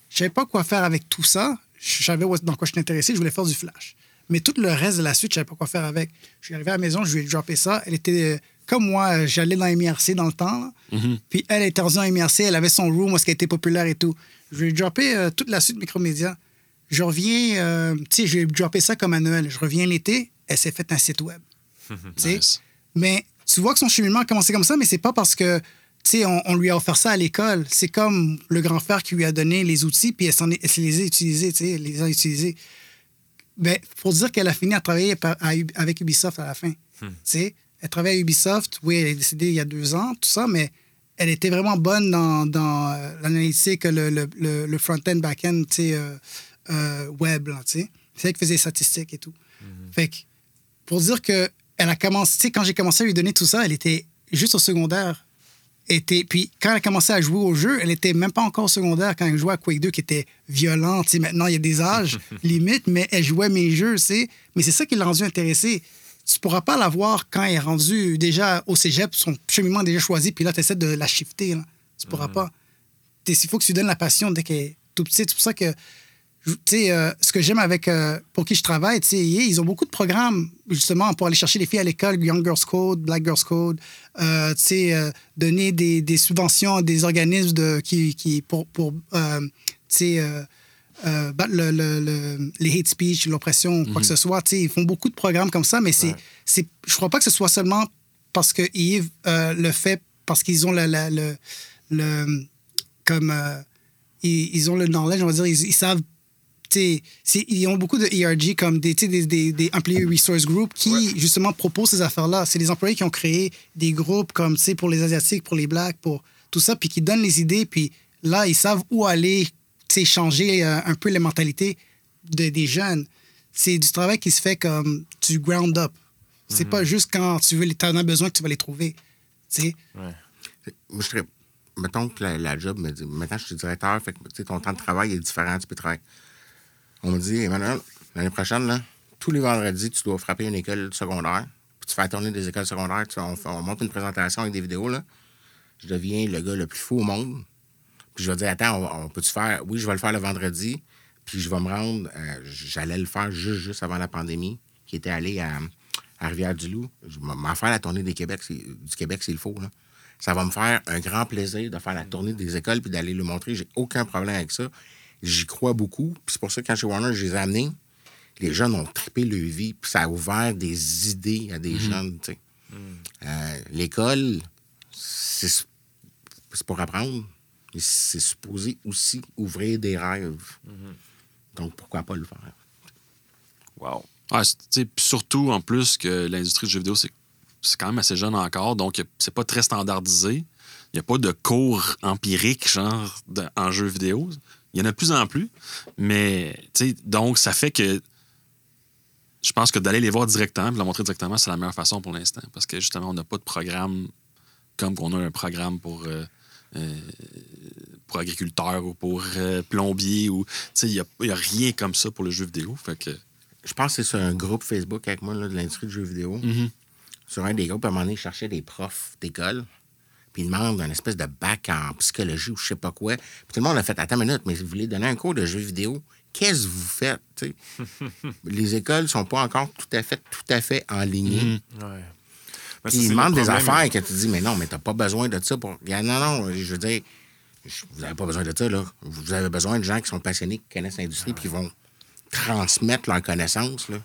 Je savais pas quoi faire avec tout ça. Je savais dans quoi je suis intéressé. Je voulais faire du flash. Mais tout le reste de la suite, je savais pas quoi faire avec. Je suis arrivé à la maison, je lui ai droppé ça. Elle était euh, comme moi, j'allais dans MIRC dans le temps. là. Puis elle était rendue dans MIRC, elle avait son room où elle était populaire et tout. Je lui ai droppé euh, toute la suite Micromédia. Je reviens, euh, tu sais, je lui ai droppé ça comme à Noël. Je reviens l'été, elle s'est fait un site web. Tu sais? Nice. Mais tu vois que son cheminement a commencé comme ça, mais c'est pas parce que tu sais, on, on lui a offert ça à l'école. C'est comme le grand frère qui lui a donné les outils, puis elle, s'en est- elle se les a utilisés, tu sais, elle les a utilisés. Ben, faut dire qu'elle a fini à travailler par- à Ub- avec Ubisoft à la fin. Tu sais, elle travaille à Ubisoft, oui, elle est décédée il y a deux ans, tout ça, mais elle était vraiment bonne dans, dans euh, l'analytique, le, le, le, le front-end, back-end, tu sais, euh, euh, web, tu sais. C'est elle qui faisait les statistiques et tout. Fait que, pour dire que elle a commencé, tu sais, quand j'ai commencé à lui donner tout ça, elle était juste au secondaire. Était, puis quand elle a commencé à jouer au jeu, elle était même pas encore au secondaire quand elle jouait à Quake 2 qui était violent. Tu sais, maintenant, il y a des âges limites, mais elle jouait mes jeux, tu sais. Mais c'est ça qui l'a rendu intéressée. Tu pourras pas l'avoir quand il est rendu déjà au cégep, son cheminement est déjà choisi, puis là, tu essaies de la shifter. Là. Tu pourras pas. Il faut que tu donnes la passion dès qu'elle est tout petite. C'est pour ça que tu sais, euh, ce que j'aime avec euh, pour qui je travaille, tu sais, ils ont beaucoup de programmes justement pour aller chercher les filles à l'école, Young Girls Code, Black Girls Code, euh, tu sais, donner des, des subventions à des organismes de, qui, qui pour, pour tu sais, euh, battre le, le- le- les hate speech, l'oppression, quoi que ce soit. Tu sais, ils font beaucoup de programmes comme ça, mais c'est, c'est, je crois pas que ce soit seulement parce que Yves euh, le fait parce qu'ils ont le, le, comme euh, ils, ils ont le knowledge, on va dire, ils, ils savent ils ont beaucoup de ERG comme des, des, des, des Employee Resource Group qui, justement, proposent ces affaires-là. C'est des employés qui ont créé des groupes comme, pour les Asiatiques, pour les Blacks, pour tout ça, puis qui donnent les idées, puis là, ils savent où aller, changer euh, un peu les mentalités de, des jeunes. C'est du travail qui se fait comme du ground up. C'est pas juste quand tu veux, les- t'en as besoin que tu vas les trouver. Tu sais, Moi, je serais. Mettons que la, la job me dit. Maintenant, je suis directeur, fait que tu sais, ton temps de travail est différent, tu peux travailler. On me dit, Emmanuel, l'année prochaine, là, tous les vendredis, tu dois frapper une école secondaire. Puis tu fais tourner des écoles secondaires. tu- on, fait- on monte une présentation avec des vidéos. Là. Je deviens le gars le plus fou au monde. Puis je vais dire, attends, on, on peut-tu faire. Oui, je vais le faire le vendredi. Puis je vais me rendre. euh, J'allais le faire juste, juste avant la pandémie, qui était allé à, à Rivière-du-Loup. Je vais m'en faire la tournée des Québec, du Québec, c'est le faux. Là. Ça va me faire un grand plaisir de faire la tournée des écoles puis d'aller le montrer. J'ai aucun problème avec ça. J'y crois beaucoup. Puis c'est pour ça que quand chez Warner, je les ai amenés, les jeunes ont trippé leur vie. Puis ça a ouvert des idées à des jeunes. tu sais. Euh, L'école, c'est pour apprendre. Mais c'est supposé aussi ouvrir des rêves. Donc pourquoi pas le faire? Wow. Puis surtout, en plus, que l'industrie du jeu vidéo, c'est c'est quand même assez jeune encore, donc c'est pas très standardisé. Il n'y a pas de cours empiriques, genre, de- en jeu vidéo. Il y en a de plus en plus. Mais, tu sais, donc, ça fait que je pense que d'aller les voir directement, de leur montrer directement, c'est la meilleure façon pour l'instant. Parce que, justement, on n'a pas de programme comme qu'on a un programme pour. euh, pour agriculteurs ou pour euh, plombier ou tu sais il n'y a, il y a rien comme ça pour le jeu vidéo fait que Je pense que c'est sur un groupe Facebook avec moi là, de l'industrie du jeu vidéo. Sur un des groupes, à un moment donné, je cherchais des profs d'école. Puis ils demandent un espèce de bac en psychologie ou je sais pas quoi. Puis tout le monde a fait Attends une minute, mais vous voulez donner un cours de jeu vidéo? Qu'est-ce que vous faites? Les écoles sont pas encore tout à fait, tout à fait en ligne. Ouais. Mais Puis ça, ils c'est demandent le des problème. affaires que tu dis, mais non, mais t'as pas besoin de ça pour. Non, non, je veux dire, vous avez pas besoin de ça, là. Vous avez besoin de gens qui sont passionnés, qui connaissent l'industrie, puis qui vont transmettre leurs connaissances, là.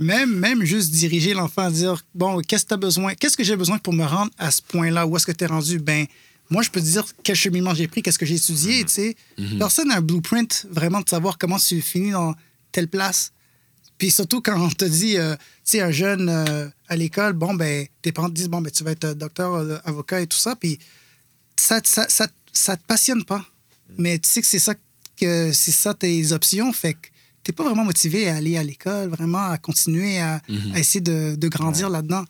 Même, même juste diriger l'enfant, dire Bon, qu'est-ce que tu as besoin? Qu'est-ce que j'ai besoin pour me rendre à ce point-là? Où est-ce que tu es rendu? Ben, moi, je peux te dire quel cheminement j'ai pris, qu'est-ce que j'ai étudié, tu sais. Personne n'a un blueprint vraiment de savoir comment tu finis dans telle place. Puis surtout quand on te dit, euh, sais, un jeune euh, à l'école, bon, ben, tes parents te disent Bon, ben, tu vas être euh, docteur, euh, avocat et tout ça. Puis ça, ça, ça, ça te passionne pas. Mais tu sais que c'est ça que c'est ça tes options. Fait que t'es pas vraiment motivé à aller à l'école, vraiment à continuer à, à essayer de, de grandir là-dedans.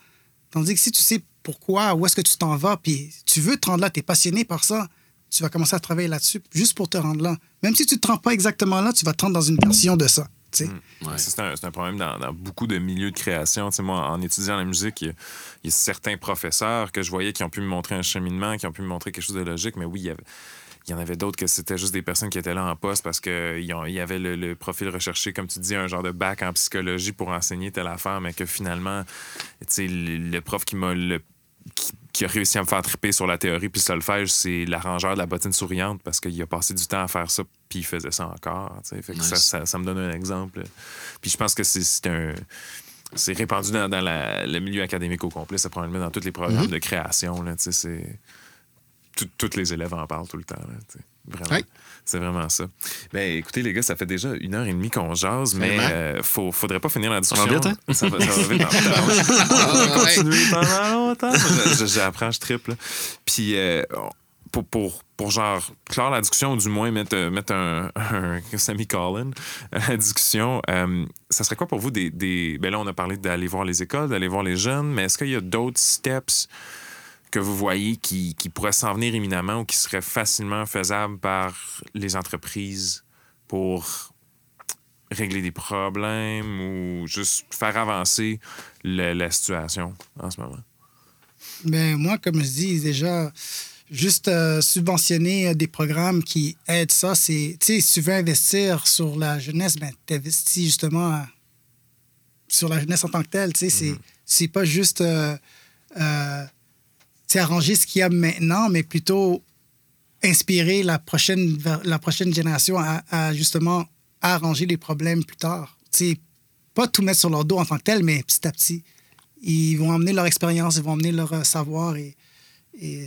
Tandis que si tu sais pourquoi, où est-ce que tu t'en vas, puis tu veux te rendre là, tu es passionné par ça, tu vas commencer à travailler là-dessus juste pour te rendre là. Même si tu te rends pas exactement là, tu vas te rendre dans une version de ça. Ouais. Ça, C'est un, problème dans, dans beaucoup de milieux de création. Moi, en étudiant la musique, il y, a, il y a certains professeurs que je voyais qui ont pu me montrer un cheminement, qui ont pu me montrer quelque chose de logique, mais oui, il y avait. Il y en avait d'autres que c'était juste des personnes qui étaient là en poste parce qu'il y avait le, le profil recherché, comme tu dis, un genre de bac en psychologie pour enseigner telle affaire, mais que finalement, tu sais, le, le prof qui m'a le- qui, qui a réussi à me faire triper sur la théorie puis le solfège, c'est l'arrangeur de la bottine souriante parce qu'il a passé du temps à faire ça puis il faisait ça encore. Fait que ça, Nice. ça, ça me donne un exemple. Puis je pense que c'est- c'est un. C'est répandu dans, dans la- le milieu académique au complet. Ça probablement dans tous les programmes de création. Là, c'est tout- tous les élèves en parlent tout le temps. là. Vraiment. Oui. C'est vraiment ça. Ben, écoutez, les gars, ça fait déjà une heure et demie qu'on jase, mais euh, faut, faudrait pas finir la va discussion. vite, hein? Ça va, ça va vite. Non, on va continuer pendant longtemps. Je- je- J'apprends, je triple. Puis, euh, pour, pour, pour genre clore la discussion, ou du moins mettre, euh, mettre un, un semi-colon à la discussion, euh, ça serait quoi pour vous des, des. Ben là, on a parlé d'aller voir les écoles, d'aller voir les jeunes, mais est-ce qu'il y a d'autres steps que vous voyez qui, qui pourraient s'en venir éminemment ou qui seraient facilement faisables par les entreprises pour régler des problèmes ou juste faire avancer la situation en ce moment? Ben, moi, comme je dis, déjà, juste euh, subventionner euh, des programmes qui aident ça, c'est, tu sais, si tu veux investir sur la jeunesse, ben, t'investis justement euh, sur la jeunesse en tant que telle, tu sais, c'est, c'est pas juste, euh, euh, arranger ce qu'il y a maintenant, mais plutôt inspirer la prochaine, la prochaine génération à, à justement arranger les problèmes plus tard. Tu sais, pas tout mettre sur leur dos en tant que tel, mais petit à petit ils vont amener leur expérience, ils vont amener leur savoir et, et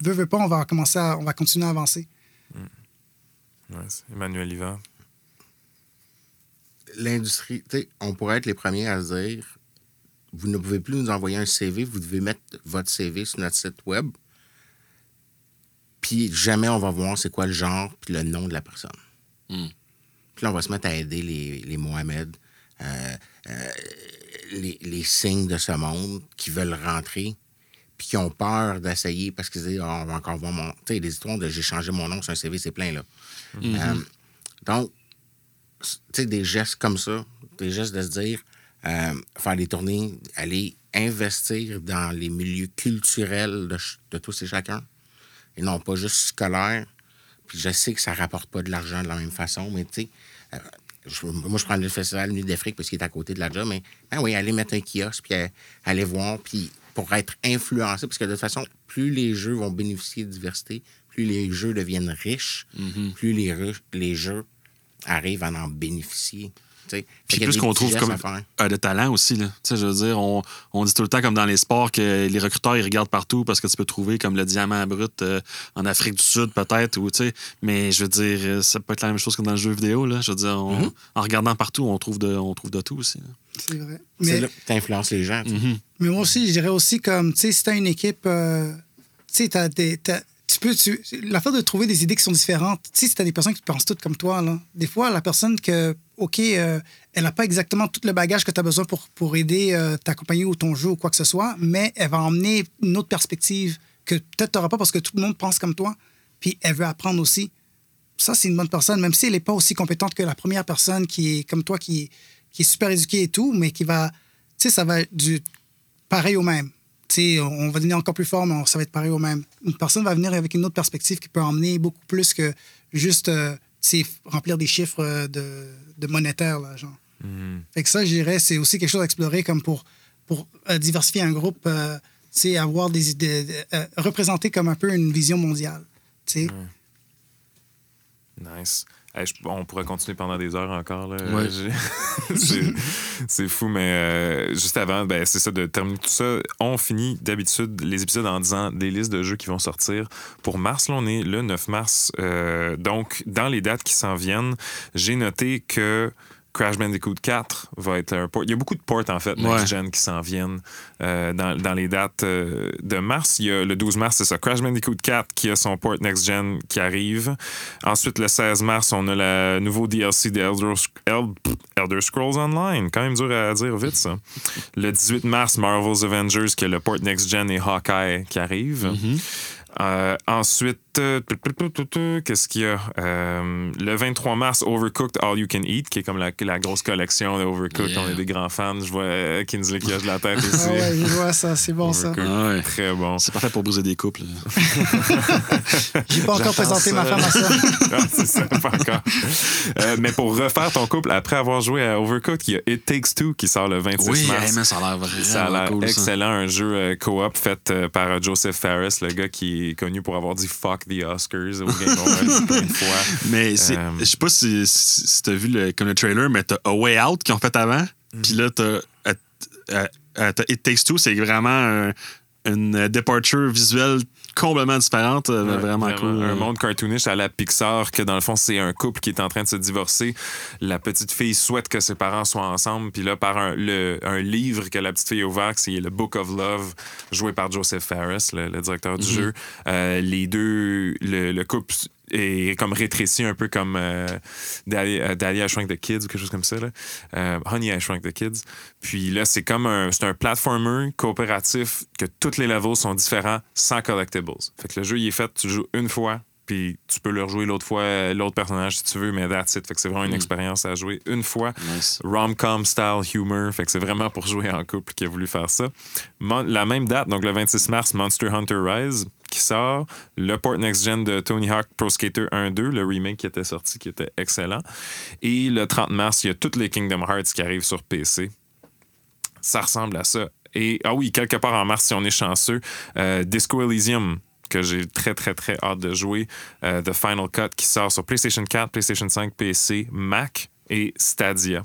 veux, veux pas, on va commencer à, on va continuer à avancer. Ouais, c'est Emmanuel Yvan. L'industrie, tu sais, on pourrait être les premiers à se dire vous ne pouvez plus nous envoyer un CV, vous devez mettre votre CV sur notre site web. Puis jamais on va voir c'est quoi le genre puis le nom de la personne. Hmm. Puis là, on va se mettre à aider les, les Mohamed, euh, euh, les, les signes de ce monde qui veulent rentrer puis qui ont peur d'essayer parce qu'ils se disent Ah, on va encore voir mon. Tu sais, les histoires de j'ai changé mon nom sur un CV, c'est plein, là. Euh, donc, tu sais, des gestes comme ça, des gestes de se dire, euh, faire des tournées, aller investir dans les milieux culturels de, tous et chacun, et non pas juste scolaire. Puis je sais que ça rapporte pas de l'argent de la même façon, mais tu sais, euh, je- moi, je prends le festival Nuit d'Afrique parce qu'il est à côté de la job, mais ben oui, aller mettre un kiosque, puis aller voir, puis pour être influencé, parce que de toute façon, plus les jeux vont bénéficier de diversité, plus les jeux deviennent riches, plus les, les jeux arrivent à en bénéficier. Puis plus qu'on trouve comme euh, de talent aussi. Là. Tu sais, je veux dire, on, on dit tout le temps, comme dans les sports, que les recruteurs, ils regardent partout parce que tu peux trouver comme le diamant brut euh, en Afrique du Sud, peut-être. Ou, tu sais, mais je veux dire, euh, ça peut être la même chose que dans le jeu vidéo. Là. Je veux dire, on- Mm-hmm. en regardant partout, on trouve de, on trouve de tout aussi. là. C'est vrai. C'est Mais, là que tu influences les gens. Mm-hmm. mais moi aussi, je dirais aussi comme, tu sais, si tu as une équipe, euh, tu sais, t'as des- t'as- tu peux, tu- l'affaire de trouver des idées qui sont différentes. Tu sais, si tu as des personnes qui pensent toutes comme toi, là, des fois, la personne que, OK, euh, elle n'a pas exactement tout le bagage que tu as besoin pour, pour aider euh, ta compagnie ou ton jeu ou quoi que ce soit, mais elle va emmener une autre perspective que peut-être tu n'auras pas parce que tout le monde pense comme toi, puis elle veut apprendre aussi. Ça, c'est une bonne personne, même si elle n'est pas aussi compétente que la première personne qui est comme toi, qui est, qui est super éduquée et tout, mais qui va, tu sais, ça va être du pareil au même. Tu sais, on va devenir encore plus fort, mais on- ça va être pareil au même. Une personne va venir avec une autre perspective qui peut emmener beaucoup plus que juste euh, tu sais, remplir des chiffres euh, de, de monétaire, là, genre. Fait que ça, je dirais, c'est aussi quelque chose à explorer comme pour, pour euh, diversifier un groupe, euh, tu sais, avoir des idées, euh, représenter comme un peu une vision mondiale. tu sais. Nice. Hey, je- on pourrait continuer pendant des heures encore. Là. Ouais. C'est fou, mais euh, juste avant, ben, c'est ça, de terminer tout ça, on finit d'habitude les épisodes en disant des listes de jeux qui vont sortir. Pour mars, là, on est le 9 mars. Euh, donc, dans les dates qui s'en viennent, j'ai noté que Crash Bandicoot 4 va être un port. Il y a beaucoup de ports, en fait, Ouais. next-gen qui s'en viennent euh, dans, dans les dates euh, de mars. Il y a le 12 mars, c'est ça, Crash Bandicoot 4 qui a son port next-gen qui arrive. Ensuite, le 16 mars, on a le nouveau DLC de Elder, El- Elder Scrolls Online. Quand même dur à dire vite, ça. Le 18 mars, Marvel's Avengers qui a le port next-gen et Hawkeye qui arrive. Euh, ensuite, euh, qu'est-ce qu'il y a? Euh, le 23 mars, Overcooked All You Can Eat, qui est comme la, la grosse collection de Overcooked. Yeah. On est des grands fans. Je vois Kinsley qui hoche la tête aussi. Ah ouais, je vois ça, c'est bon ça. Ah ouais. Très bon. C'est parfait pour briser des couples. J'ai pas encore présenté ma femme à ça. Ah, c'est ça, pas encore. Euh, mais pour refaire ton couple, après avoir joué à Overcooked, il y a It Takes Two qui sort le 26 Oui, mars. man, ça a l'air vraiment Ça a l'air cool. ça. excellent, un jeu euh, co-op fait euh, par euh, Joseph Ferris, le gars qui est connu pour avoir dit fuck the Oscars au Game Awards plein de fois. Mais Euh, je sais pas si, si, si t'as vu le, comme le trailer, mais t'as A Way Out qu'ils ont fait avant. Mm. Puis là, t'as, euh, euh, t'as It Takes Two, c'est vraiment un- une departure visuelle complètement différente. euh, Ouais, vraiment, cool. Un monde cartoonish à la Pixar, que dans le fond, c'est un couple qui est en train de se divorcer. La petite fille souhaite que ses parents soient ensemble. Puis là, par un, le- un livre que la petite fille a ouvert, c'est le Book of Love, joué par Joseph Ferris, le, le directeur du jeu. Euh, les deux, le, le couple est comme rétréci, un peu comme euh, euh, I Shrunk the Kids ou quelque chose comme ça. Là. Euh, Honey I Shrunk the Kids. Puis là, c'est comme un, c'est un platformer coopératif que tous les levels sont différents sans collectibles. Fait que le jeu, il est fait, tu joues une fois, puis tu peux le rejouer l'autre fois, l'autre personnage si tu veux, mais that's it. Fait que c'est vraiment une expérience à jouer une fois. Nice. Rom-com style humor. Fait que c'est vraiment pour jouer en couple qu'il a voulu faire ça. Mon- la même date, donc le 26 mars, Monster Hunter Rise qui sort. Le port next-gen de Tony Hawk Pro Skater 1-2, le remake qui était sorti, qui était excellent. Et le 30 mars, il y a toutes les Kingdom Hearts qui arrivent sur PC. Ça ressemble à ça. Et, ah oui, quelque part en mars, si on est chanceux, euh, Disco Elysium, que j'ai très, très, très hâte de jouer. euh, The Final Cut qui sort sur PlayStation 4, PlayStation 5, PC, Mac et Stadia.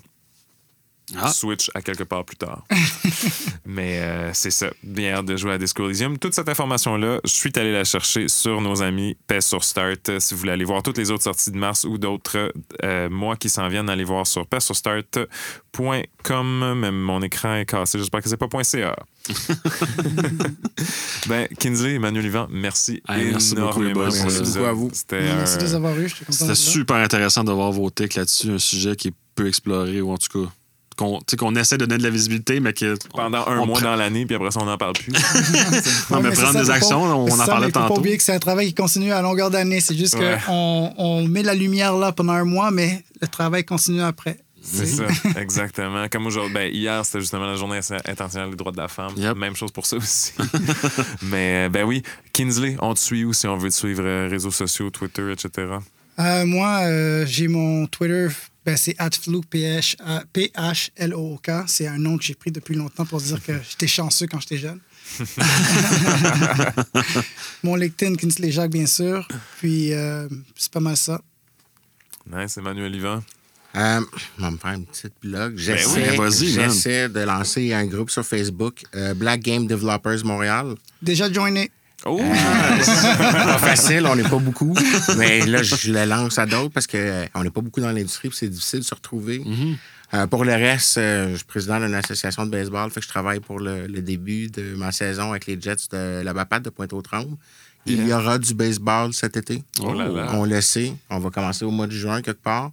Ah. Switch à quelque part plus tard. Mais euh, c'est ça. Bien hâte de jouer à Disco Elysium. Toute cette information-là, je suis allé la chercher sur nos amis PES sur Start. Si vous voulez aller voir toutes les autres sorties de mars ou d'autres euh, mois qui s'en viennent, allez voir sur PESSurstart.com. Même mon écran est cassé. J'espère que c'est pas .ca. ben, Kinsley, Emmanuel Yvan, merci Hey, merci beaucoup, les énormément Merci beaucoup à vous. C'était Merci de nous avoir eu. J'étais content C'était super intéressant de voir vos là-dessus, un sujet qui est peu exploré, ou en tout cas, qu'on qu'on essaie de donner de la visibilité, mais que. pendant un on mois dans l'année, puis après ça, on n'en parle plus. Non, Ouais, mais prendre ça, des actions, pas- on en ça, parlait mais faut tantôt. pas oublier que c'est un travail qui continue à longueur d'année. C'est juste Ouais. qu'on on met la lumière là pendant un mois, mais le travail continue après. C'est ça, exactement. Comme aujourd'hui, ben, hier, c'était justement la journée internationale des droits de la femme. Yep. Même chose pour ça aussi. Mais ben oui, Kinsley, on te suit où si on veut te suivre, euh, réseaux sociaux, Twitter, etc. Euh, moi, euh, j'ai mon Twitter, ben, c'est @flouk, PH, euh, P-H-L-O-O-K. C'est un nom que j'ai pris depuis longtemps pour dire que j'étais chanceux quand j'étais jeune. mon LinkedIn, Kinsley Jacques, bien sûr. Puis, euh, c'est pas mal ça. Nice, Emmanuel Yvan. Euh, on va me faire une petite blog. J'essaie, Ben j'essaie de lancer un groupe sur Facebook, euh, Black Game Developers Montréal. Déjà joiné. Oh! pas facile, on n'est pas beaucoup. Mais là, je le lance à d'autres parce qu'on n'est pas beaucoup dans l'industrie puis c'est difficile de se retrouver. Euh, pour le reste, euh, je suis président d'une association de baseball, fait que je travaille pour le, le début de ma saison avec les Jets de la Bapade de Pointe-aux-Trembles. Il y aura du baseball cet été. Oh là là. On le sait. On va commencer au mois de juin quelque part.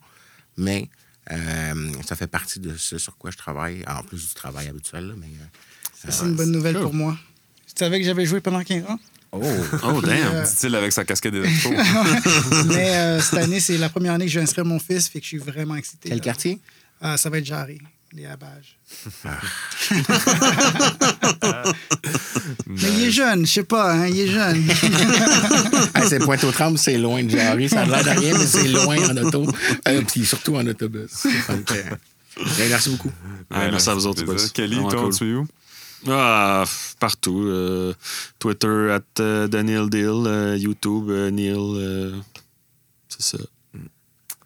Mais euh, ça fait partie de ce sur quoi je travaille, en plus du travail habituel. là, mais, euh, Ça, c'est une bonne nouvelle pour moi. Tu savais que j'avais joué pendant 15 ans? Oh, Oh, damn. Dit-il avec sa casquette des expos. Mais euh, cette année, c'est la première année que je vais inscrire mon fils, fait que je suis vraiment excité. quel là. quartier? Ah, ça va être Jarry, les Abages. Mais il est jeune, je sais pas, hein, il est jeune. Ah, c'est Pointe-aux-Trembles, c'est loin de Jarry. Ça a l'air de rien, mais c'est loin en auto. Euh, puis surtout en autobus. Euh, merci beaucoup. Ouais, merci à vous autres, plaisir. Kelly, toi, cool. te suit où? Ah, partout. euh, Twitter, at euh, Daniel Deal, euh, YouTube, Neil. c'est ça.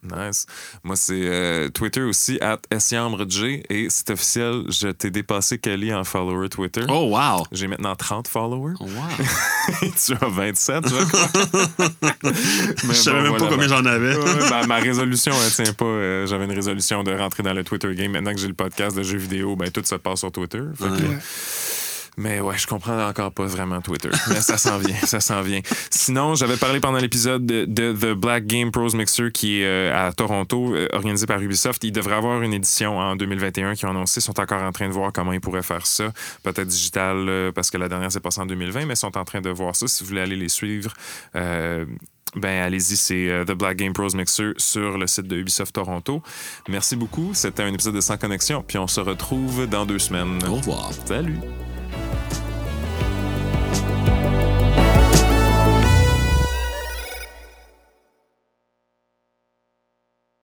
Nice. Moi, c'est euh, Twitter aussi, at SYambre-J. Et c'est officiel, je t'ai dépassé, Kelly, en follower Twitter. Oh, wow! J'ai maintenant 30 followers. Oh, wow! tu as 27, je crois. Je savais même pas combien j'en avais. Ouais, ben, ma résolution, elle tient pas. Euh, J'avais une résolution de rentrer dans le Twitter game. Maintenant que j'ai le podcast de jeux vidéo, ben, tout se passe sur Twitter. Fait que- Ouais. Mais ouais, je comprends encore pas vraiment Twitter. Mais ça s'en vient, ça s'en vient. Sinon, j'avais parlé pendant l'épisode de, de The Black Game Pros Mixer qui est euh, à Toronto, euh, organisé par Ubisoft. Il devrait avoir une édition en 2021 qui ont annoncé. Ils sont encore en train de voir comment ils pourraient faire ça. Peut-être digital, euh, parce que la dernière s'est passée en 2020, mais ils sont en train de voir ça. Si vous voulez aller les suivre, ben allez-y, c'est The Black Game Pros Mixer sur le site de Ubisoft Toronto. Merci beaucoup. C'était un épisode de Sans Connexion, puis on se retrouve dans deux semaines. Au revoir. Salut!